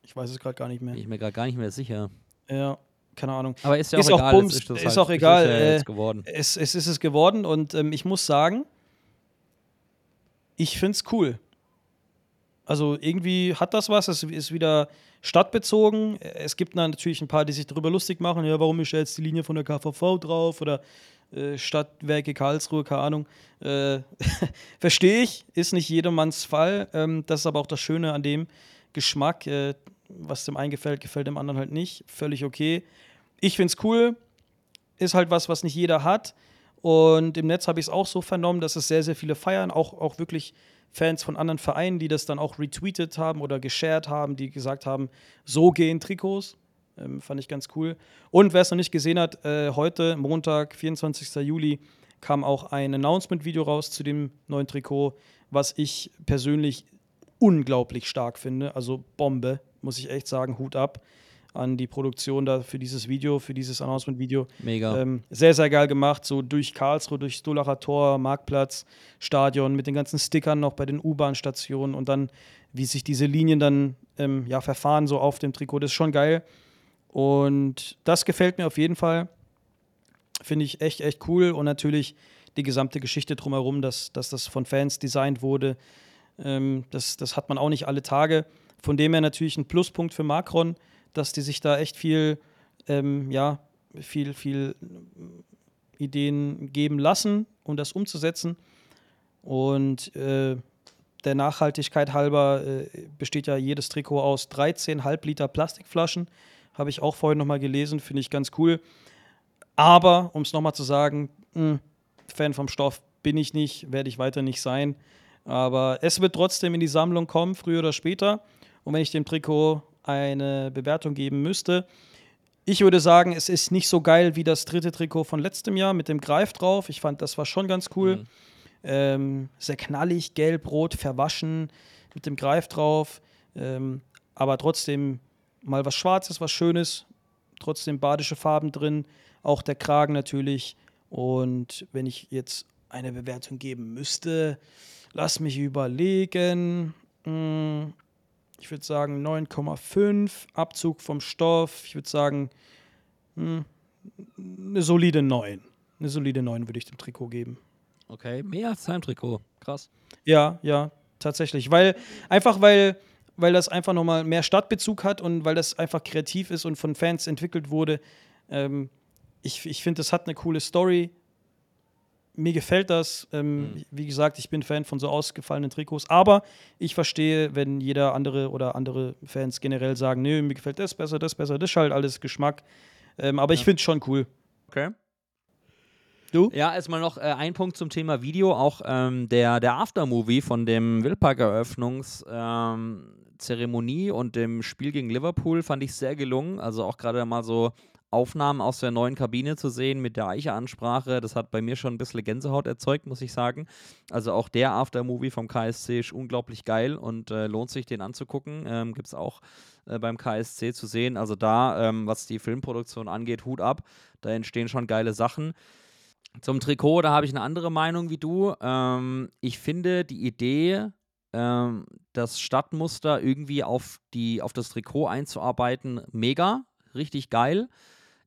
Ich weiß es gerade gar nicht mehr. Bin ich mir gerade gar nicht mehr sicher. Ja, keine Ahnung. Aber ist ja auch egal, Bums, jetzt ist ist halt- auch ist egal. es ja äh. Es, es ist es geworden und ähm, ich muss sagen, ich finde es cool. Also irgendwie hat das was, es ist wieder stadtbezogen. Es gibt natürlich ein paar, die sich darüber lustig machen, ja, warum ist jetzt die Linie von der KVV drauf oder äh, Stadtwerke Karlsruhe, keine Ahnung. Äh, Verstehe ich, ist nicht jedermanns Fall. Ähm, das ist aber auch das Schöne an dem Geschmack. Äh, was dem einen gefällt, gefällt dem anderen halt nicht. Völlig okay. Ich finde es cool. Ist halt was, was nicht jeder hat. Und im Netz habe ich es auch so vernommen, dass es sehr, sehr viele feiern. Auch, auch wirklich Fans von anderen Vereinen, die das dann auch retweetet haben oder geshared haben, die gesagt haben, so gehen Trikots. Ähm, fand ich ganz cool. Und wer es noch nicht gesehen hat, äh, heute, Montag, 24. Juli, kam auch ein Announcement-Video raus zu dem neuen Trikot, was ich persönlich unglaublich stark finde. Also Bombe, muss ich echt sagen, Hut ab. An die Produktion da für dieses Video, für dieses Announcement-Video. Mega. Ähm, sehr, sehr geil gemacht, so durch Karlsruhe, durch Stulacher Tor, Marktplatz, Stadion, mit den ganzen Stickern noch bei den U-Bahn-Stationen und dann, wie sich diese Linien dann ähm, ja, verfahren, so auf dem Trikot. Das ist schon geil. Und das gefällt mir auf jeden Fall. Finde ich echt, echt cool. Und natürlich die gesamte Geschichte drumherum, dass, dass das von Fans designt wurde. Ähm, das, das hat man auch nicht alle Tage. Von dem her natürlich ein Pluspunkt für Macron, dass die sich da echt viel, ähm, ja, viel, viel Ideen geben lassen, um das umzusetzen. Und äh, der Nachhaltigkeit halber äh, besteht ja jedes Trikot aus 13 Halbliter Plastikflaschen. Habe ich auch vorhin nochmal gelesen, finde ich ganz cool. Aber, um es nochmal zu sagen, mh, Fan vom Stoff bin ich nicht, werde ich weiter nicht sein. Aber es wird trotzdem in die Sammlung kommen, früher oder später. Und wenn ich dem Trikot eine Bewertung geben müsste, ich würde sagen, es ist nicht so geil wie das dritte Trikot von letztem Jahr mit dem Greif drauf. Ich fand, das war schon ganz cool. Mhm. Ähm, sehr knallig, gelb, rot, verwaschen mit dem Greif drauf. Ähm, aber trotzdem mal was Schwarzes, was Schönes. Trotzdem badische Farben drin. Auch der Kragen natürlich. Und wenn ich jetzt eine Bewertung geben müsste, lass mich überlegen. Hm, ich würde sagen 9,5, Abzug vom Stoff. Ich würde sagen, hm, eine solide 9. Eine solide 9 würde ich dem Trikot geben. Okay, mehr als sein Trikot. Krass. Ja, ja, tatsächlich. Weil, einfach weil, weil das einfach nochmal mehr Stadtbezug hat und weil das einfach kreativ ist und von Fans entwickelt wurde. Ähm, ich ich finde, das hat eine coole Story mir gefällt das. Ähm, mhm. Wie gesagt, ich bin Fan von so ausgefallenen Trikots, aber ich verstehe, wenn jeder andere oder andere Fans generell sagen, nee, mir gefällt das besser, das besser, das ist halt alles Geschmack. Ähm, aber ich finde es schon cool. Okay. Du? Ja, erstmal noch äh, ein Punkt zum Thema Video. Auch ähm, der, der Aftermovie von dem Wildpark-Eröffnungszeremonie ähm, und dem Spiel gegen Liverpool fand ich sehr gelungen. Also auch gerade mal so Aufnahmen aus der neuen Kabine zu sehen mit der Eiche-Ansprache, das hat bei mir schon ein bisschen Gänsehaut erzeugt, muss ich sagen. Also auch der Aftermovie vom KSC ist unglaublich geil und äh, lohnt sich, den anzugucken. Ähm, Gibt es auch äh, beim KSC zu sehen. Also da, ähm, was die Filmproduktion angeht, Hut ab. Da entstehen schon geile Sachen. Zum Trikot, da habe ich eine andere Meinung wie du. Ähm, ich finde die Idee, ähm, das Stadtmuster irgendwie auf, die, auf das Trikot einzuarbeiten, mega, richtig geil.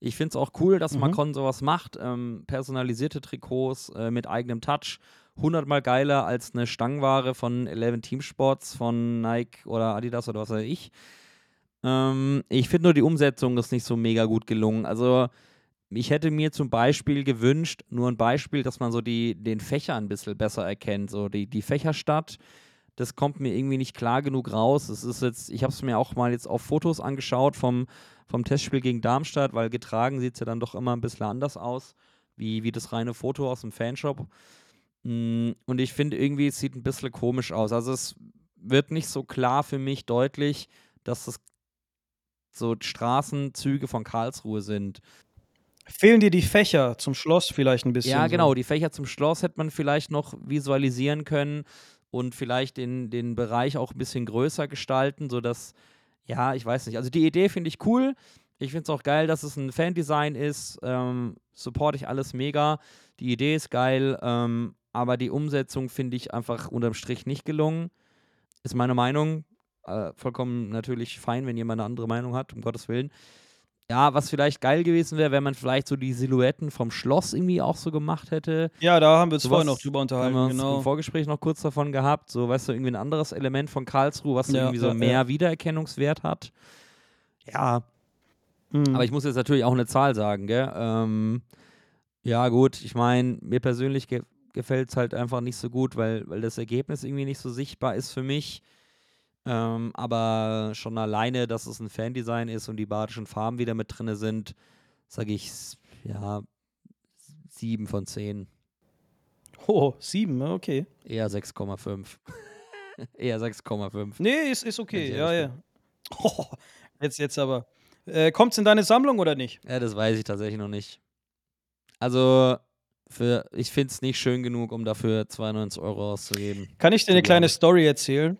Ich finde es auch cool, dass mhm. Macron sowas macht. Ähm, personalisierte Trikots äh, mit eigenem Touch. Hundertmal geiler als eine Stangenware von Eleven Team Sports von Nike oder Adidas oder was weiß ich. Ähm, ich finde nur die Umsetzung ist nicht so mega gut gelungen. Also ich hätte mir zum Beispiel gewünscht, nur ein Beispiel, dass man so die, den Fächer ein bisschen besser erkennt. So die, die Fächerstadt, das kommt mir irgendwie nicht klar genug raus. Es ist jetzt, ich habe es mir auch mal jetzt auf Fotos angeschaut vom vom Testspiel gegen Darmstadt, weil getragen sieht es ja dann doch immer ein bisschen anders aus, wie, wie das reine Foto aus dem Fanshop. Mm, und ich finde irgendwie, es sieht ein bisschen komisch aus. Also es wird nicht so klar für mich deutlich, dass das so Straßenzüge von Karlsruhe sind. Fehlen dir die Fächer zum Schloss vielleicht ein bisschen? Ja, genau. So. Die Fächer zum Schloss hätte man vielleicht noch visualisieren können und vielleicht den, den Bereich auch ein bisschen größer gestalten, sodass ja, ich weiß nicht. Also die Idee finde ich cool. Ich finde es auch geil, dass es ein Fan-Design ist. Ähm, supporte ich alles mega. Die Idee ist geil, ähm, aber die Umsetzung finde ich einfach unterm Strich nicht gelungen. Ist meine Meinung. Äh, vollkommen natürlich fein, wenn jemand eine andere Meinung hat, um Gottes Willen. Ja, was vielleicht geil gewesen wäre, wenn man vielleicht so die Silhouetten vom Schloss irgendwie auch so gemacht hätte. Ja, da haben wir uns so vorher noch drüber unterhalten. Haben wir genau. im Vorgespräch noch kurz davon gehabt. So, weißt du, irgendwie ein anderes Element von Karlsruhe, was ja, irgendwie so ja, mehr ja. Wiedererkennungswert hat. Ja. Mhm. Aber ich muss jetzt natürlich auch eine Zahl sagen, gell? Ähm, ja, gut, ich meine, mir persönlich ge gefällt es halt einfach nicht so gut, weil, weil das Ergebnis irgendwie nicht so sichtbar ist für mich. Ähm, aber schon alleine, dass es ein Fandesign ist und die badischen Farben wieder mit drin sind, sage ich, ja, sieben von zehn. Oh, sieben, okay. Eher 6,5. Eher 6,5. Nee, ist, ist okay, ja, ja. Oh, jetzt, jetzt aber. Äh, es in deine Sammlung oder nicht? Ja, das weiß ich tatsächlich noch nicht. Also, für, ich finde es nicht schön genug, um dafür 92 Euro auszugeben. Kann ich dir eine kleine Story erzählen?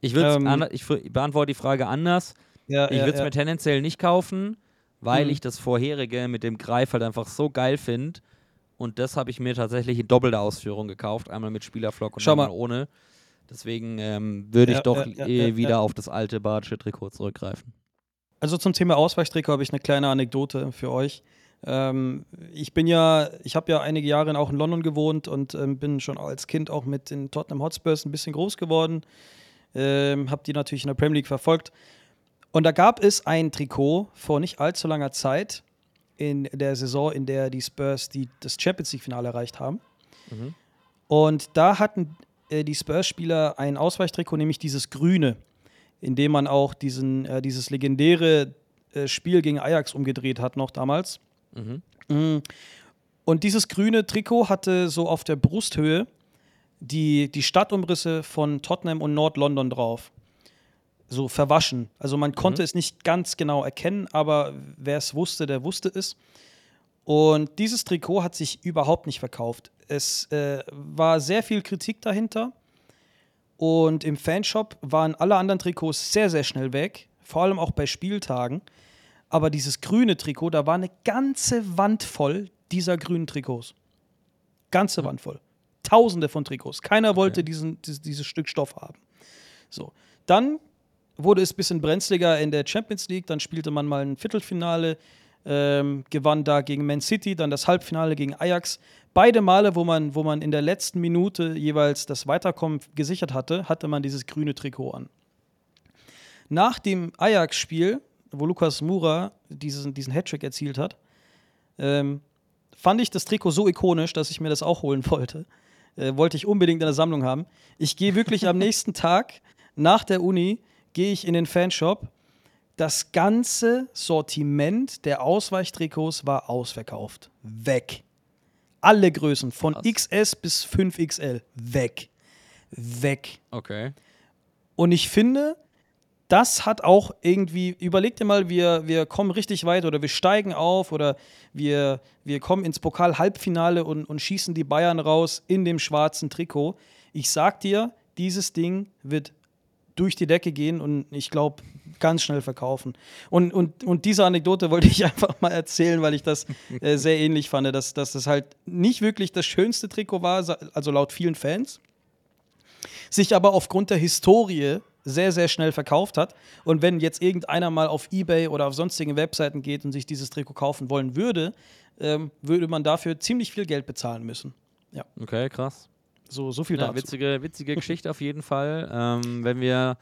Ich, ähm, ich beantworte die Frage anders. Ja, ich würde es mir tendenziell nicht kaufen, weil mhm. ich das vorherige mit dem Greif halt einfach so geil finde. Und das habe ich mir tatsächlich in doppelter Ausführung gekauft. Einmal mit Spielerflock und Schau einmal mal. ohne. Deswegen ähm, würde ich Ja, doch ja, ja, eh ja, wieder ja. auf das alte badische Trikot zurückgreifen. Also zum Thema Ausweichtrikot habe ich eine kleine Anekdote für euch. Ähm, ich bin ja, ich habe ja einige Jahre auch in London gewohnt und ähm, bin schon als Kind auch mit den Tottenham Hotspurs ein bisschen groß geworden. Ähm, habe die natürlich in der Premier League verfolgt. Und da gab es ein Trikot vor nicht allzu langer Zeit in der Saison, in der die Spurs die, das Champions League-Finale erreicht haben. Mhm. Und da hatten äh, die Spurs-Spieler ein Ausweichtrikot, nämlich dieses grüne, in dem man auch diesen, äh, dieses legendäre äh, Spiel gegen Ajax umgedreht hat, noch damals. Mhm. Mm. Und dieses grüne Trikot hatte so auf der Brusthöhe die, die Stadtumrisse von Tottenham und Nord-London drauf. So verwaschen. Also man konnte es nicht ganz genau erkennen, aber wer es wusste, der wusste es. Und dieses Trikot hat sich überhaupt nicht verkauft. Es äh, war sehr viel Kritik dahinter. Und im Fanshop waren alle anderen Trikots sehr, sehr schnell weg. Vor allem auch bei Spieltagen. Aber dieses grüne Trikot, da war eine ganze Wand voll dieser grünen Trikots. Ganze Wand voll. Tausende von Trikots. Keiner wollte diesen, dieses, dieses Stück Stoff haben. So. Dann wurde es ein bisschen brenzliger in der Champions League. Dann spielte man mal ein Viertelfinale, ähm, gewann da gegen Man City, dann das Halbfinale gegen Ajax. Beide Male, wo man, wo man in der letzten Minute jeweils das Weiterkommen gesichert hatte, hatte man dieses grüne Trikot an. Nach dem Ajax-Spiel, wo Lukas Mura diesen, diesen Hattrick erzielt hat, ähm, fand ich das Trikot so ikonisch, dass ich mir das auch holen wollte. Äh, wollte ich unbedingt in der Sammlung haben. Ich gehe wirklich am nächsten Tag nach der Uni, gehe ich in den Fanshop. Das ganze Sortiment der Ausweichtrikots war ausverkauft. Weg. Alle Größen, von XS bis 5XL. Weg. Weg. Okay. Und ich finde, das hat auch irgendwie, überleg dir mal, wir, wir kommen richtig weit oder wir steigen auf oder wir, wir kommen ins Pokal-Halbfinale und, und schießen die Bayern raus in dem schwarzen Trikot. Ich sag dir, dieses Ding wird durch die Decke gehen und ich glaube, ganz schnell verkaufen. Und, und, und diese Anekdote wollte ich einfach mal erzählen, weil ich das äh, sehr ähnlich fand, dass, dass das halt nicht wirklich das schönste Trikot war, also laut vielen Fans sich aber aufgrund der Historie sehr, sehr schnell verkauft hat. Und wenn jetzt irgendeiner mal auf Ebay oder auf sonstigen Webseiten geht und sich dieses Trikot kaufen wollen würde, ähm, würde man dafür ziemlich viel Geld bezahlen müssen. Ja. Okay, krass. So, so viel ja, dazu. Witzige, witzige Geschichte auf jeden Fall. Ähm, wenn wir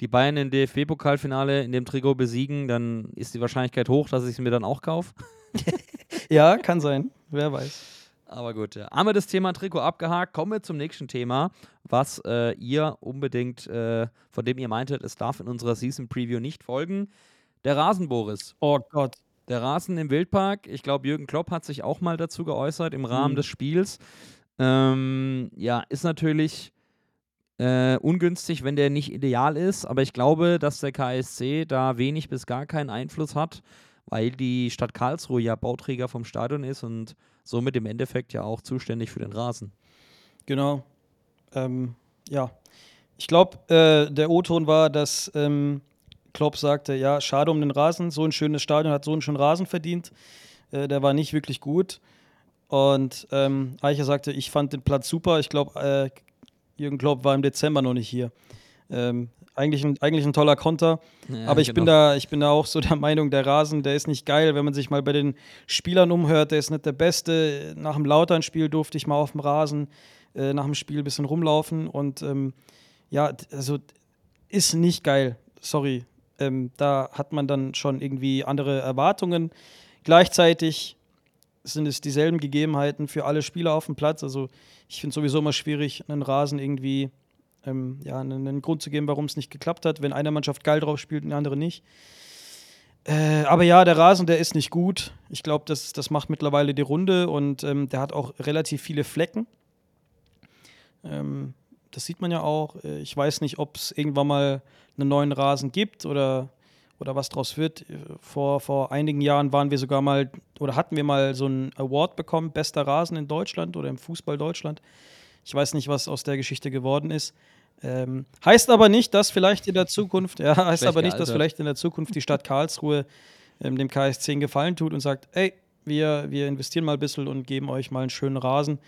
die Bayern im DFB-Pokalfinale in dem Trikot besiegen, dann ist die Wahrscheinlichkeit hoch, dass ich es mir dann auch kaufe. ja, kann sein. Wer weiß. Aber gut, ja. haben wir das Thema Trikot abgehakt. Kommen wir zum nächsten Thema, was äh, ihr unbedingt, äh, von dem ihr meintet, es darf in unserer Season Preview nicht folgen. Der Rasenboris. Oh Gott. Der Rasen im Wildpark. Ich glaube, Jürgen Klopp hat sich auch mal dazu geäußert im Rahmen Mhm. des Spiels. Ähm, ja, ist natürlich äh, ungünstig, wenn der nicht ideal ist, aber ich glaube, dass der KSC da wenig bis gar keinen Einfluss hat, weil die Stadt Karlsruhe ja Bauträger vom Stadion ist und somit im Endeffekt ja auch zuständig für den Rasen. Genau. Ähm, ja. Ich glaube, äh, der O-Ton war, dass ähm, Klopp sagte, ja, schade um den Rasen, so ein schönes Stadion hat so einen schönen Rasen verdient. Äh, der war nicht wirklich gut. Und ähm, Eicher sagte, ich fand den Platz super. Ich glaube, äh, Jürgen Klopp war im Dezember noch nicht hier. Ähm, eigentlich, ein, eigentlich ein toller Konter. Ja, aber ich, bin genau. da, ich bin da auch so der Meinung, der Rasen, der ist nicht geil. Wenn man sich mal bei den Spielern umhört, der ist nicht der Beste. Nach dem Lautern-Spiel durfte ich mal auf dem Rasen äh, nach dem Spiel ein bisschen rumlaufen. Und ähm, ja, also ist nicht geil. Sorry. Ähm, da hat man dann schon irgendwie andere Erwartungen. Gleichzeitig sind es dieselben Gegebenheiten für alle Spieler auf dem Platz. Also ich finde sowieso immer schwierig, einen Rasen irgendwie ähm, ja, einen, Grund zu geben, warum es nicht geklappt hat, wenn eine Mannschaft geil drauf spielt und die andere nicht. Äh, aber ja, der Rasen, der ist nicht gut. Ich glaube, das, das macht mittlerweile die Runde und ähm, der hat auch relativ viele Flecken. Ähm, das sieht man ja auch. Äh, Ich weiß nicht, ob es irgendwann mal einen neuen Rasen gibt oder, oder was draus wird. Äh, Vor, vor einigen Jahren waren wir sogar mal oder hatten wir mal so einen Award bekommen, bester Rasen in Deutschland oder im Fußball Deutschland. Ich weiß nicht, was aus der Geschichte geworden ist. Ähm, heißt aber nicht, dass vielleicht in der Zukunft, ja, heißt Schlecht aber nicht, dass vielleicht in der Zukunft die Stadt Karlsruhe ähm, dem KSC einen Gefallen tut und sagt, ey, wir, wir investieren mal ein bisschen und geben euch mal einen schönen Rasen.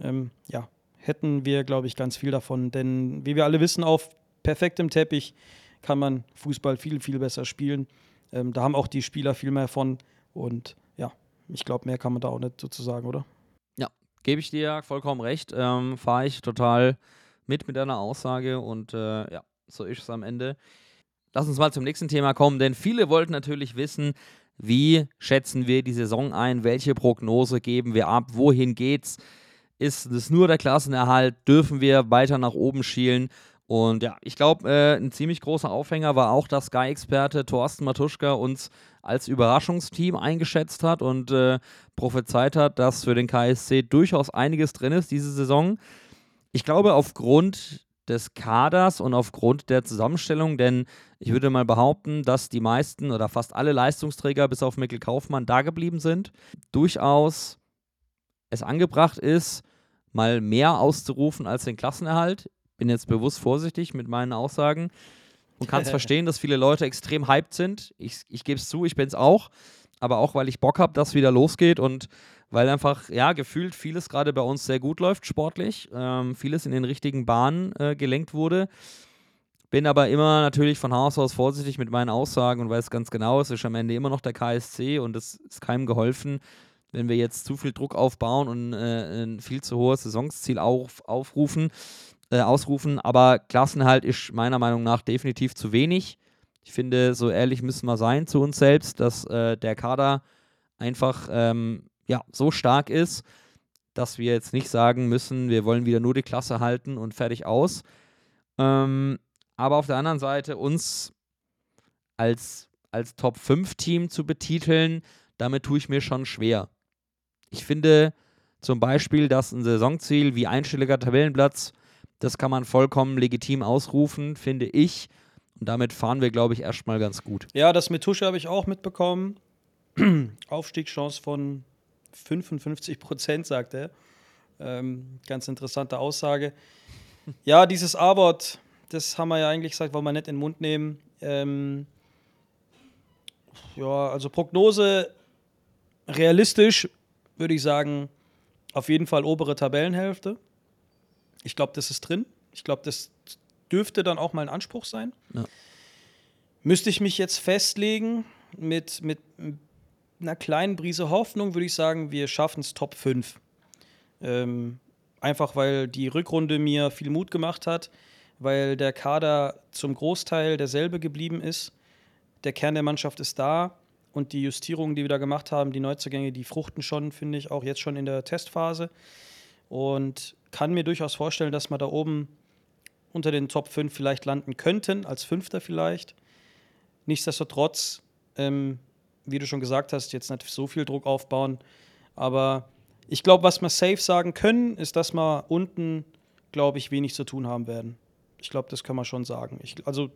Ähm, ja, hätten wir, glaube ich, ganz viel davon. Denn wie wir alle wissen, auf perfektem Teppich kann man Fußball viel, viel besser spielen. Ähm, da haben auch die Spieler viel mehr von. Und ja, ich glaube, mehr kann man da auch nicht sozusagen, oder? Ja, gebe ich dir vollkommen recht. Ähm, Fahre ich total mit mit deiner Aussage und äh, ja, so ist es am Ende. Lass uns mal zum nächsten Thema kommen, denn viele wollten natürlich wissen, wie schätzen wir die Saison ein, welche Prognose geben wir ab, wohin geht's? Ist es nur der Klassenerhalt? Dürfen wir weiter nach oben schielen? Und ja, ich glaube, äh, ein ziemlich großer Aufhänger war auch, dass Sky-Experte Thorsten Matuschka uns als Überraschungsteam eingeschätzt hat und äh, prophezeit hat, dass für den KSC durchaus einiges drin ist diese Saison. Ich glaube, aufgrund des Kaders und aufgrund der Zusammenstellung, denn ich würde mal behaupten, dass die meisten oder fast alle Leistungsträger bis auf Mikkel Kaufmann da geblieben sind, durchaus es angebracht ist, mal mehr auszurufen als den Klassenerhalt. Bin jetzt bewusst vorsichtig mit meinen Aussagen und kann es verstehen, dass viele Leute extrem hyped sind. Ich, ich gebe es zu, ich bin es auch, aber auch, weil ich Bock habe, dass wieder losgeht und weil einfach, ja, gefühlt vieles gerade bei uns sehr gut läuft sportlich, ähm, vieles in den richtigen Bahnen äh, gelenkt wurde. Bin aber immer natürlich von Haus aus vorsichtig mit meinen Aussagen und weiß ganz genau, es ist am Ende immer noch der KSC und es ist keinem geholfen, wenn wir jetzt zu viel Druck aufbauen und äh, ein viel zu hohes Saisonsziel auf, aufrufen, äh, ausrufen. Aber Klassenhalt ist meiner Meinung nach definitiv zu wenig. Ich finde, so ehrlich müssen wir sein zu uns selbst, dass äh, der Kader einfach ähm, ja, so stark ist, dass wir jetzt nicht sagen müssen, wir wollen wieder nur die Klasse halten und fertig aus. Ähm, aber auf der anderen Seite uns als, als Top-5-Team zu betiteln, damit tue ich mir schon schwer. Ich finde zum Beispiel, dass ein Saisonziel wie einstelliger Tabellenplatz, das kann man vollkommen legitim ausrufen, finde ich. Und damit fahren wir, glaube ich, erstmal ganz gut. Ja, das mit Tusche habe ich auch mitbekommen. Aufstiegschance von 55 Prozent, sagt er. Ähm, ganz interessante Aussage. Ja, dieses A-Wort, das haben wir ja eigentlich gesagt, wollen wir nicht in den Mund nehmen. Ähm, ja, also Prognose realistisch würde ich sagen, auf jeden Fall obere Tabellenhälfte. Ich glaube, das ist drin. Ich glaube, das dürfte dann auch mal ein Anspruch sein. Ja. Müsste ich mich jetzt festlegen mit, mit einer kleinen Brise Hoffnung, würde ich sagen, wir schaffen es Top 5. Ähm, einfach weil die Rückrunde mir viel Mut gemacht hat, weil der Kader zum Großteil derselbe geblieben ist. Der Kern der Mannschaft ist da und die Justierungen, die wir da gemacht haben, die Neuzugänge, die fruchten schon, finde ich, auch jetzt schon in der Testphase. Und kann mir durchaus vorstellen, dass wir da oben unter den Top 5 vielleicht landen könnten, als Fünfter vielleicht. Nichtsdestotrotz, ähm, wie du schon gesagt hast, jetzt nicht so viel Druck aufbauen. Aber ich glaube, was wir safe sagen können, ist, dass wir unten, glaube ich, wenig zu tun haben werden. Ich glaube, das kann man schon sagen. Ich, also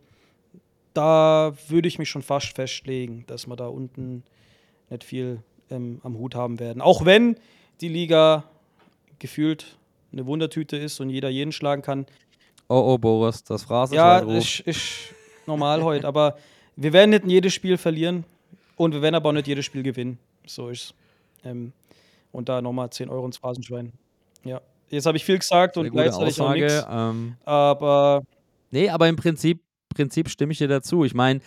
da würde ich mich schon fast festlegen, dass wir da unten nicht viel ähm, am Hut haben werden. Auch wenn die Liga gefühlt eine Wundertüte ist und jeder jeden schlagen kann. Oh, oh, Boris, das Phrasen Ja, ist, ist normal heute, aber wir werden nicht jedes Spiel verlieren und wir werden aber auch nicht jedes Spiel gewinnen. So ist ähm, Und da nochmal 10 Euro ins Phrasenschwein. Ja. Jetzt habe ich viel gesagt und gleichzeitig auch Aussage, nichts. ähm, aber Nee, aber im Prinzip, Prinzip stimme ich dir dazu. Ich meine,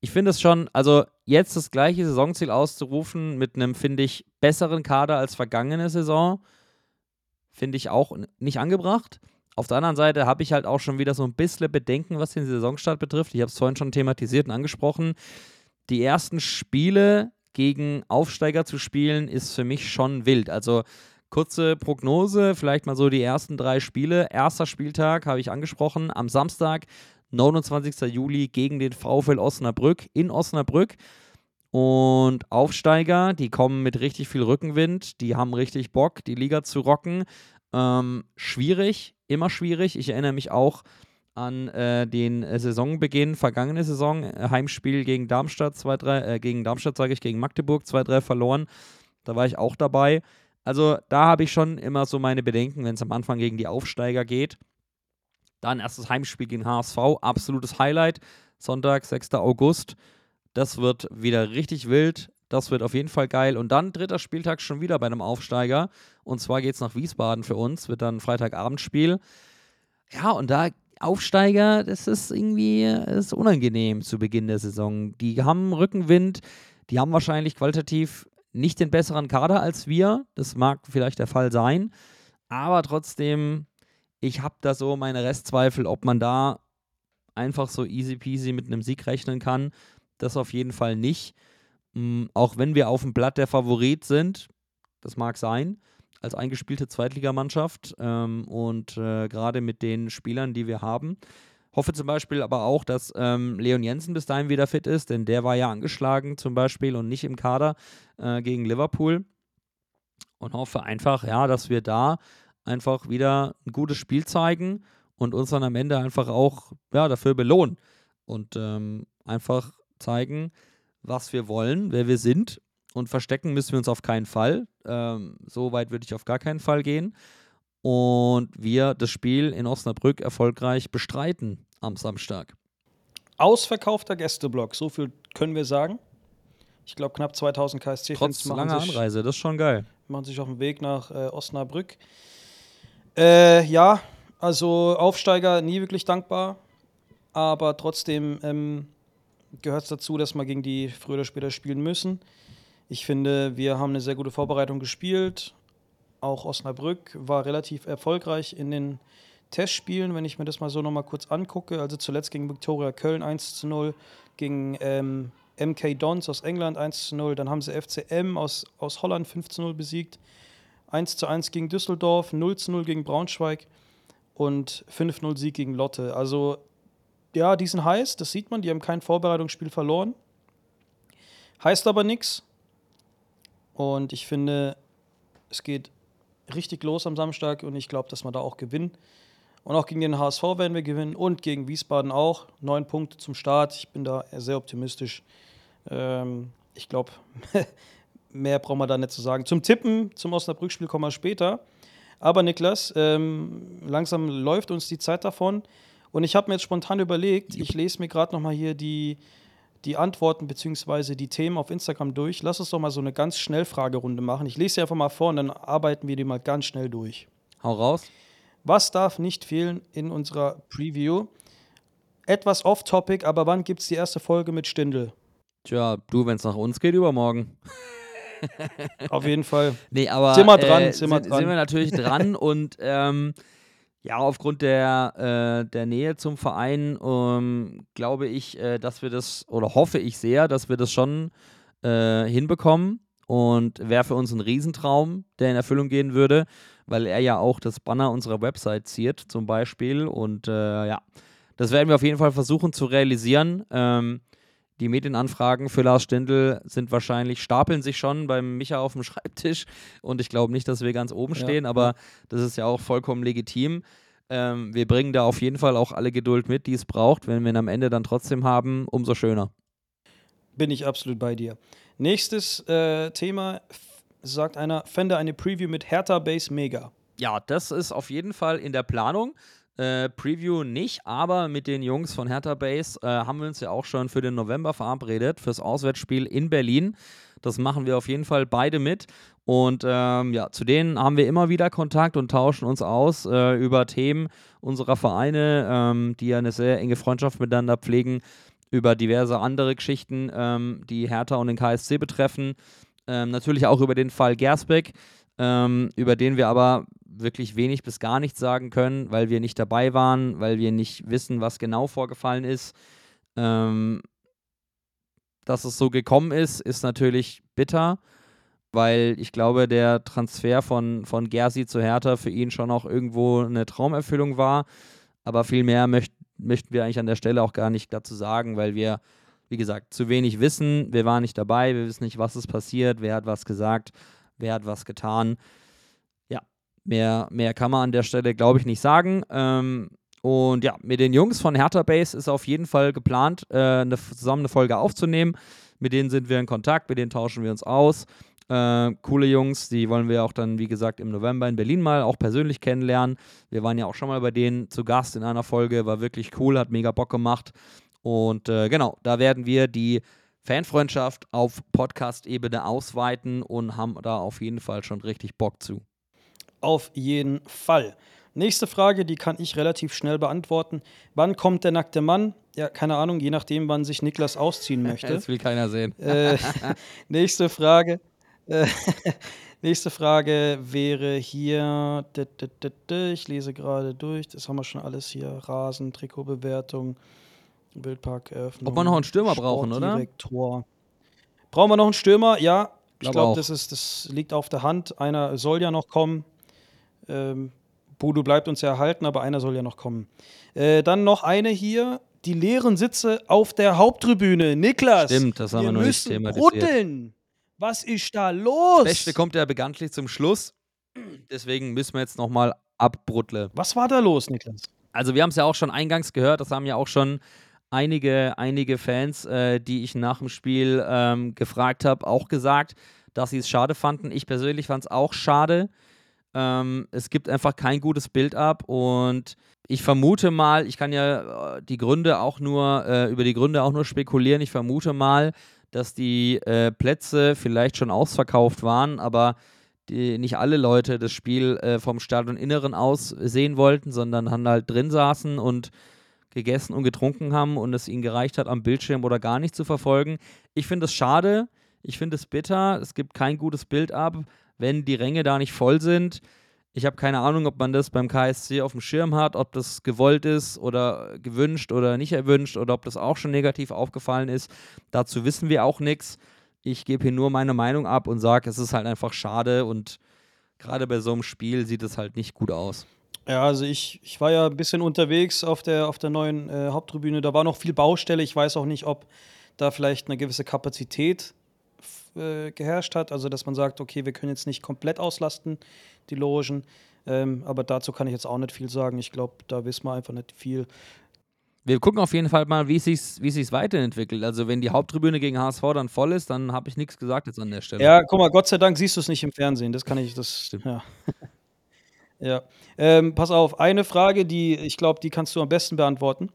ich finde es schon, also jetzt das gleiche Saisonziel auszurufen mit einem, finde ich, besseren Kader als vergangene Saison, finde ich auch nicht angebracht. Auf der anderen Seite habe ich halt auch schon wieder so ein bisschen Bedenken, was den Saisonstart betrifft. Ich habe es vorhin schon thematisiert und angesprochen. Die ersten Spiele gegen Aufsteiger zu spielen, ist für mich schon wild. Also kurze Prognose, vielleicht mal so die ersten drei Spiele. Erster Spieltag habe ich angesprochen, am Samstag, 29. Juli gegen den VfL Osnabrück in Osnabrück. Und Aufsteiger, die kommen mit richtig viel Rückenwind, die haben richtig Bock, die Liga zu rocken. Ähm, schwierig, immer schwierig. Ich erinnere mich auch an äh, den äh, Saisonbeginn, vergangene Saison, äh, Heimspiel gegen Darmstadt, 2-3, äh, gegen Darmstadt sage ich, gegen Magdeburg, 2-3 verloren. Da war ich auch dabei. Also da habe ich schon immer so meine Bedenken, wenn es am Anfang gegen die Aufsteiger geht. Dann erstes Heimspiel gegen HSV, absolutes Highlight. Sonntag, 6. August. Das wird wieder richtig wild. Das wird auf jeden Fall geil. Und dann dritter Spieltag schon wieder bei einem Aufsteiger. Und zwar geht es nach Wiesbaden für uns. Wird dann ein Freitagabendspiel. Ja, und da Aufsteiger, das ist irgendwie das ist unangenehm zu Beginn der Saison. Die haben Rückenwind. Die haben wahrscheinlich qualitativ nicht den besseren Kader als wir. Das mag vielleicht der Fall sein. Aber trotzdem, ich habe da so meine Restzweifel, ob man da einfach so easy peasy mit einem Sieg rechnen kann. Das auf jeden Fall nicht. Mhm, auch wenn wir auf dem Blatt der Favorit sind, das mag sein, als eingespielte Zweitligamannschaft ähm, und äh, gerade mit den Spielern, die wir haben. Hoffe zum Beispiel aber auch, dass ähm, Leon Jensen bis dahin wieder fit ist, denn der war ja angeschlagen zum Beispiel und nicht im Kader äh, gegen Liverpool. Und hoffe einfach, ja, dass wir da einfach wieder ein gutes Spiel zeigen und uns dann am Ende einfach auch ja, dafür belohnen. Und ähm, einfach zeigen, was wir wollen, wer wir sind. Und verstecken müssen wir uns auf keinen Fall. Ähm, so weit würde ich auf gar keinen Fall gehen. Und wir das Spiel in Osnabrück erfolgreich bestreiten am Samstag. Ausverkaufter Gästeblock, so viel können wir sagen. Ich glaube, knapp 2000 KSC-Fans Trotz langer Anreise, das ist schon geil. Machen sich auf den Weg nach äh, Osnabrück. Äh, ja, also Aufsteiger nie wirklich dankbar, aber trotzdem ähm, gehört es dazu, dass wir gegen die früher oder später spielen müssen. Ich finde, wir haben eine sehr gute Vorbereitung gespielt. Auch Osnabrück war relativ erfolgreich in den Testspielen, wenn ich mir das mal so nochmal kurz angucke. Also zuletzt gegen Viktoria Köln 1 zu 0, gegen ähm, MK Dons aus England 1 zu 0, dann haben sie FCM aus, aus Holland 5 zu 0 besiegt, 1 zu 1 gegen Düsseldorf, 0 zu 0 gegen Braunschweig und 5-0 Sieg gegen Lotte. Also ja, die sind heiß, das sieht man, die haben kein Vorbereitungsspiel verloren. Heißt aber nichts. Und ich finde, es geht richtig los am Samstag und ich glaube, dass wir da auch gewinnen. Und auch gegen den HSV werden wir gewinnen und gegen Wiesbaden auch. Neun Punkte zum Start. Ich bin da sehr optimistisch. Ähm, ich glaube, mehr brauchen wir da nicht zu sagen. Zum Tippen, zum Osnabrück-Spiel kommen wir später. Aber Niklas, ähm, langsam läuft uns die Zeit davon. Und ich habe mir jetzt spontan überlegt, ich lese mir gerade nochmal hier die, die Antworten bzw. die Themen auf Instagram durch. Lass uns doch mal so eine ganz Schnellfragerunde machen. Ich lese sie einfach mal vor und dann arbeiten wir die mal ganz schnell durch. Hau raus. Was darf nicht fehlen in unserer Preview? Etwas off-topic, aber wann gibt es die erste Folge mit Stindel? Tja, du, wenn es nach uns geht, übermorgen. Auf jeden Fall. Nee, aber sind wir dran, äh, sind, wir sind, dran. sind wir natürlich dran und ähm, ja, aufgrund der, äh, der Nähe zum Verein ähm, glaube ich, äh, dass wir das oder hoffe ich sehr, dass wir das schon äh, hinbekommen und wäre für uns ein Riesentraum, der in Erfüllung gehen würde, weil er ja auch das Banner unserer Website ziert zum Beispiel und äh, ja, das werden wir auf jeden Fall versuchen zu realisieren. Ähm, die Medienanfragen für Lars Stindl sind wahrscheinlich, stapeln sich schon beim Micha auf dem Schreibtisch und ich glaube nicht, dass wir ganz oben Ja, stehen, aber das ist ja auch vollkommen legitim. Ähm, wir bringen da auf jeden Fall auch alle Geduld mit, die es braucht. Wenn wir ihn am Ende dann trotzdem haben, umso schöner. Bin ich absolut bei dir. Nächstes äh, Thema, sagt einer, fände eine Preview mit Hertha Base Mega. Ja, das ist auf jeden Fall in der Planung. Äh, Preview nicht, aber mit den Jungs von Hertha Base äh, haben wir uns ja auch schon für den November verabredet, fürs Auswärtsspiel in Berlin. Das machen wir auf jeden Fall beide mit. Und ähm, ja, zu denen haben wir immer wieder Kontakt und tauschen uns aus äh, über Themen unserer Vereine, ähm, die ja eine sehr enge Freundschaft miteinander pflegen, über diverse andere Geschichten, ähm, die Hertha und den KSC betreffen. Ähm, natürlich auch über den Fall Gersbeck, ähm, über den wir aber wirklich wenig bis gar nichts sagen können, weil wir nicht dabei waren, weil wir nicht wissen, was genau vorgefallen ist. Ähm, dass es so gekommen ist, ist natürlich bitter, weil ich glaube, der Transfer von, von Gersi zu Hertha für ihn schon auch irgendwo eine Traumerfüllung war. Aber viel mehr möcht, möchten wir eigentlich an der Stelle auch gar nicht dazu sagen, weil wir, wie gesagt, zu wenig wissen. Wir waren nicht dabei, wir wissen nicht, was ist passiert, wer hat was gesagt, wer hat was getan. Ja, mehr, mehr kann man an der Stelle, glaube ich, nicht sagen. Ähm, und ja, mit den Jungs von Hertha Base ist auf jeden Fall geplant, äh, eine, zusammen eine Folge aufzunehmen. Mit denen sind wir in Kontakt, mit denen tauschen wir uns aus. Äh, coole Jungs, die wollen wir auch dann, wie gesagt, im November in Berlin mal auch persönlich kennenlernen. Wir waren ja auch schon mal bei denen zu Gast in einer Folge, war wirklich cool, hat mega Bock gemacht. Und äh, genau, da werden wir die Fanfreundschaft auf Podcast-Ebene ausweiten und haben da auf jeden Fall schon richtig Bock zu. Auf jeden Fall. Nächste Frage, die kann ich relativ schnell beantworten. Wann kommt der nackte Mann? Ja, keine Ahnung, je nachdem, wann sich Niklas ausziehen möchte. Das will keiner sehen. Äh, nächste Frage. Äh, nächste Frage wäre hier. Ich lese gerade durch. Das haben wir schon alles hier. Rasen, Trikotbewertung, Wildparkeröffnung. Ob wir noch einen Stürmer brauchen, oder? Brauchen wir noch einen Stürmer? Ja. Ich Glaub glaube, auch. das, ist- das liegt auf der Hand. Einer soll ja noch kommen. Ähm, Bodo bleibt uns ja erhalten, aber einer soll ja noch kommen. Äh, dann noch eine hier. Die leeren Sitze auf der Haupttribüne. Niklas, Stimmt, das haben wir noch nicht müssen thematisiert. bruddeln. Was ist da los? Das Beste kommt ja bekanntlich zum Schluss. Deswegen müssen wir jetzt nochmal abbrutteln. Was war da los, Niklas? Also wir haben es ja auch schon eingangs gehört, das haben ja auch schon einige, einige Fans, äh, die ich nach dem Spiel ähm, gefragt habe, auch gesagt, dass sie es schade fanden. Ich persönlich fand es auch schade. Ähm, es gibt einfach kein gutes Bild ab und ich vermute mal, ich kann ja äh, die Gründe auch nur, äh, über die Gründe auch nur spekulieren. Ich vermute mal, dass die äh, Plätze vielleicht schon ausverkauft waren, aber die, nicht alle Leute das Spiel äh, vom Stadioninneren aus sehen wollten, sondern dann halt drin saßen und gegessen und getrunken haben und es ihnen gereicht hat, am Bildschirm oder gar nicht zu verfolgen. Ich finde es schade, ich finde es bitter, es gibt kein gutes Bild ab, wenn die Ränge da nicht voll sind. Ich habe keine Ahnung, ob man das beim KSC auf dem Schirm hat, ob das gewollt ist oder gewünscht oder nicht erwünscht oder ob das auch schon negativ aufgefallen ist. Dazu wissen wir auch nichts. Ich gebe hier nur meine Meinung ab und sage, es ist halt einfach schade und gerade bei so einem Spiel sieht es halt nicht gut aus. Ja, also ich, ich war ja ein bisschen unterwegs auf der, auf der neuen äh, Haupttribüne. Da war noch viel Baustelle. Ich weiß auch nicht, ob da vielleicht eine gewisse Kapazität äh, geherrscht hat. Also, dass man sagt, okay, wir können jetzt nicht komplett auslasten, die Logen. Ähm, aber dazu kann ich jetzt auch nicht viel sagen. Ich glaube, da wissen wir einfach nicht viel. Wir gucken auf jeden Fall mal, wie es sich wie sich's weiterentwickelt. Also wenn die Haupttribüne gegen HSV dann voll ist, dann habe ich nichts gesagt jetzt an der Stelle. Ja, guck mal, Gott sei Dank siehst du es nicht im Fernsehen. Das kann ich, das stimmt. Ja. ja. Ähm, pass auf, eine Frage, die ich glaube, die kannst du am besten beantworten.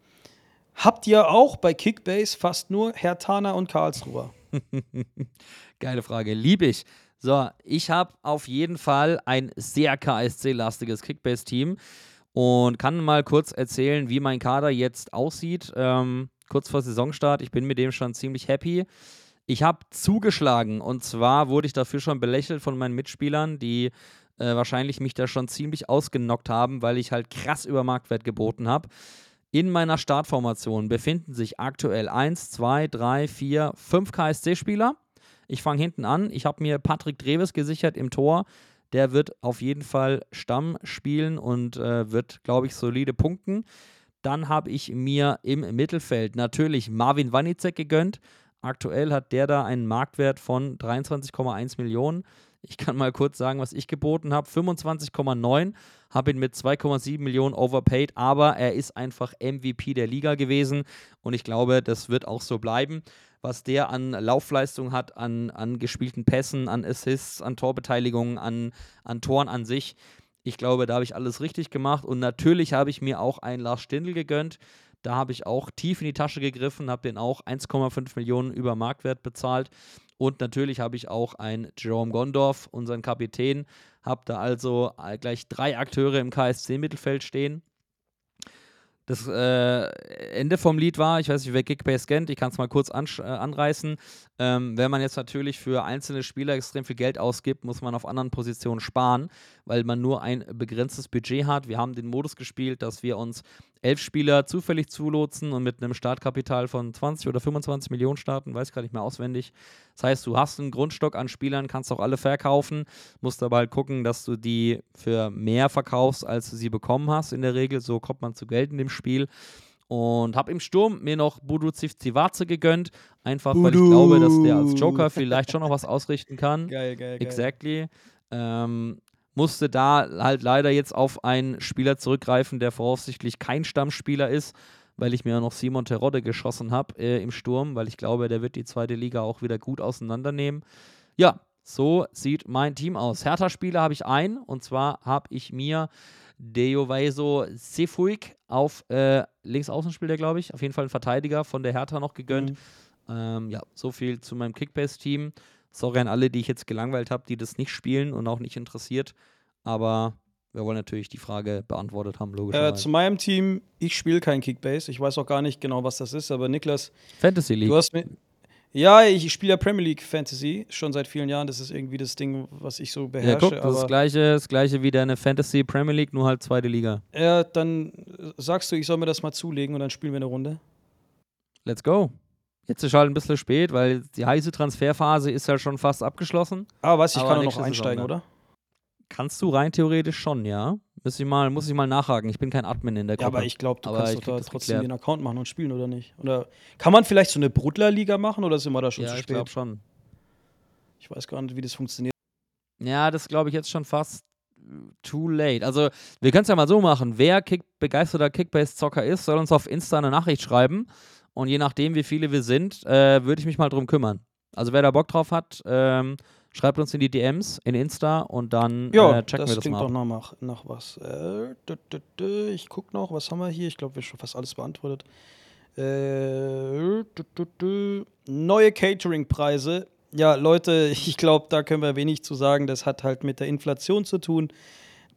Habt ihr auch bei Kickbase fast nur Herr Tana und Karlsruher? Geile Frage, liebe ich. So, ich habe auf jeden Fall ein sehr KSC-lastiges Kickbase-Team und kann mal kurz erzählen, wie mein Kader jetzt aussieht. Ähm, kurz vor Saisonstart, ich bin mit dem schon ziemlich happy. Ich habe zugeschlagen und zwar wurde ich dafür schon belächelt von meinen Mitspielern, die äh, wahrscheinlich mich da schon ziemlich ausgenockt haben, weil ich halt krass über Marktwert geboten habe. In meiner Startformation befinden sich aktuell 1, 2, 3, 4, 5 KSC-Spieler. Ich fange hinten an. Ich habe mir Patrick Dreves gesichert im Tor. Der wird auf jeden Fall Stamm spielen und äh, wird, glaube ich, solide punkten. Dann habe ich mir im Mittelfeld natürlich Marvin Wanicek gegönnt. Aktuell hat der da einen Marktwert von 23,1 Millionen. Ich kann mal kurz sagen, was ich geboten habe. 25,9, habe ihn mit 2,7 Millionen overpaid, aber er ist einfach MVP der Liga gewesen und ich glaube, das wird auch so bleiben. Was der an Laufleistung hat, an, an gespielten Pässen, an Assists, an Torbeteiligungen, an, an Toren an sich. Ich glaube, da habe ich alles richtig gemacht und natürlich habe ich mir auch einen Lars Stindl gegönnt. Da habe ich auch tief in die Tasche gegriffen, habe den auch 1,5 Millionen über Marktwert bezahlt. Und natürlich habe ich auch einen Jerome Gondorf, unseren Kapitän, habe da also äh, gleich drei Akteure im KSC-Mittelfeld stehen. Das äh, Ende vom Lied war, ich weiß nicht, wer Kickbase kennt, ich kann es mal kurz ansch- äh, anreißen. Ähm, wenn man jetzt natürlich für einzelne Spieler extrem viel Geld ausgibt, muss man auf anderen Positionen sparen, weil man nur ein begrenztes Budget hat. Wir haben den Modus gespielt, dass wir uns elf Spieler zufällig zulotsen und mit einem Startkapital von 20 oder 25 Millionen starten, weiß gar nicht mehr auswendig. Das heißt, du hast einen Grundstock an Spielern, kannst auch alle verkaufen, musst aber halt gucken, dass du die für mehr verkaufst, als du sie bekommen hast in der Regel. So kommt man zu Geld in dem Spiel. Und habe im Sturm mir noch Budu Zivaze gegönnt, einfach weil ich Budu. glaube, dass der als Joker vielleicht schon noch was ausrichten kann. Geil, geil, geil. Exactly. Ähm, musste da halt leider jetzt auf einen Spieler zurückgreifen, der voraussichtlich kein Stammspieler ist, weil ich mir noch Simon Terodde geschossen habe äh, im Sturm, weil ich glaube, der wird die zweite Liga auch wieder gut auseinandernehmen. Ja, So sieht mein Team aus. Hertha-Spieler habe ich einen und zwar habe ich mir Deovaiso Sefuig auf äh, Linksaußen spielt er, glaube ich. Auf jeden Fall ein Verteidiger von der Hertha noch gegönnt. Mhm. Ähm, ja, so viel zu meinem Kickbase-Team. Sorry an alle, die ich jetzt gelangweilt habe, die das nicht spielen und auch nicht interessiert. Aber wir wollen natürlich die Frage beantwortet haben, Äh, logischerweise. zu meinem Team, ich spiele kein Kickbase. Ich weiß auch gar nicht genau, was das ist, aber Niklas. Fantasy League. Du hast mir. Ja, ich spiele ja Premier League Fantasy schon seit vielen Jahren. Das ist irgendwie das Ding, was ich so ja, beherrsche. guck, das ist das gleiche, das gleiche wie deine Fantasy Premier League, nur halt zweite Liga. ja, dann sagst du, ich soll mir das mal zulegen und dann spielen wir eine Runde. Let's go. Jetzt ist halt ein bisschen spät, weil die heiße Transferphase ist ja schon fast abgeschlossen. Ah, weißt du, ich Aber kann noch nächste Saison, einsteigen, ne? oder? Kannst du rein theoretisch schon, ja. Muss ich mal, muss ich mal nachhaken. Ich bin kein Admin in der Ja, Gruppe. aber ich glaube, du Aber kannst ich doch da trotzdem geklärt. den Account machen und spielen, oder nicht? Oder kann man vielleicht so eine Brudler-Liga machen oder sind wir da schon Ja, zu ich spät? glaube schon. Ich weiß gar nicht, wie das funktioniert. Ja, das glaube ich jetzt schon fast too late. Also, wir können es ja mal so machen. Wer Kick begeisterter Kickbase-Zocker ist, soll uns auf Insta eine Nachricht schreiben. Und je nachdem, wie viele wir sind, äh, würde ich mich mal drum kümmern. Also, wer da Bock drauf hat, ähm, schreibt uns in die DMs in Insta und dann Ja, äh, checken das wir das klingt mal. doch ab. nach, nach was. Äh, dü, dü, dü, ich guck noch, was haben wir hier? Ich glaube, wir haben schon fast alles beantwortet. Äh. Neue Catering-Preise. Ja, Leute, ich glaube, da können wir wenig zu sagen. Das hat halt mit der Inflation zu tun.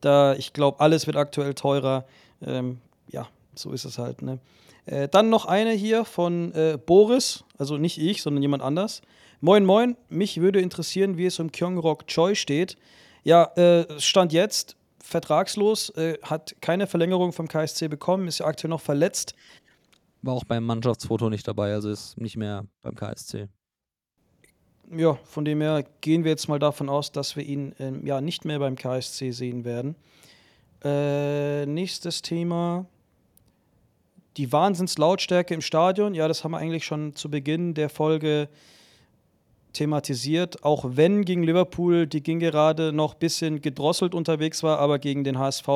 Da, ich glaube, alles wird aktuell teurer. Ähm, ja, so ist es halt. Ne? Äh, dann noch eine hier von äh, Boris, also nicht ich, sondern jemand anders. Moin, moin, mich würde interessieren, wie es um Kyongrok Choi steht. Ja, äh, Stand jetzt, vertragslos, äh, hat keine Verlängerung vom KSC bekommen, ist ja aktuell noch verletzt. War auch beim Mannschaftsfoto nicht dabei, also ist nicht mehr beim KSC. Ja, von dem her gehen wir jetzt mal davon aus, dass wir ihn ähm, ja nicht mehr beim KSC sehen werden. Äh, nächstes Thema. Die Wahnsinnslautstärke im Stadion. Ja, das haben wir eigentlich schon zu Beginn der Folge thematisiert. Auch wenn gegen Liverpool die ging gerade noch ein bisschen gedrosselt unterwegs war, aber gegen den HSV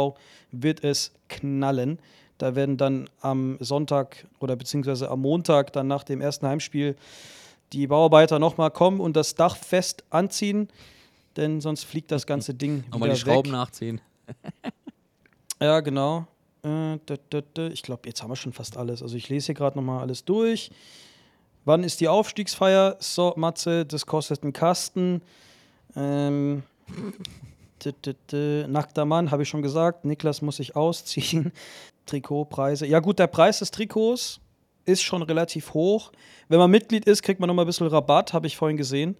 wird es knallen. Da werden dann am Sonntag oder beziehungsweise am Montag dann nach dem ersten Heimspiel die Bauarbeiter nochmal kommen und das Dach fest anziehen, denn sonst fliegt das ganze Ding Nochmal die Schrauben weg. nachziehen. Ja, genau. Äh. Ich glaube, jetzt haben wir schon fast alles. Also ich lese hier gerade nochmal alles durch. Wann ist die Aufstiegsfeier? So, Matze, das kostet einen Kasten. Ähm. Nackter Mann, habe ich schon gesagt. Niklas muss sich ausziehen. Trikotpreise. Ja gut, der Preis des Trikots ist schon relativ hoch. Wenn man Mitglied ist, kriegt man nochmal ein bisschen Rabatt, habe ich vorhin gesehen.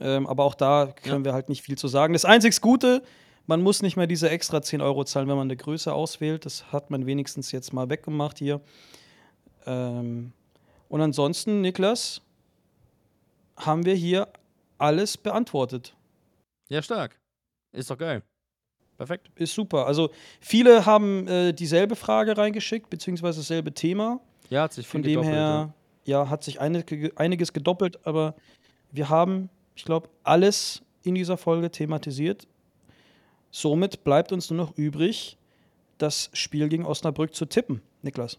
Ähm, aber auch da können wir halt nicht viel zu sagen. Das einzig Gute, man muss nicht mehr diese extra 10 Euro zahlen, wenn man eine Größe auswählt. Das hat man wenigstens jetzt mal weggemacht hier. Ähm, und ansonsten, Niklas, haben wir hier alles beantwortet. Ja, stark. Ist doch geil. Perfekt. Ist super. Also viele haben äh, dieselbe Frage reingeschickt, beziehungsweise dasselbe Thema. Ja, hat sich viel Von dem gedoppelt, her, ja, hat sich einige, einiges gedoppelt, aber wir haben, ich glaube, alles in dieser Folge thematisiert. Somit bleibt uns nur noch übrig, das Spiel gegen Osnabrück zu tippen. Niklas.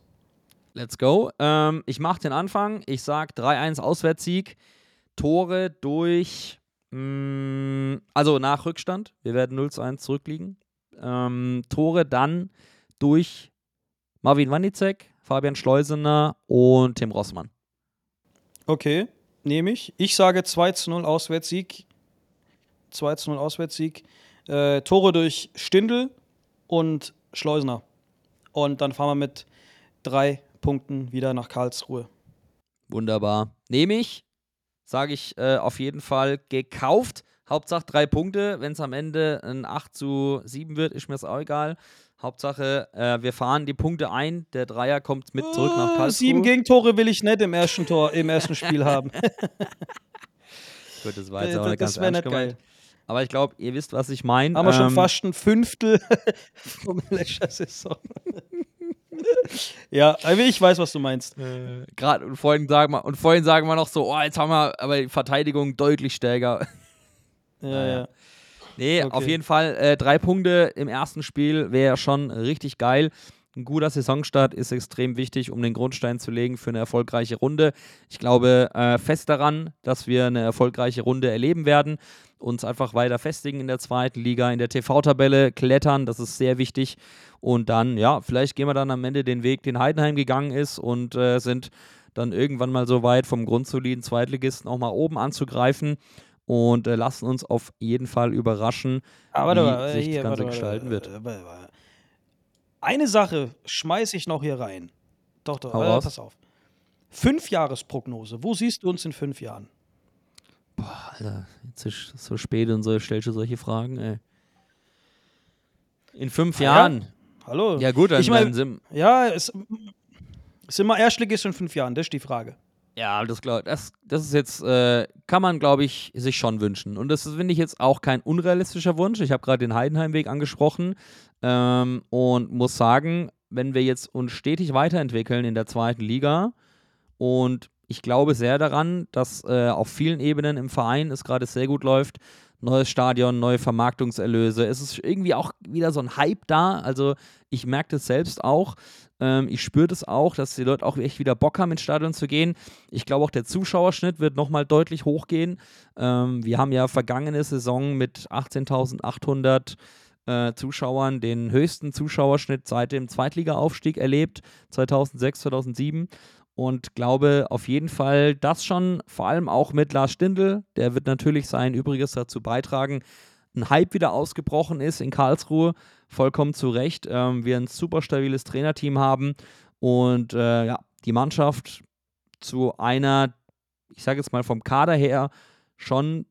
Let's go. Ähm, ich mache den Anfang. Ich sag 3-1 Auswärtssieg. Tore durch, mh, also nach Rückstand. Wir werden 0-1 zurückliegen. Ähm, Tore dann durch Marvin Wanicek, Fabian Schleusener und Tim Rossmann. Okay, nehme ich. Ich sage 2 zu 0 Auswärtssieg. 2 zu 0 Auswärtssieg. Äh, Tore durch Stindl und Schleusener. Und dann fahren wir mit drei Punkten wieder nach Karlsruhe. Wunderbar. Nehme ich. Sage ich äh, auf jeden Fall gekauft. Hauptsache drei Punkte. Wenn es am Ende ein 8 zu 7 wird, ist mir das auch egal. Hauptsache, äh, wir fahren die Punkte ein. Der Dreier kommt mit zurück nach Äh, Karlsruhe. Sieben Gegentore will ich nicht im ersten Tor, im ersten Spiel haben. Gut, das war jetzt Äh, aber nicht das ganz ernst gemeint. geil. Aber ich glaube, ihr wisst, was ich meine. Haben wir schon Ähm, fast ein Fünftel vom letzten Saison. ja, aber ich weiß, was du meinst. Gerade und vorhin sagen wir und vorhin sagen wir noch so, oh, jetzt haben wir aber die Verteidigung deutlich stärker. Ja, ja. Nee, Okay. auf jeden Fall äh, drei Punkte im ersten Spiel wäre schon richtig geil. Ein guter Saisonstart ist extrem wichtig, um den Grundstein zu legen für eine erfolgreiche Runde. Ich glaube äh, fest daran, dass wir eine erfolgreiche Runde erleben werden, uns einfach weiter festigen in der zweiten Liga, in der TV-Tabelle klettern, das ist sehr wichtig. Und dann, ja, vielleicht gehen wir dann am Ende den Weg, den Heidenheim gegangen ist und äh, sind dann irgendwann mal so weit vom grundsoliden Zweitligisten auch mal oben anzugreifen und äh, lassen uns auf jeden Fall überraschen, Aber wie warte, sich hier, das Ganze gestalten wird. warte, warte. Eine Sache schmeiße ich noch hier rein. Doch, doch, äh, pass auf. Fünfjahresprognose. Wo siehst du uns in fünf Jahren? Alter, jetzt ist es so spät und so stellst du solche Fragen, ey. In fünf Ah ja? Jahren. Hallo. Ja, gut, dann, ich mein, dann sind. Ja, es sind wir Erstligist in fünf Jahren, das ist die Frage. Ja, das, glaub, das, das ist jetzt, äh, kann man, glaube ich, sich schon wünschen. Und das finde ich, jetzt auch kein unrealistischer Wunsch. Ich habe gerade den Heidenheimweg angesprochen ähm, und muss sagen, wenn wir jetzt uns stetig weiterentwickeln in der zweiten Liga und ich glaube sehr daran, dass äh, auf vielen Ebenen im Verein es gerade sehr gut läuft. Neues Stadion, neue Vermarktungserlöse. Es ist irgendwie auch wieder so ein Hype da. Also ich merke das selbst auch. Ähm, ich spüre das auch, dass die Leute auch echt wieder Bock haben, ins Stadion zu gehen. Ich glaube auch, der Zuschauerschnitt wird nochmal deutlich hochgehen. Ähm, wir haben ja vergangene Saison mit 18.800 äh, Zuschauern den höchsten Zuschauerschnitt seit dem Zweitliga-Aufstieg erlebt, 2006, 2007 und glaube auf jeden Fall, dass schon vor allem auch mit Lars Stindl, der wird natürlich sein Übriges dazu beitragen, ein Hype wieder ausgebrochen ist in Karlsruhe, vollkommen zu Recht. Ähm, wir ein super stabiles Trainerteam haben und äh, ja, die Mannschaft zu einer, ich sage jetzt mal vom Kader her, schon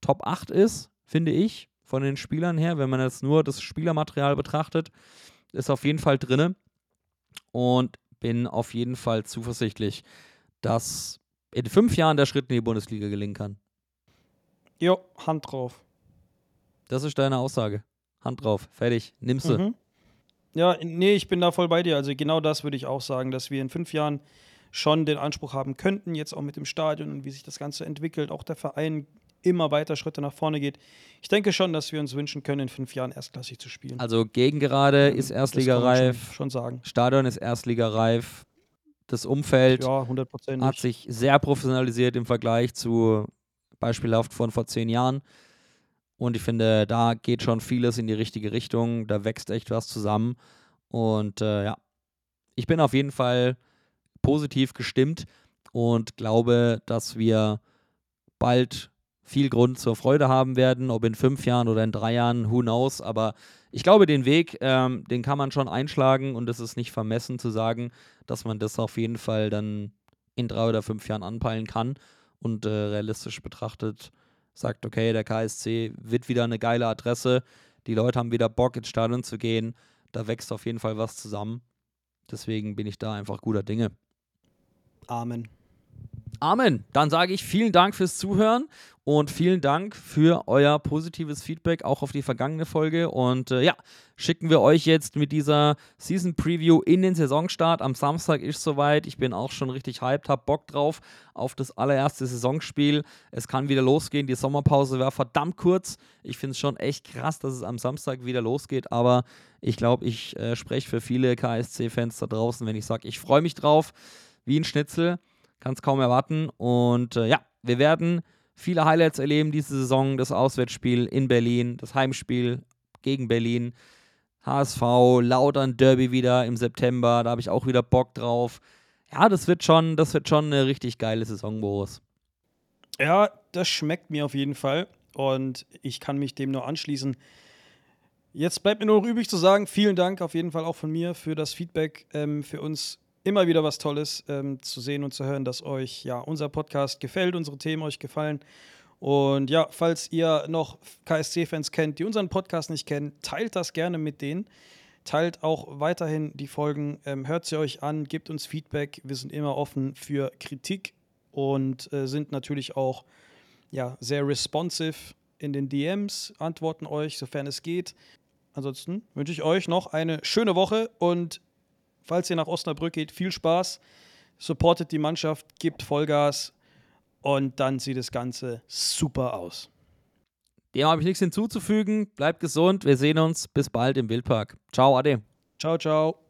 Top 8 ist, finde ich, von den Spielern her, wenn man jetzt nur das Spielermaterial betrachtet, ist auf jeden Fall drinne. Und bin auf jeden Fall zuversichtlich, dass in fünf Jahren der Schritt in die Bundesliga gelingen kann. Jo, Hand drauf. Das ist deine Aussage. Hand drauf, fertig, nimmst du. Mhm. Ja, nee, ich bin da voll bei dir. Also genau das würde ich auch sagen, dass wir in fünf Jahren schon den Anspruch haben könnten, jetzt auch mit dem Stadion und wie sich das Ganze entwickelt, auch der Verein immer weiter Schritte nach vorne geht. Ich denke schon, dass wir uns wünschen können, in fünf Jahren erstklassig zu spielen. Also Gegengerade ist Erstligareif. schon- schon sagen. Stadion ist Erstligareif. Das Umfeld Ja, hat sich sehr professionalisiert im Vergleich zu beispielhaft von vor zehn Jahren. Und ich finde, da geht schon vieles in die richtige Richtung. Da wächst echt was zusammen. Und äh, ja, ich bin auf jeden Fall positiv gestimmt und glaube, dass wir bald viel Grund zur Freude haben werden, ob in fünf Jahren oder in drei Jahren, who knows. Aber ich glaube, den Weg, ähm, den kann man schon einschlagen und es ist nicht vermessen zu sagen, dass man das auf jeden Fall dann in drei oder fünf Jahren anpeilen kann und äh, realistisch betrachtet sagt, okay, der KSC wird wieder eine geile Adresse, die Leute haben wieder Bock ins Stadion zu gehen, da wächst auf jeden Fall was zusammen. Deswegen bin ich da einfach guter Dinge. Amen. Amen. Dann sage ich vielen Dank fürs Zuhören und vielen Dank für euer positives Feedback auch auf die vergangene Folge. Und äh, ja, schicken wir euch jetzt mit dieser Season Preview in den Saisonstart. Am Samstag ist soweit. Ich bin auch schon richtig hyped, hab Bock drauf auf das allererste Saisonspiel. Es kann wieder losgehen. Die Sommerpause war verdammt kurz. Ich finde es schon echt krass, dass es am Samstag wieder losgeht. Aber ich glaube, ich äh, spreche für viele KSC-Fans da draußen, wenn ich sage, ich freue mich drauf. Wie ein Schnitzel. Kann es kaum erwarten. Und äh, ja, wir werden viele Highlights erleben diese Saison. Das Auswärtsspiel in Berlin, das Heimspiel gegen Berlin, HSV, Lautern Derby wieder im September. Da habe ich auch wieder Bock drauf. Ja, das wird schon, das wird schon eine richtig geile Saison, Boris. Ja, das schmeckt mir auf jeden Fall und ich kann mich dem nur anschließen. Jetzt bleibt mir nur noch übrig zu sagen, vielen Dank auf jeden Fall auch von mir für das Feedback. Ähm, für uns immer wieder was Tolles ähm, zu sehen und zu hören, dass euch ja unser Podcast gefällt, unsere Themen euch gefallen. Und ja, falls ihr noch KSC-Fans kennt, die unseren Podcast nicht kennen, teilt das gerne mit denen. Teilt auch weiterhin die Folgen, ähm, hört sie euch an, gebt uns Feedback. Wir sind immer offen für Kritik und äh, sind natürlich auch ja, sehr responsive in den DMs, antworten euch, sofern es geht. Ansonsten wünsche ich euch noch eine schöne Woche und falls ihr nach Osnabrück geht, viel Spaß. Supportet die Mannschaft, gebt Vollgas und dann sieht das Ganze super aus. Dem habe ich nichts hinzuzufügen. Bleibt gesund. Wir sehen uns. Bis bald im Wildpark. Ciao, Ade. Ciao, ciao.